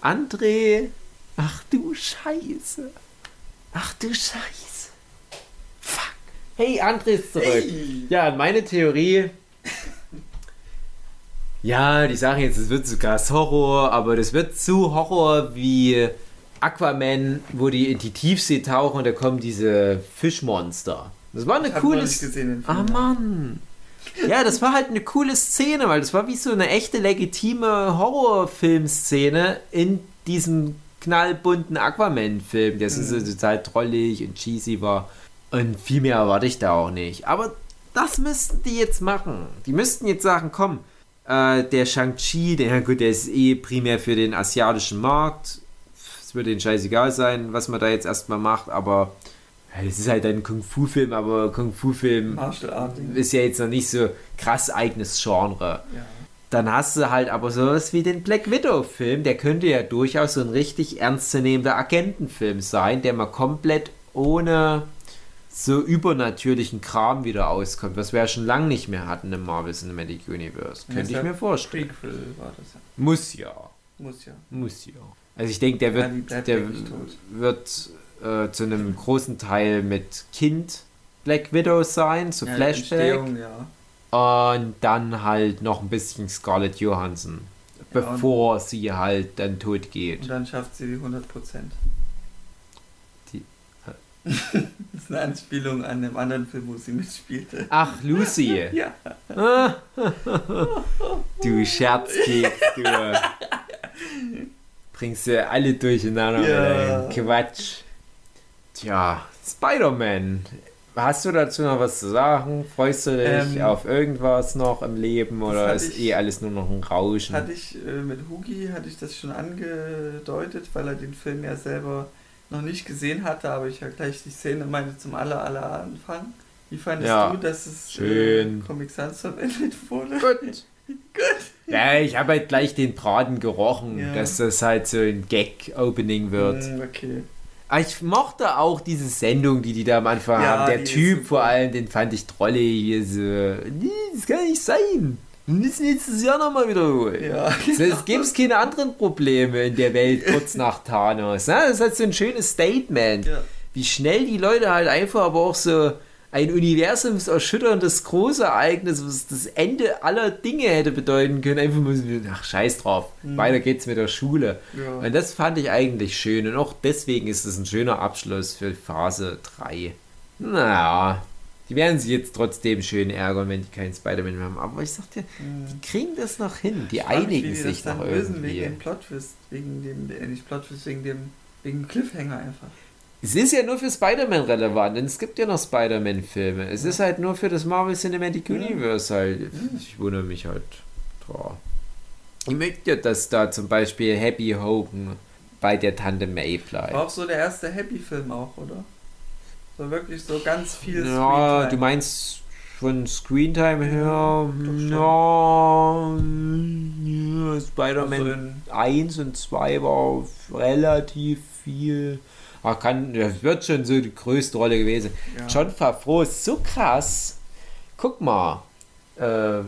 [SPEAKER 1] André? Ach du Scheiße. Ach du Scheiße. Fuck. Hey, André ist zurück.
[SPEAKER 2] Hey.
[SPEAKER 1] Ja, meine Theorie. Ja, die sagen jetzt, es wird so krass Horror, aber das wird zu Horror wie Aquaman, wo die in die Tiefsee tauchen und da kommen diese Fischmonster. Das war eine
[SPEAKER 2] Ich
[SPEAKER 1] coole
[SPEAKER 2] noch nicht gesehen den Film.
[SPEAKER 1] Ah Mann. Ja, das war halt eine coole Szene, weil das war wie so eine echte legitime Horrorfilmszene in diesem knallbunten Aquaman-Film, der so
[SPEAKER 2] Mhm.
[SPEAKER 1] total trollig und cheesy war. Und viel mehr erwarte ich da auch nicht. Aber das müssten die jetzt machen. Die müssten jetzt sagen, komm, äh, der Shang-Chi, der, gut, der ist eh primär für den asiatischen Markt. Es wird ihnen scheißegal sein, was man da jetzt erstmal macht, aber es ist halt ein Kung-Fu-Film, aber Kung-Fu-Film ist ja jetzt noch nicht so krass eigenes Genre.
[SPEAKER 2] Ja.
[SPEAKER 1] Dann hast du halt aber sowas wie den Black Widow-Film, der könnte ja durchaus so ein richtig ernstzunehmender Agentenfilm sein, der mal komplett ohne so übernatürlichen Kram wieder auskommt, was wir ja schon lange nicht mehr hatten im Marvel Cinematic Universe. Könnte ich mir vorstellen.
[SPEAKER 2] Prequel war das ja.
[SPEAKER 1] Muss ja.
[SPEAKER 2] Muss ja.
[SPEAKER 1] Muss ja. Also ich denke, der wird, der wird äh, zu einem großen Teil mit Kind Black Widow sein, zu
[SPEAKER 2] Ja,
[SPEAKER 1] Flashback.
[SPEAKER 2] Ja.
[SPEAKER 1] Und dann halt noch ein bisschen Scarlett Johansson,
[SPEAKER 2] Ja,
[SPEAKER 1] bevor sie halt dann tot geht.
[SPEAKER 2] Und dann schafft sie die 100 Prozent. Das ist eine Anspielung an dem anderen Film, wo sie mitspielte.
[SPEAKER 1] Ach, Lucy.
[SPEAKER 2] Ja.
[SPEAKER 1] Du Scherzkeks, du. Bringst du alle durcheinander
[SPEAKER 2] Ja.
[SPEAKER 1] Quatsch. Tja, Spider-Man. Hast du dazu noch was zu sagen? Freust du dich
[SPEAKER 2] Ähm,
[SPEAKER 1] auf irgendwas noch im Leben oder ist
[SPEAKER 2] ich-
[SPEAKER 1] eh alles nur noch ein Rauschen?
[SPEAKER 2] Hatte ich äh, mit Hugi hatte ich das schon angedeutet, weil er den Film ja selber noch nicht gesehen hatte, aber ich ja gleich die Szene meinte zum aller aller Anfang. Wie fandest
[SPEAKER 1] Ja,
[SPEAKER 2] du, dass es
[SPEAKER 1] schön.
[SPEAKER 2] Äh, Comic Sans verwendet wurde?
[SPEAKER 1] Gut.
[SPEAKER 2] Gut.
[SPEAKER 1] Ja, ich habe halt gleich den Braten gerochen,
[SPEAKER 2] Ja.
[SPEAKER 1] dass das halt so ein Gag-Opening wird.
[SPEAKER 2] Mm, okay.
[SPEAKER 1] Aber ich mochte auch diese Sendung, die die da am Anfang
[SPEAKER 2] Ja,
[SPEAKER 1] haben. Der Typ vor allem, den fand ich drollig. Hier so, nee, das kann nicht sein. Wir müssen nächstes Jahr nochmal wiederholen.
[SPEAKER 2] Ja.
[SPEAKER 1] Es gibt keine anderen Probleme in der Welt kurz nach Thanos. Ne? Das ist halt so ein schönes Statement.
[SPEAKER 2] ja.
[SPEAKER 1] Wie schnell die Leute halt einfach aber auch so ein universumserschütterndes Großereignis, was das Ende aller Dinge hätte bedeuten können, einfach mal so, ach scheiß drauf,
[SPEAKER 2] Mhm.
[SPEAKER 1] weiter geht's mit der Schule.
[SPEAKER 2] Ja.
[SPEAKER 1] Und das fand ich eigentlich schön und auch deswegen ist es ein schöner Abschluss für Phase 3. Naja, die werden sich jetzt trotzdem schön ärgern, wenn die keinen Spider-Man mehr haben. Aber ich sag dir,
[SPEAKER 2] Mm.
[SPEAKER 1] die kriegen das noch hin. Die
[SPEAKER 2] Ich mich,
[SPEAKER 1] einigen
[SPEAKER 2] die
[SPEAKER 1] sich noch irgendwie.
[SPEAKER 2] Wegen dem Plot-Twist, wegen dem, äh, nicht Plot-Twist, wegen dem, wegen dem Cliffhanger einfach.
[SPEAKER 1] Es ist ja nur für Spider-Man relevant, denn es gibt ja noch Spider-Man-Filme. Es ist halt nur für das Marvel Cinematic. Universe halt. Ich wundere mich halt drauf. Ich möchte ja, dass da zum Beispiel Happy Hogan bei der Tante May bleibt.
[SPEAKER 2] War auch so der erste Happy-Film auch, oder? So wirklich so ganz viel
[SPEAKER 1] Ja, du meinst von Screentime her, ja, ja Spider-Man
[SPEAKER 2] Also in-
[SPEAKER 1] 1 und 2 war relativ viel. Ach, kann, das wird schon so die größte Rolle gewesen.
[SPEAKER 2] Ja.
[SPEAKER 1] John Favreau ist so krass. Guck mal, äh, äh,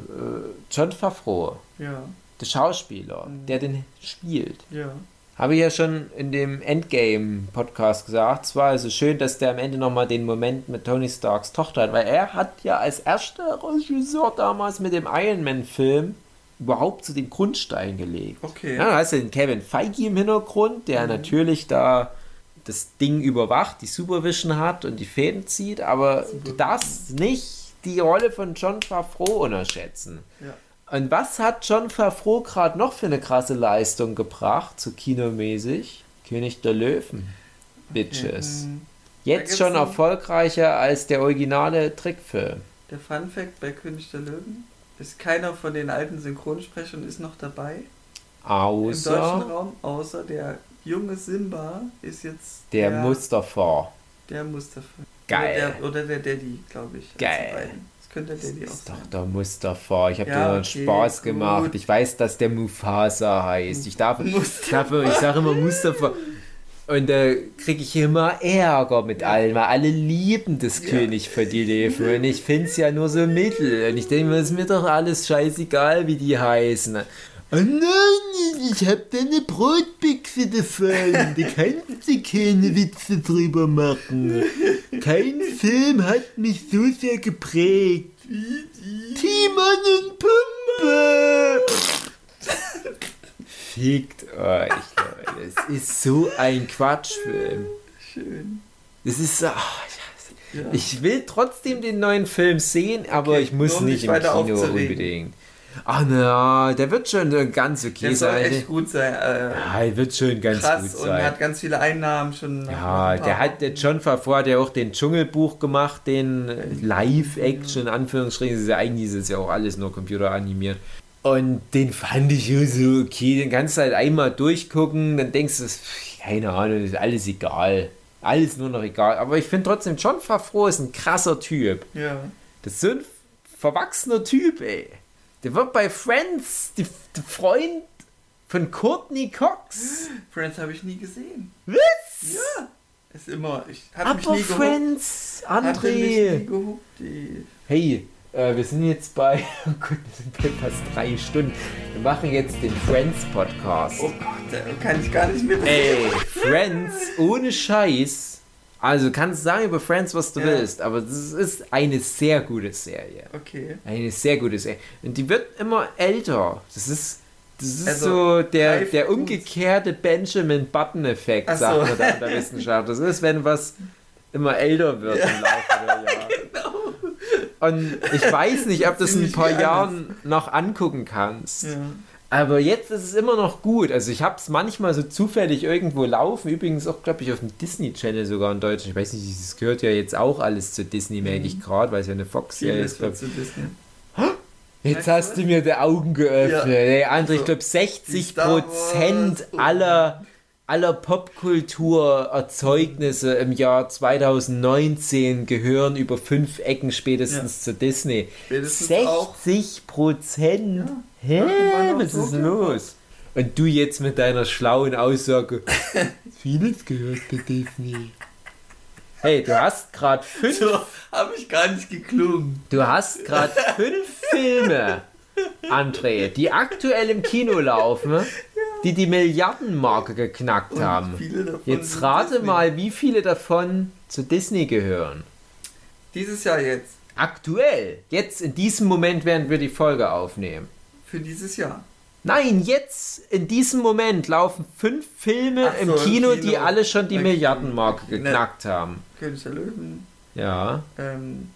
[SPEAKER 1] John Favreau,
[SPEAKER 2] Ja,
[SPEAKER 1] der Schauspieler,
[SPEAKER 2] Mhm.
[SPEAKER 1] der den spielt.
[SPEAKER 2] ja.
[SPEAKER 1] Habe ich ja schon in dem Endgame-Podcast gesagt. Es war also schön, dass der am Ende nochmal den Moment mit Tony Starks Tochter hat, weil er hat ja als erster Regisseur damals mit dem Iron Man-Film überhaupt so den Grundstein gelegt.
[SPEAKER 2] Okay.
[SPEAKER 1] Ja, da hast du den Kevin Feige im Hintergrund, der
[SPEAKER 2] Mhm.
[SPEAKER 1] natürlich da das Ding überwacht, die Supervision hat und die Fäden zieht, aber
[SPEAKER 2] Supervision.
[SPEAKER 1] darfst nicht die Rolle von John Favreau unterschätzen.
[SPEAKER 2] Ja.
[SPEAKER 1] Und was hat John Favreau gerade noch für eine krasse Leistung gebracht, so kinomäßig? König der Löwen. Bitches.
[SPEAKER 2] Mhm.
[SPEAKER 1] Jetzt schon erfolgreicher als der originale Trickfilm.
[SPEAKER 2] Der Fun Fact bei König der Löwen ist keiner von den alten Synchronsprechern ist noch dabei im deutschen
[SPEAKER 1] Außer
[SPEAKER 2] Raum, außer der junge Simba ist jetzt
[SPEAKER 1] der Mustafa.
[SPEAKER 2] der Mustafa.
[SPEAKER 1] Geil.
[SPEAKER 2] Oder der, oder der Daddy, glaube ich.
[SPEAKER 1] Geil.
[SPEAKER 2] Also beiden. Das könnte der Daddy auch
[SPEAKER 1] ist doch
[SPEAKER 2] sein.
[SPEAKER 1] der Mustafa. Ich habe
[SPEAKER 2] Ja,
[SPEAKER 1] dir
[SPEAKER 2] okay,
[SPEAKER 1] Spaß
[SPEAKER 2] gut.
[SPEAKER 1] gemacht. Ich weiß, dass der Mufasa heißt. Ich darf,
[SPEAKER 2] Mustafa.
[SPEAKER 1] ich, darf, ich sage immer Mustafa. Und da kriege ich immer Ärger mit allen, weil alle lieben das
[SPEAKER 2] Ja.
[SPEAKER 1] König für die Löwen. Und ich finde es ja nur so mittel. Und ich denke mir, es ist mir doch alles scheißegal, wie die heißen. Oh nein, ich hab deine Brotbüchse davon. Da kannst du keine Witze drüber machen. Kein Film hat mich so sehr geprägt. Timon und Pumpe. Fickt euch, Leute. Es ist so ein Quatschfilm.
[SPEAKER 2] Schön.
[SPEAKER 1] Es ist so. ach,
[SPEAKER 2] Ja.
[SPEAKER 1] ich will trotzdem den neuen Film sehen, aber
[SPEAKER 2] Okay,
[SPEAKER 1] ich muss nicht
[SPEAKER 2] dich
[SPEAKER 1] im Kino unbedingt. Ach na, der wird schon ganz okay
[SPEAKER 2] Der soll
[SPEAKER 1] sein.
[SPEAKER 2] echt gut sein. Äh,
[SPEAKER 1] Ja, der wird schon ganz
[SPEAKER 2] krass
[SPEAKER 1] gut
[SPEAKER 2] und
[SPEAKER 1] sein.
[SPEAKER 2] hat ganz viele Einnahmen schon.
[SPEAKER 1] Ja, der hat der
[SPEAKER 2] Wochen.
[SPEAKER 1] John Favreau hat ja auch den Dschungelbuch gemacht, den äh, Live-Action, in Anführungsstrichen. Das ist ja eigentlich ist es ja auch alles nur computeranimiert. Und den fand ich so okay. Den kannst du halt einmal durchgucken, dann denkst du, keine Ahnung, ist alles egal. Alles nur noch egal. Aber ich finde trotzdem, John Favreau ist ein krasser Typ.
[SPEAKER 2] Ja.
[SPEAKER 1] Das ist so ein verwachsener Typ, ey. Der wird bei Friends die, der Freund von Courtney Cox.
[SPEAKER 2] Friends habe ich nie gesehen.
[SPEAKER 1] Was?
[SPEAKER 2] Ja. Ist immer. Ich mich
[SPEAKER 1] Aber
[SPEAKER 2] gehuckt.
[SPEAKER 1] Friends,
[SPEAKER 2] Hatte mich
[SPEAKER 1] André.
[SPEAKER 2] nie gehuckt, die.
[SPEAKER 1] Hey, äh, wir sind jetzt bei, oh Gott, wir sind bei fast drei Stunden. Wir machen jetzt den Friends Podcast.
[SPEAKER 2] Oh Gott, da kann ich gar nicht mit.
[SPEAKER 1] Ey, Friends ohne Scheiß. Also kannst sagen über Friends, was du
[SPEAKER 2] Ja.
[SPEAKER 1] willst, aber das ist eine sehr gute Serie.
[SPEAKER 2] Okay.
[SPEAKER 1] Eine sehr gute Serie. Und die wird immer älter. Das ist, das ist
[SPEAKER 2] Also,
[SPEAKER 1] so der, der umgekehrte Benjamin Button-Effekt,
[SPEAKER 2] Ach
[SPEAKER 1] sagt
[SPEAKER 2] so.
[SPEAKER 1] man da in der Wissenschaft. Das ist, wenn was immer älter wird im Laufe der Jahre.
[SPEAKER 2] Genau.
[SPEAKER 1] Und ich weiß nicht, ob du das in ein paar. Jahren noch angucken kannst.
[SPEAKER 2] Ja.
[SPEAKER 1] Aber jetzt ist es immer noch gut. Also ich habe es manchmal so zufällig irgendwo laufen. Übrigens auch, glaube ich, auf dem Disney Channel sogar in Deutsch. Ich weiß nicht, das gehört ja jetzt auch alles zu Disney, merke ich gerade, weil es ja eine Fox-Serie ist. Glaub.
[SPEAKER 2] zu Disney.
[SPEAKER 1] Jetzt hast du mir die Augen geöffnet.
[SPEAKER 2] Ja.
[SPEAKER 1] Ey, André, ich glaube
[SPEAKER 2] die
[SPEAKER 1] 60
[SPEAKER 2] Star
[SPEAKER 1] Prozent
[SPEAKER 2] Wars-
[SPEAKER 1] aller, aller Popkulturerzeugnisse im Jahr 2019 gehören über fünf Ecken spätestens zu Disney.
[SPEAKER 2] Spätestens
[SPEAKER 1] 60 Prozent? Hä?
[SPEAKER 2] Irgendwann auch
[SPEAKER 1] Was ist los? Und du jetzt mit deiner schlauen Aussage, vieles gehört zu Disney. Hey, du hast gerade fünf,
[SPEAKER 2] So habe ich gar nicht geklungen.
[SPEAKER 1] du hast gerade fünf Filme, André, die aktuell im Kino laufen, die die Milliardenmarke geknackt haben. Jetzt rate mal, wie viele davon zu Disney gehören.
[SPEAKER 2] Dieses Jahr jetzt.
[SPEAKER 1] Aktuell, jetzt in diesem Moment, während wir die Folge aufnehmen.
[SPEAKER 2] Für dieses Jahr.
[SPEAKER 1] Nein, jetzt in diesem Moment laufen fünf Filme
[SPEAKER 2] Ach
[SPEAKER 1] im,
[SPEAKER 2] so, im
[SPEAKER 1] Kino,
[SPEAKER 2] Kino.
[SPEAKER 1] die alle schon die
[SPEAKER 2] Okay.
[SPEAKER 1] Milliardenmarke
[SPEAKER 2] Ne.
[SPEAKER 1] geknackt haben.
[SPEAKER 2] König der Löwen.
[SPEAKER 1] Ja,
[SPEAKER 2] Ähm,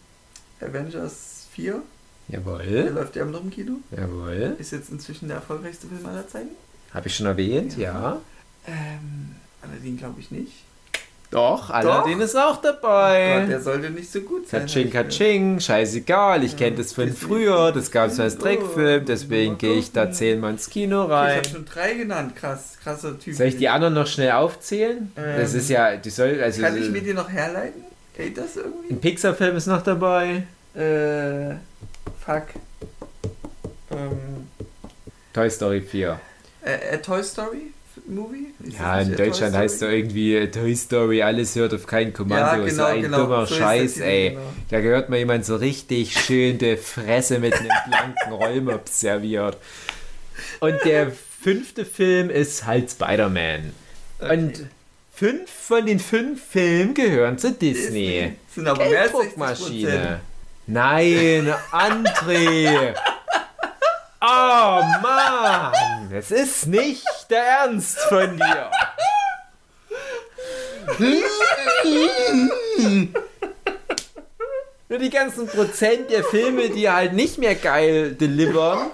[SPEAKER 2] Avengers 4. Der
[SPEAKER 1] jawohl,
[SPEAKER 2] läuft ja immer noch im Kino.
[SPEAKER 1] jawohl.
[SPEAKER 2] Ist jetzt inzwischen der erfolgreichste Film aller Zeiten.
[SPEAKER 1] Habe ich schon erwähnt, ja.
[SPEAKER 2] Ähm, Aladdin glaube ich nicht.
[SPEAKER 1] Doch, Aladdin ist auch
[SPEAKER 2] Gott,
[SPEAKER 1] dabei.
[SPEAKER 2] der sollte nicht so gut sein.
[SPEAKER 1] Katsching. Katsching, scheißegal, ich kenne das von früher, das gab es als
[SPEAKER 2] Oh,
[SPEAKER 1] Trickfilm, deswegen gehe ich da zehnmal ins Kino rein.
[SPEAKER 2] ich habe schon drei genannt. Krass, krasser Typ.
[SPEAKER 1] Soll ich die anderen noch schnell aufzählen? das
[SPEAKER 2] Ähm,
[SPEAKER 1] ist ja, die soll, also
[SPEAKER 2] Kann ich mir die noch herleiten? Geht das irgendwie?
[SPEAKER 1] ein Pixar-Film ist noch dabei.
[SPEAKER 2] Äh, fuck. Ähm,
[SPEAKER 1] Toy Story 4.
[SPEAKER 2] äh, äh, Toy Story Movie? Ist
[SPEAKER 1] Ja, in Deutschland heißt er irgendwie äh, Toy Story, alles hört auf kein Kommando.
[SPEAKER 2] Ja,
[SPEAKER 1] so
[SPEAKER 2] genau,
[SPEAKER 1] ein
[SPEAKER 2] genau.
[SPEAKER 1] dummer
[SPEAKER 2] So
[SPEAKER 1] Scheiß, ey.
[SPEAKER 2] genau.
[SPEAKER 1] Da gehört mal jemand so richtig schön die Fresse mit einem blanken Rollmops serviert. Und der fünfte Film ist halt Spider-Man. Und fünf von den fünf Filmen gehören zu Disney.
[SPEAKER 2] Sind aber mehr als 60%.
[SPEAKER 1] Gelddruckmaschine. Nein, André. Oh Mann, es ist nicht der Ernst von dir. Nur die ganzen Prozent der Filme, die halt nicht mehr geil delivern,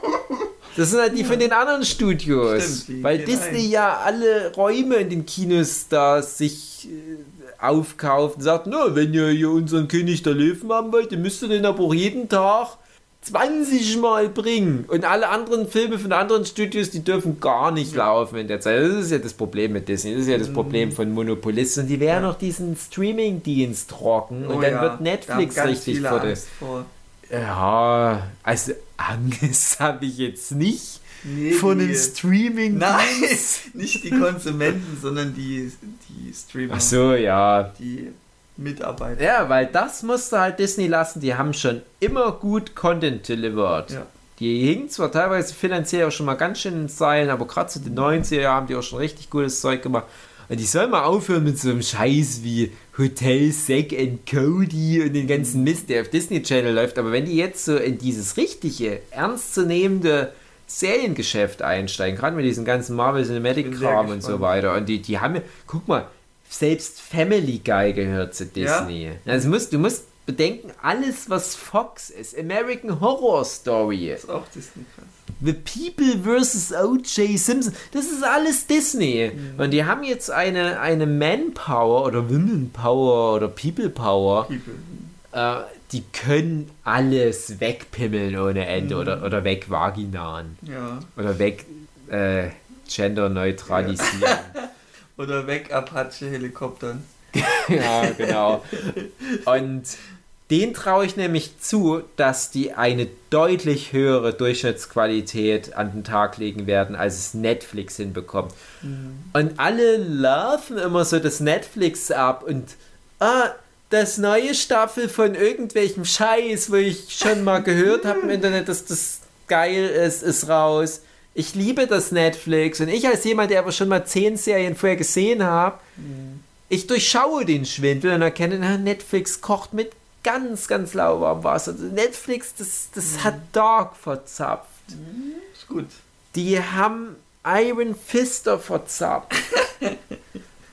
[SPEAKER 1] das sind halt die von den anderen Studios.
[SPEAKER 2] Stimmt,
[SPEAKER 1] weil Disney
[SPEAKER 2] ein.
[SPEAKER 1] ja alle Räume in den Kinos da sich äh, aufkauft und sagt, na, wenn ihr hier unseren König der Löwen haben wollt, dann müsst ihr den aber auch jeden Tag 20 Mal bringen. Und alle anderen Filme von anderen Studios, die dürfen gar nicht laufen in der Zeit. Das ist ja das Problem mit Disney. Das ist ja das
[SPEAKER 2] Mhm.
[SPEAKER 1] Problem von Monopolisten. Und die werden noch diesen Streaming-Dienst rocken. Und
[SPEAKER 2] Oh
[SPEAKER 1] dann
[SPEAKER 2] ja,
[SPEAKER 1] wird Netflix richtig vor
[SPEAKER 2] vor.
[SPEAKER 1] Ja, also Angst habe ich jetzt nicht
[SPEAKER 2] Nee,
[SPEAKER 1] von den streaming
[SPEAKER 2] Nein, nicht die Konsumenten, sondern die, die Streamer.
[SPEAKER 1] Ach so, ja.
[SPEAKER 2] Die Mitarbeiter.
[SPEAKER 1] Ja, weil das musste halt Disney lassen. Die haben schon immer gut Content delivered.
[SPEAKER 2] Ja.
[SPEAKER 1] Die hingen zwar teilweise finanziell auch schon mal ganz schön in den Seilen, aber gerade zu den 90er Jahren haben die auch schon richtig gutes Zeug gemacht. Und die sollen mal aufhören mit so einem Scheiß wie Hotel Zack and Cody und den ganzen Mist, der auf Disney Channel läuft. Aber wenn die jetzt so in dieses richtige, ernstzunehmende Seriengeschäft einsteigen, gerade mit diesem ganzen Marvel Cinematic Kram und so weiter. Und die, die haben ja, guck mal, selbst Family Guy gehört zu Disney. Also musst, du musst bedenken, alles was Fox ist, American Horror Story,
[SPEAKER 2] ist auch Disney.
[SPEAKER 1] The People vs. O.J. Simpson, das ist alles Disney. Und die haben jetzt eine, eine Manpower oder Women Power oder People Power,
[SPEAKER 2] People.
[SPEAKER 1] äh, die können alles wegpimmeln ohne Ende
[SPEAKER 2] Mhm.
[SPEAKER 1] oder, oder wegvaginaren
[SPEAKER 2] Ja.
[SPEAKER 1] oder weg äh, genderneutralisieren.
[SPEAKER 2] Oder weg Apache-Helikoptern.
[SPEAKER 1] ja, genau. Und den traue ich nämlich zu, dass die eine deutlich höhere Durchschnittsqualität an den Tag legen werden, als es Netflix hinbekommt. Mhm. Und alle laufen immer so das Netflix ab und ah, das neue Staffel von irgendwelchem Scheiß, wo ich schon mal gehört habe im Internet, dass das geil ist, ist raus. Ich liebe das Netflix und ich als jemand, der aber schon mal zehn Serien vorher gesehen habe, mhm. ich durchschaue den Schwindel und erkenne, na, Netflix kocht mit ganz, ganz lauwarmem Wasser. Also Netflix, das, das mhm. hat Dark verzapft.
[SPEAKER 2] Mhm. Ist gut.
[SPEAKER 1] Die haben Iron Fister verzapft.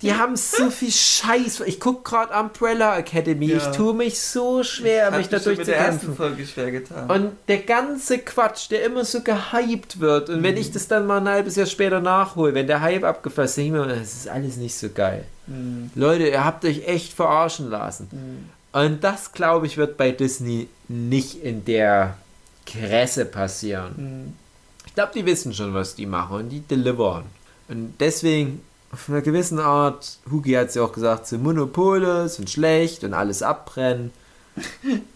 [SPEAKER 1] Die haben so viel Scheiß. Ich gucke gerade Umbrella Academy. Ja. Ich tue mich so schwer, ich mich dadurch zu kämpfen.
[SPEAKER 2] Folge schwer getan.
[SPEAKER 1] Und der ganze Quatsch, der immer so gehypt wird. Und mhm. wenn ich das dann mal ein halbes Jahr später nachhole, wenn der Hype abgefasst ist, denke ich mir, das ist alles nicht so geil. Mhm. Leute, ihr habt euch echt verarschen lassen. Mhm. Und das, glaube ich, wird bei Disney nicht in der Kresse passieren. Mhm. Ich glaube, die wissen schon, was die machen und die delivern. Und deswegen, auf einer gewissen Art, Hugi hat es ja auch gesagt, sind Monopole, sind schlecht und alles abbrennen.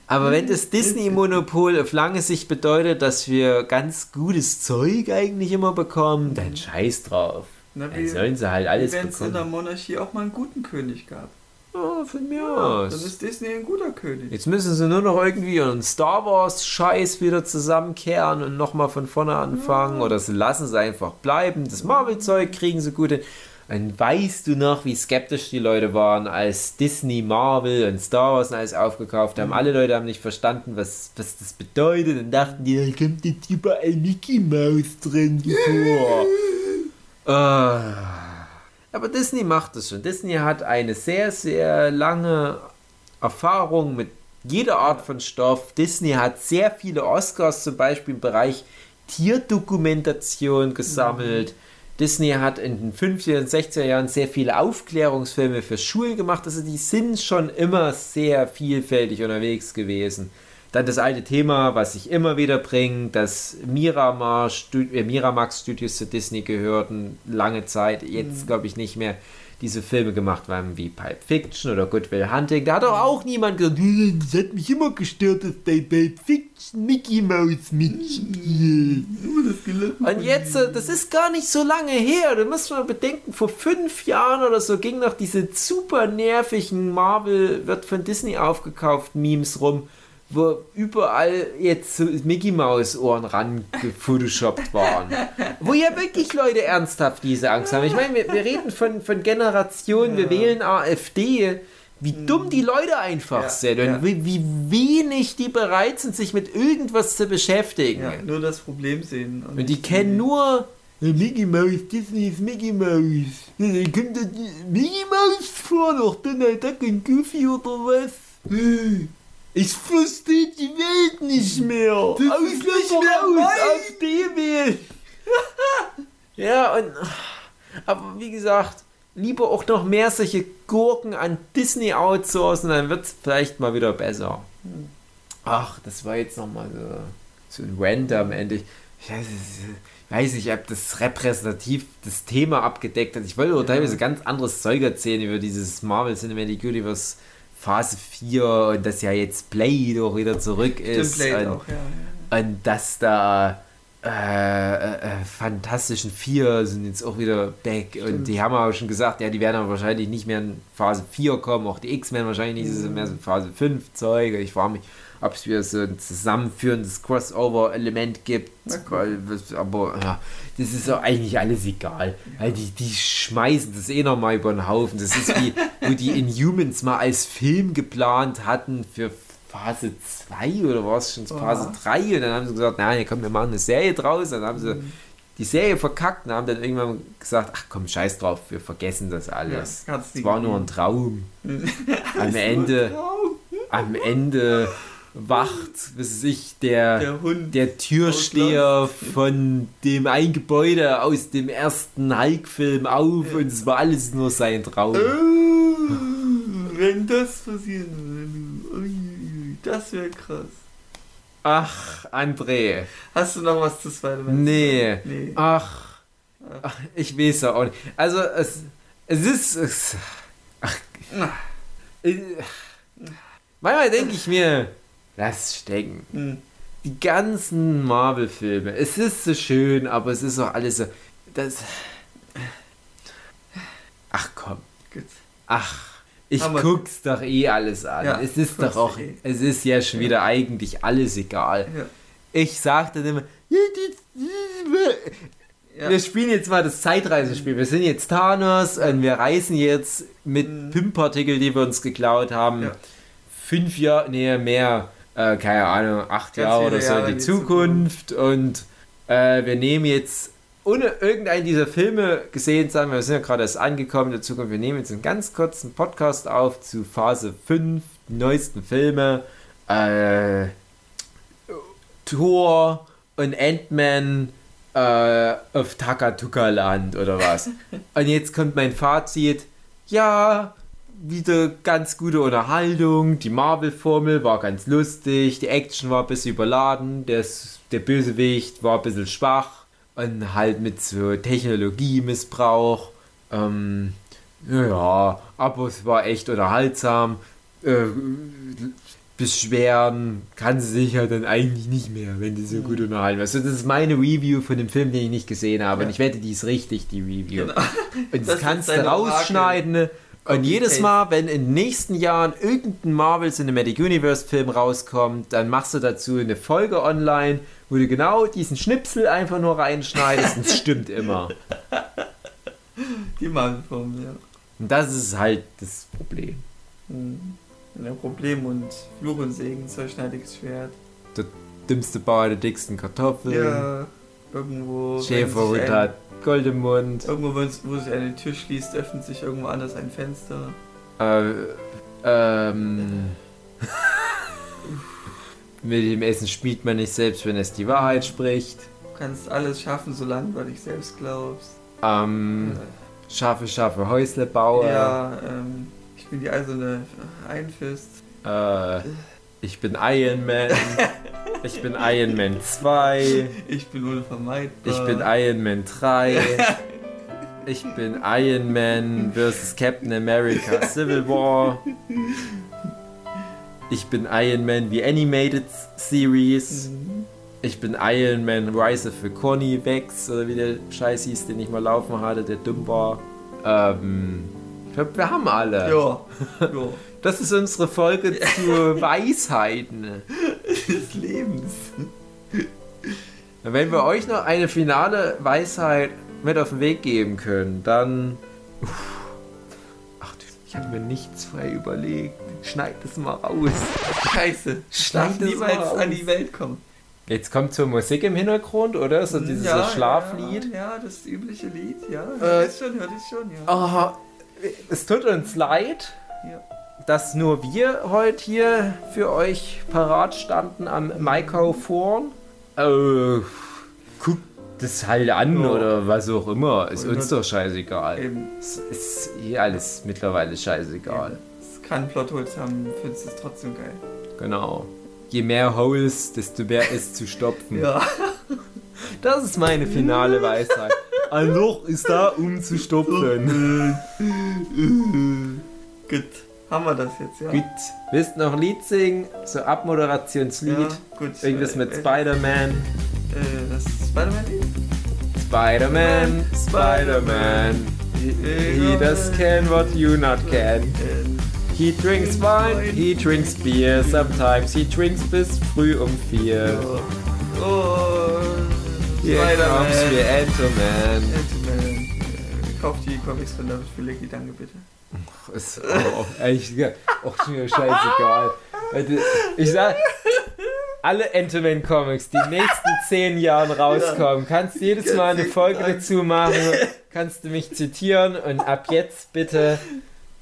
[SPEAKER 1] Aber wenn das Disney-Monopol auf lange Sicht bedeutet, dass wir ganz gutes Zeug eigentlich immer bekommen, dann scheiß drauf. Na, dann sollen sie halt alles
[SPEAKER 2] bekommen. Wenn es in der Monarchie auch mal einen guten König gab.
[SPEAKER 1] Ja, von mir ja, aus.
[SPEAKER 2] Dann ist Disney ein guter König.
[SPEAKER 1] Jetzt müssen sie nur noch irgendwie einen Star Wars-Scheiß wieder zusammenkehren und nochmal von vorne anfangen. Ja. Oder sie lassen es einfach bleiben. Das Marvel-Zeug kriegen sie gut hin. Und weißt du noch, wie skeptisch die Leute waren, als Disney, Marvel und Star Wars und alles aufgekauft haben? Mhm. Alle Leute haben nicht verstanden, was, was das bedeutet und dachten, die, da kommt jetzt überall Mickey Mouse drin vor. oh. Aber Disney macht es schon. Disney hat eine sehr, sehr lange Erfahrung mit jeder Art von Stoff. Disney hat sehr viele Oscars zum Beispiel im Bereich Tierdokumentation gesammelt. Mhm. Disney hat in den 50er und 60er Jahren sehr viele Aufklärungsfilme für Schulen gemacht. Also die sind schon immer sehr vielfältig unterwegs gewesen. Dann das alte Thema, was ich immer wieder bringe, dass Miramar, äh, Miramax Studios zu Disney gehörten, lange Zeit, jetzt mhm. glaube ich nicht mehr, diese Filme gemacht haben wie Pipe Fiction oder Good Will Hunting. Da hat doch auch niemand gesagt, das hat mich immer gestört, dass bei Pipe Fiction Mickey Mouse mitspielt. Und jetzt, das ist gar nicht so lange her. Da muss man bedenken, vor fünf Jahren oder so ging noch diese super nervigen Marvel wird von Disney aufgekauft Memes rum wo überall jetzt so Mickey Maus Ohren rangefotoshoppt waren. wo ja wirklich Leute ernsthaft diese Angst haben. Ich meine, wir, wir reden von, von Generationen, ja. wir wählen AfD, wie mhm. dumm die Leute einfach ja, sind und ja. wie, wie, wenig die bereit sind, sich mit irgendwas zu beschäftigen. Ja,
[SPEAKER 2] nur das Problem sehen.
[SPEAKER 1] Und, und die kennen nur Mickey Mouse, Disney ist Mickey Mouse. Dann kommt Mickey Mouse vor, noch Donald Duck und Goofy oder was? Ich verstehe die Welt nicht mehr. Das aus nicht mehr aus, auf die Welt. ja, und. Aber wie gesagt, lieber auch noch mehr solche Gurken an Disney outsourcen, dann wird es vielleicht mal wieder besser. Ach, das war jetzt nochmal so, so ein Rant am Ende. Ich weiß nicht, ob das repräsentativ das Thema abgedeckt hat. Ich wollte auch teilweise ganz anderes Zeug erzählen über dieses Marvel Cinematic Universe Phase 4 und dass ja jetzt Blade auch wieder zurück ist.
[SPEAKER 2] Blade und, auch, ja,
[SPEAKER 1] ja. und dass da äh, äh, äh, Fantastischen Vier sind jetzt auch wieder back Stimmt. und die haben aber schon gesagt, ja, die werden aber wahrscheinlich nicht mehr in Phase 4 kommen, auch die X-Men wahrscheinlich nicht, mhm. mehr so Phase 5 Zeug. Ich frage mich, ob es wieder so ein zusammenführendes Crossover-Element gibt. Weil, aber ja, das ist doch eigentlich alles egal. Weil die, die schmeißen das eh nochmal über den Haufen. Das ist wie, wo die Inhumans mal als Film geplant hatten für Phase 2 oder war es schon Phase 3 und dann haben sie gesagt, nein, komm, wir machen eine Serie draus. Dann haben sie mhm. die Serie verkackt und haben dann irgendwann gesagt, ach komm, scheiß drauf, wir vergessen das alles. Es ja, war nur ein Traum. am Ende, am Ende wacht, was sich der, der, Hund der Türsteher von dem ein Gebäude aus dem ersten Hulk-Film auf ja. und es war alles nur sein Traum. Oh,
[SPEAKER 2] wenn das passieren würde, das wäre krass.
[SPEAKER 1] Ach, André.
[SPEAKER 2] Hast du noch was zu Spider-Man?
[SPEAKER 1] Nee. nee. Ach, Ach, ich weiß auch nicht. Also, es, Es ist. Es, ach. Äh, manchmal denke ich mir, lass stecken.
[SPEAKER 2] Hm.
[SPEAKER 1] Die ganzen Marvel-Filme. Es ist so schön, aber es ist auch alles so. Das. Ach komm.
[SPEAKER 2] Gut.
[SPEAKER 1] Ach. Ich
[SPEAKER 2] Aber-
[SPEAKER 1] guck's doch eh alles an.
[SPEAKER 2] Ja,
[SPEAKER 1] es ist doch auch.
[SPEAKER 2] eh.
[SPEAKER 1] Es ist ja schon wieder eigentlich alles egal.
[SPEAKER 2] Ja.
[SPEAKER 1] Ich sag dann immer.
[SPEAKER 2] Ja.
[SPEAKER 1] Wir spielen jetzt mal das Zeitreisespiel. Wir sind jetzt Thanos und wir reisen jetzt mit
[SPEAKER 2] Mhm.
[SPEAKER 1] PIM-Partikel, die wir uns geklaut haben,
[SPEAKER 2] Ja.
[SPEAKER 1] fünf Jahre, nee, mehr, äh, keine Ahnung, acht Jahre oder so
[SPEAKER 2] Jahre
[SPEAKER 1] in die Zukunft. Und äh, wir nehmen jetzt, ohne irgendeinen dieser Filme gesehen zu haben, wir sind ja gerade erst angekommen in der Zukunft, wir nehmen jetzt einen ganz kurzen Podcast auf zu Phase 5, die neuesten Filme. Äh, Thor und Ant-Man äh, auf Takatuka-Land oder was. und jetzt kommt mein Fazit. Ja, wieder ganz gute Unterhaltung. Die Marvel-Formel war ganz lustig. Die Action war ein bisschen überladen. Der, der Bösewicht war ein bisschen schwach. Und halt mit so Technologiemissbrauch. Ähm, ja, aber es war echt unterhaltsam. Äh, beschweren kann sie sich ja dann eigentlich nicht mehr, wenn die so gut unterhalten. Also das ist meine Review von dem Film, den ich nicht gesehen habe.
[SPEAKER 2] Ja.
[SPEAKER 1] Und ich wette, die ist richtig, die Review.
[SPEAKER 2] Genau.
[SPEAKER 1] Und das,
[SPEAKER 2] Das
[SPEAKER 1] kannst
[SPEAKER 2] ist
[SPEAKER 1] du rausschneiden. Und jedes Mal, wenn in den nächsten Jahren irgendein Marvel Cinematic Universe Film rauskommt, dann machst du dazu eine Folge online, wo du genau diesen Schnipsel einfach nur reinschneidest und es stimmt immer.
[SPEAKER 2] Die Marvel-Form, ja.
[SPEAKER 1] Und das ist halt das Problem.
[SPEAKER 2] Hm. Ein Problem und Fluch und Segen, zweischneidiges Schwert.
[SPEAKER 1] Dümmste Bauer der dicksten Kartoffeln.
[SPEAKER 2] Ja, irgendwo. wenn
[SPEAKER 1] Schäfer
[SPEAKER 2] sich
[SPEAKER 1] und
[SPEAKER 2] ein-
[SPEAKER 1] hat Gold im Mund.
[SPEAKER 2] Irgendwo, wo sich eine Tür schließt, öffnet sich irgendwo anders ein Fenster.
[SPEAKER 1] Äh, ähm. Mit dem Essen spielt man nicht selbst, wenn es die Wahrheit spricht.
[SPEAKER 2] Du kannst alles schaffen, solange du an dich selbst glaubst.
[SPEAKER 1] Ähm, scharfe, scharfe Häusle bauen.
[SPEAKER 2] Ja, ähm, ich bin die eiserne Einfist.
[SPEAKER 1] Äh, ich bin Iron Man. ich bin Iron Man 2.
[SPEAKER 2] Ich bin unvermeidbar.
[SPEAKER 1] Ich bin Iron Man 3. Ich bin Iron Man vs. Captain America Civil War. Ich bin Iron Man The Animated Series. Ich bin Iron Man Rise of the Cornyvex oder wie der Scheiß hieß, den ich mal laufen hatte, der dumm war. Ähm, ich glaube, wir haben alle.
[SPEAKER 2] Ja, ja.
[SPEAKER 1] Das ist unsere Folge zu Weisheiten.
[SPEAKER 2] Des Lebens.
[SPEAKER 1] Wenn wir euch noch eine finale Weisheit mit auf den Weg geben können, dann. Uff. Ach, du, ich hatte mir nichts frei überlegt. Schneid das mal raus.
[SPEAKER 2] Scheiße.
[SPEAKER 1] Schneid
[SPEAKER 2] niemals
[SPEAKER 1] mal
[SPEAKER 2] an
[SPEAKER 1] aus.
[SPEAKER 2] die Welt kommen.
[SPEAKER 1] Jetzt kommt zur Musik im Hintergrund, oder? So dieses so Schlaflied.
[SPEAKER 2] Ja, ja, das übliche Lied, ja.
[SPEAKER 1] Äh,
[SPEAKER 2] Hört es schon, hört es schon, ja.
[SPEAKER 1] Aha, es tut uns leid,
[SPEAKER 2] Ja.
[SPEAKER 1] Dass nur wir heute hier für euch parat standen am Mikrofon. Äh, guckt das halt an
[SPEAKER 2] Ja.
[SPEAKER 1] oder was auch immer. Ist
[SPEAKER 2] Und
[SPEAKER 1] uns doch scheißegal.
[SPEAKER 2] Eben.
[SPEAKER 1] Es ist eh alles mittlerweile scheißegal.
[SPEAKER 2] Es kann Plotholes haben, findest es trotzdem geil.
[SPEAKER 1] Genau. Je mehr Holes, desto mehr ist zu stopfen.
[SPEAKER 2] Ja.
[SPEAKER 1] Das ist meine finale Weisheit. Ein Loch ist da, um zu stopfen.
[SPEAKER 2] Gut. Haben wir das jetzt, ja?
[SPEAKER 1] Gut. Willst du noch ein Lied singen? So Abmoderationslied?
[SPEAKER 2] Ja, gut.
[SPEAKER 1] Irgendwas mit
[SPEAKER 2] Äh,
[SPEAKER 1] Spider-Man.
[SPEAKER 2] Äh, das Spider-Man-Lied?
[SPEAKER 1] Spider-Man, Spider-Man. He, does can what you not can.
[SPEAKER 2] Äh,
[SPEAKER 1] He drinks wine, he drinks beer. Sometimes he drinks bis früh um vier.
[SPEAKER 2] Oh,
[SPEAKER 1] Here comes the Ant-Man.
[SPEAKER 2] Ant-Man. Äh, Kauft die Comics von David Filecki, danke bitte.
[SPEAKER 1] Ist auch echt auch mir scheißegal. Ich sag, alle Ant-Man Comics, die in den nächsten zehn Jahren rauskommen, kannst du jedes Mal eine Folge dazu machen, kannst du mich zitieren und ab jetzt bitte.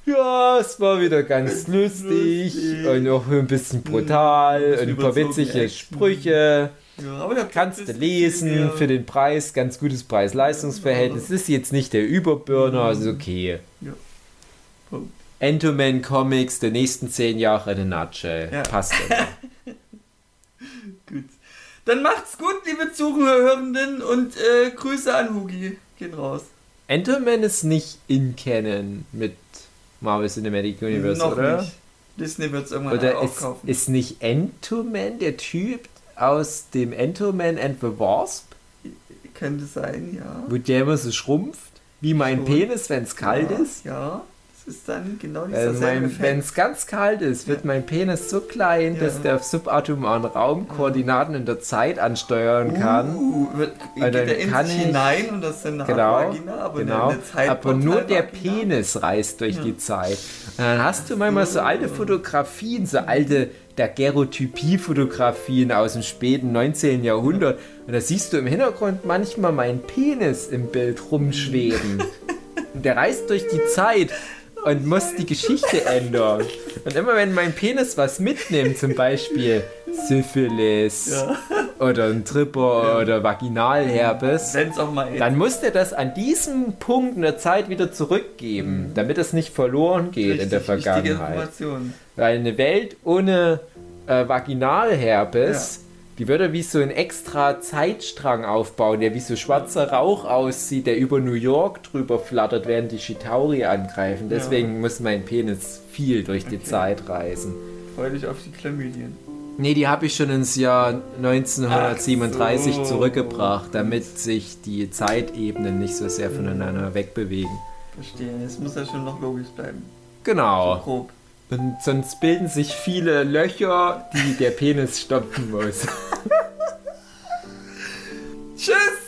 [SPEAKER 1] Ja, es war wieder ganz lustig
[SPEAKER 2] Lustig.
[SPEAKER 1] und auch ein bisschen brutal
[SPEAKER 2] Ein
[SPEAKER 1] und ein paar witzige. Sprüche.
[SPEAKER 2] Ja,
[SPEAKER 1] Kannst du lesen
[SPEAKER 2] mehr-
[SPEAKER 1] für den Preis, ganz gutes Preis-Leistungs-Verhältnis. Ist jetzt nicht der Überburner, ist okay.
[SPEAKER 2] Ja.
[SPEAKER 1] Entoman Comics der nächsten zehn Jahre in a nutshell.
[SPEAKER 2] Ja.
[SPEAKER 1] Passt immer.
[SPEAKER 2] Gut. Dann macht's gut, liebe Zuhörenden und äh, Grüße an Hugi. Gehen raus.
[SPEAKER 1] Enderman ist nicht in Canon mit Marvel Cinematic Universe,
[SPEAKER 2] Noch
[SPEAKER 1] oder?
[SPEAKER 2] nicht. Disney wird es irgendwann
[SPEAKER 1] Oder ist,
[SPEAKER 2] aufkaufen.
[SPEAKER 1] ist nicht Entoman der Typ aus dem Entoman and the Wasp,
[SPEAKER 2] Könnte sein, ja.
[SPEAKER 1] wo der immer so schrumpft, wie mein
[SPEAKER 2] Schon.
[SPEAKER 1] Penis, wenn es kalt
[SPEAKER 2] ja,
[SPEAKER 1] ist?
[SPEAKER 2] Ja, das ist dann genau dieser
[SPEAKER 1] Also wenn es ganz kalt ist, wird
[SPEAKER 2] Ja.
[SPEAKER 1] mein Penis so klein, dass der subatomaren Raum Koordinaten in der Zeit ansteuern kann.
[SPEAKER 2] Uh, wird,
[SPEAKER 1] Weil
[SPEAKER 2] geht er in
[SPEAKER 1] kann
[SPEAKER 2] sich
[SPEAKER 1] ich-
[SPEAKER 2] hinein und das eine
[SPEAKER 1] Genau,
[SPEAKER 2] Vagina, aber
[SPEAKER 1] genau.
[SPEAKER 2] eine Zeit
[SPEAKER 1] Aber nur der
[SPEAKER 2] Vagina.
[SPEAKER 1] Penis reist durch die Zeit. Und dann hast du manchmal so alte Fotografien, so alte Daguerreotypie-Fotografien aus dem späten 19. Jahrhundert. Und da siehst du im Hintergrund manchmal meinen Penis im Bild rumschweben. Und der reist durch die Zeit und muss die Geschichte ändern. Und immer wenn mein Penis was mitnimmt, zum Beispiel Syphilis
[SPEAKER 2] Ja.
[SPEAKER 1] oder ein Tripper oder Vaginalherpes, dann muss der das an diesem Punkt in der Zeit wieder zurückgeben, damit es nicht verloren geht in der
[SPEAKER 2] richtig
[SPEAKER 1] Vergangenheit. Weil eine Welt ohne äh, Vaginalherpes, die würde wie so ein extra Zeitstrang aufbauen, der wie so schwarzer Rauch aussieht, der über New York drüber flattert, während die Chitauri angreifen. Deswegen muss mein Penis viel durch die
[SPEAKER 2] Okay.
[SPEAKER 1] Zeit reisen.
[SPEAKER 2] Freu dich auf die Chlamydien.
[SPEAKER 1] Nee, die habe ich schon ins Jahr 1937
[SPEAKER 2] Ach so.
[SPEAKER 1] zurückgebracht, damit sich die Zeitebenen nicht so sehr voneinander wegbewegen.
[SPEAKER 2] Verstehe. Es muss ja schon noch logisch bleiben.
[SPEAKER 1] Genau.
[SPEAKER 2] Grob.
[SPEAKER 1] Dann, sonst bilden sich viele Löcher, die der Penis stopfen muss. Tschüss!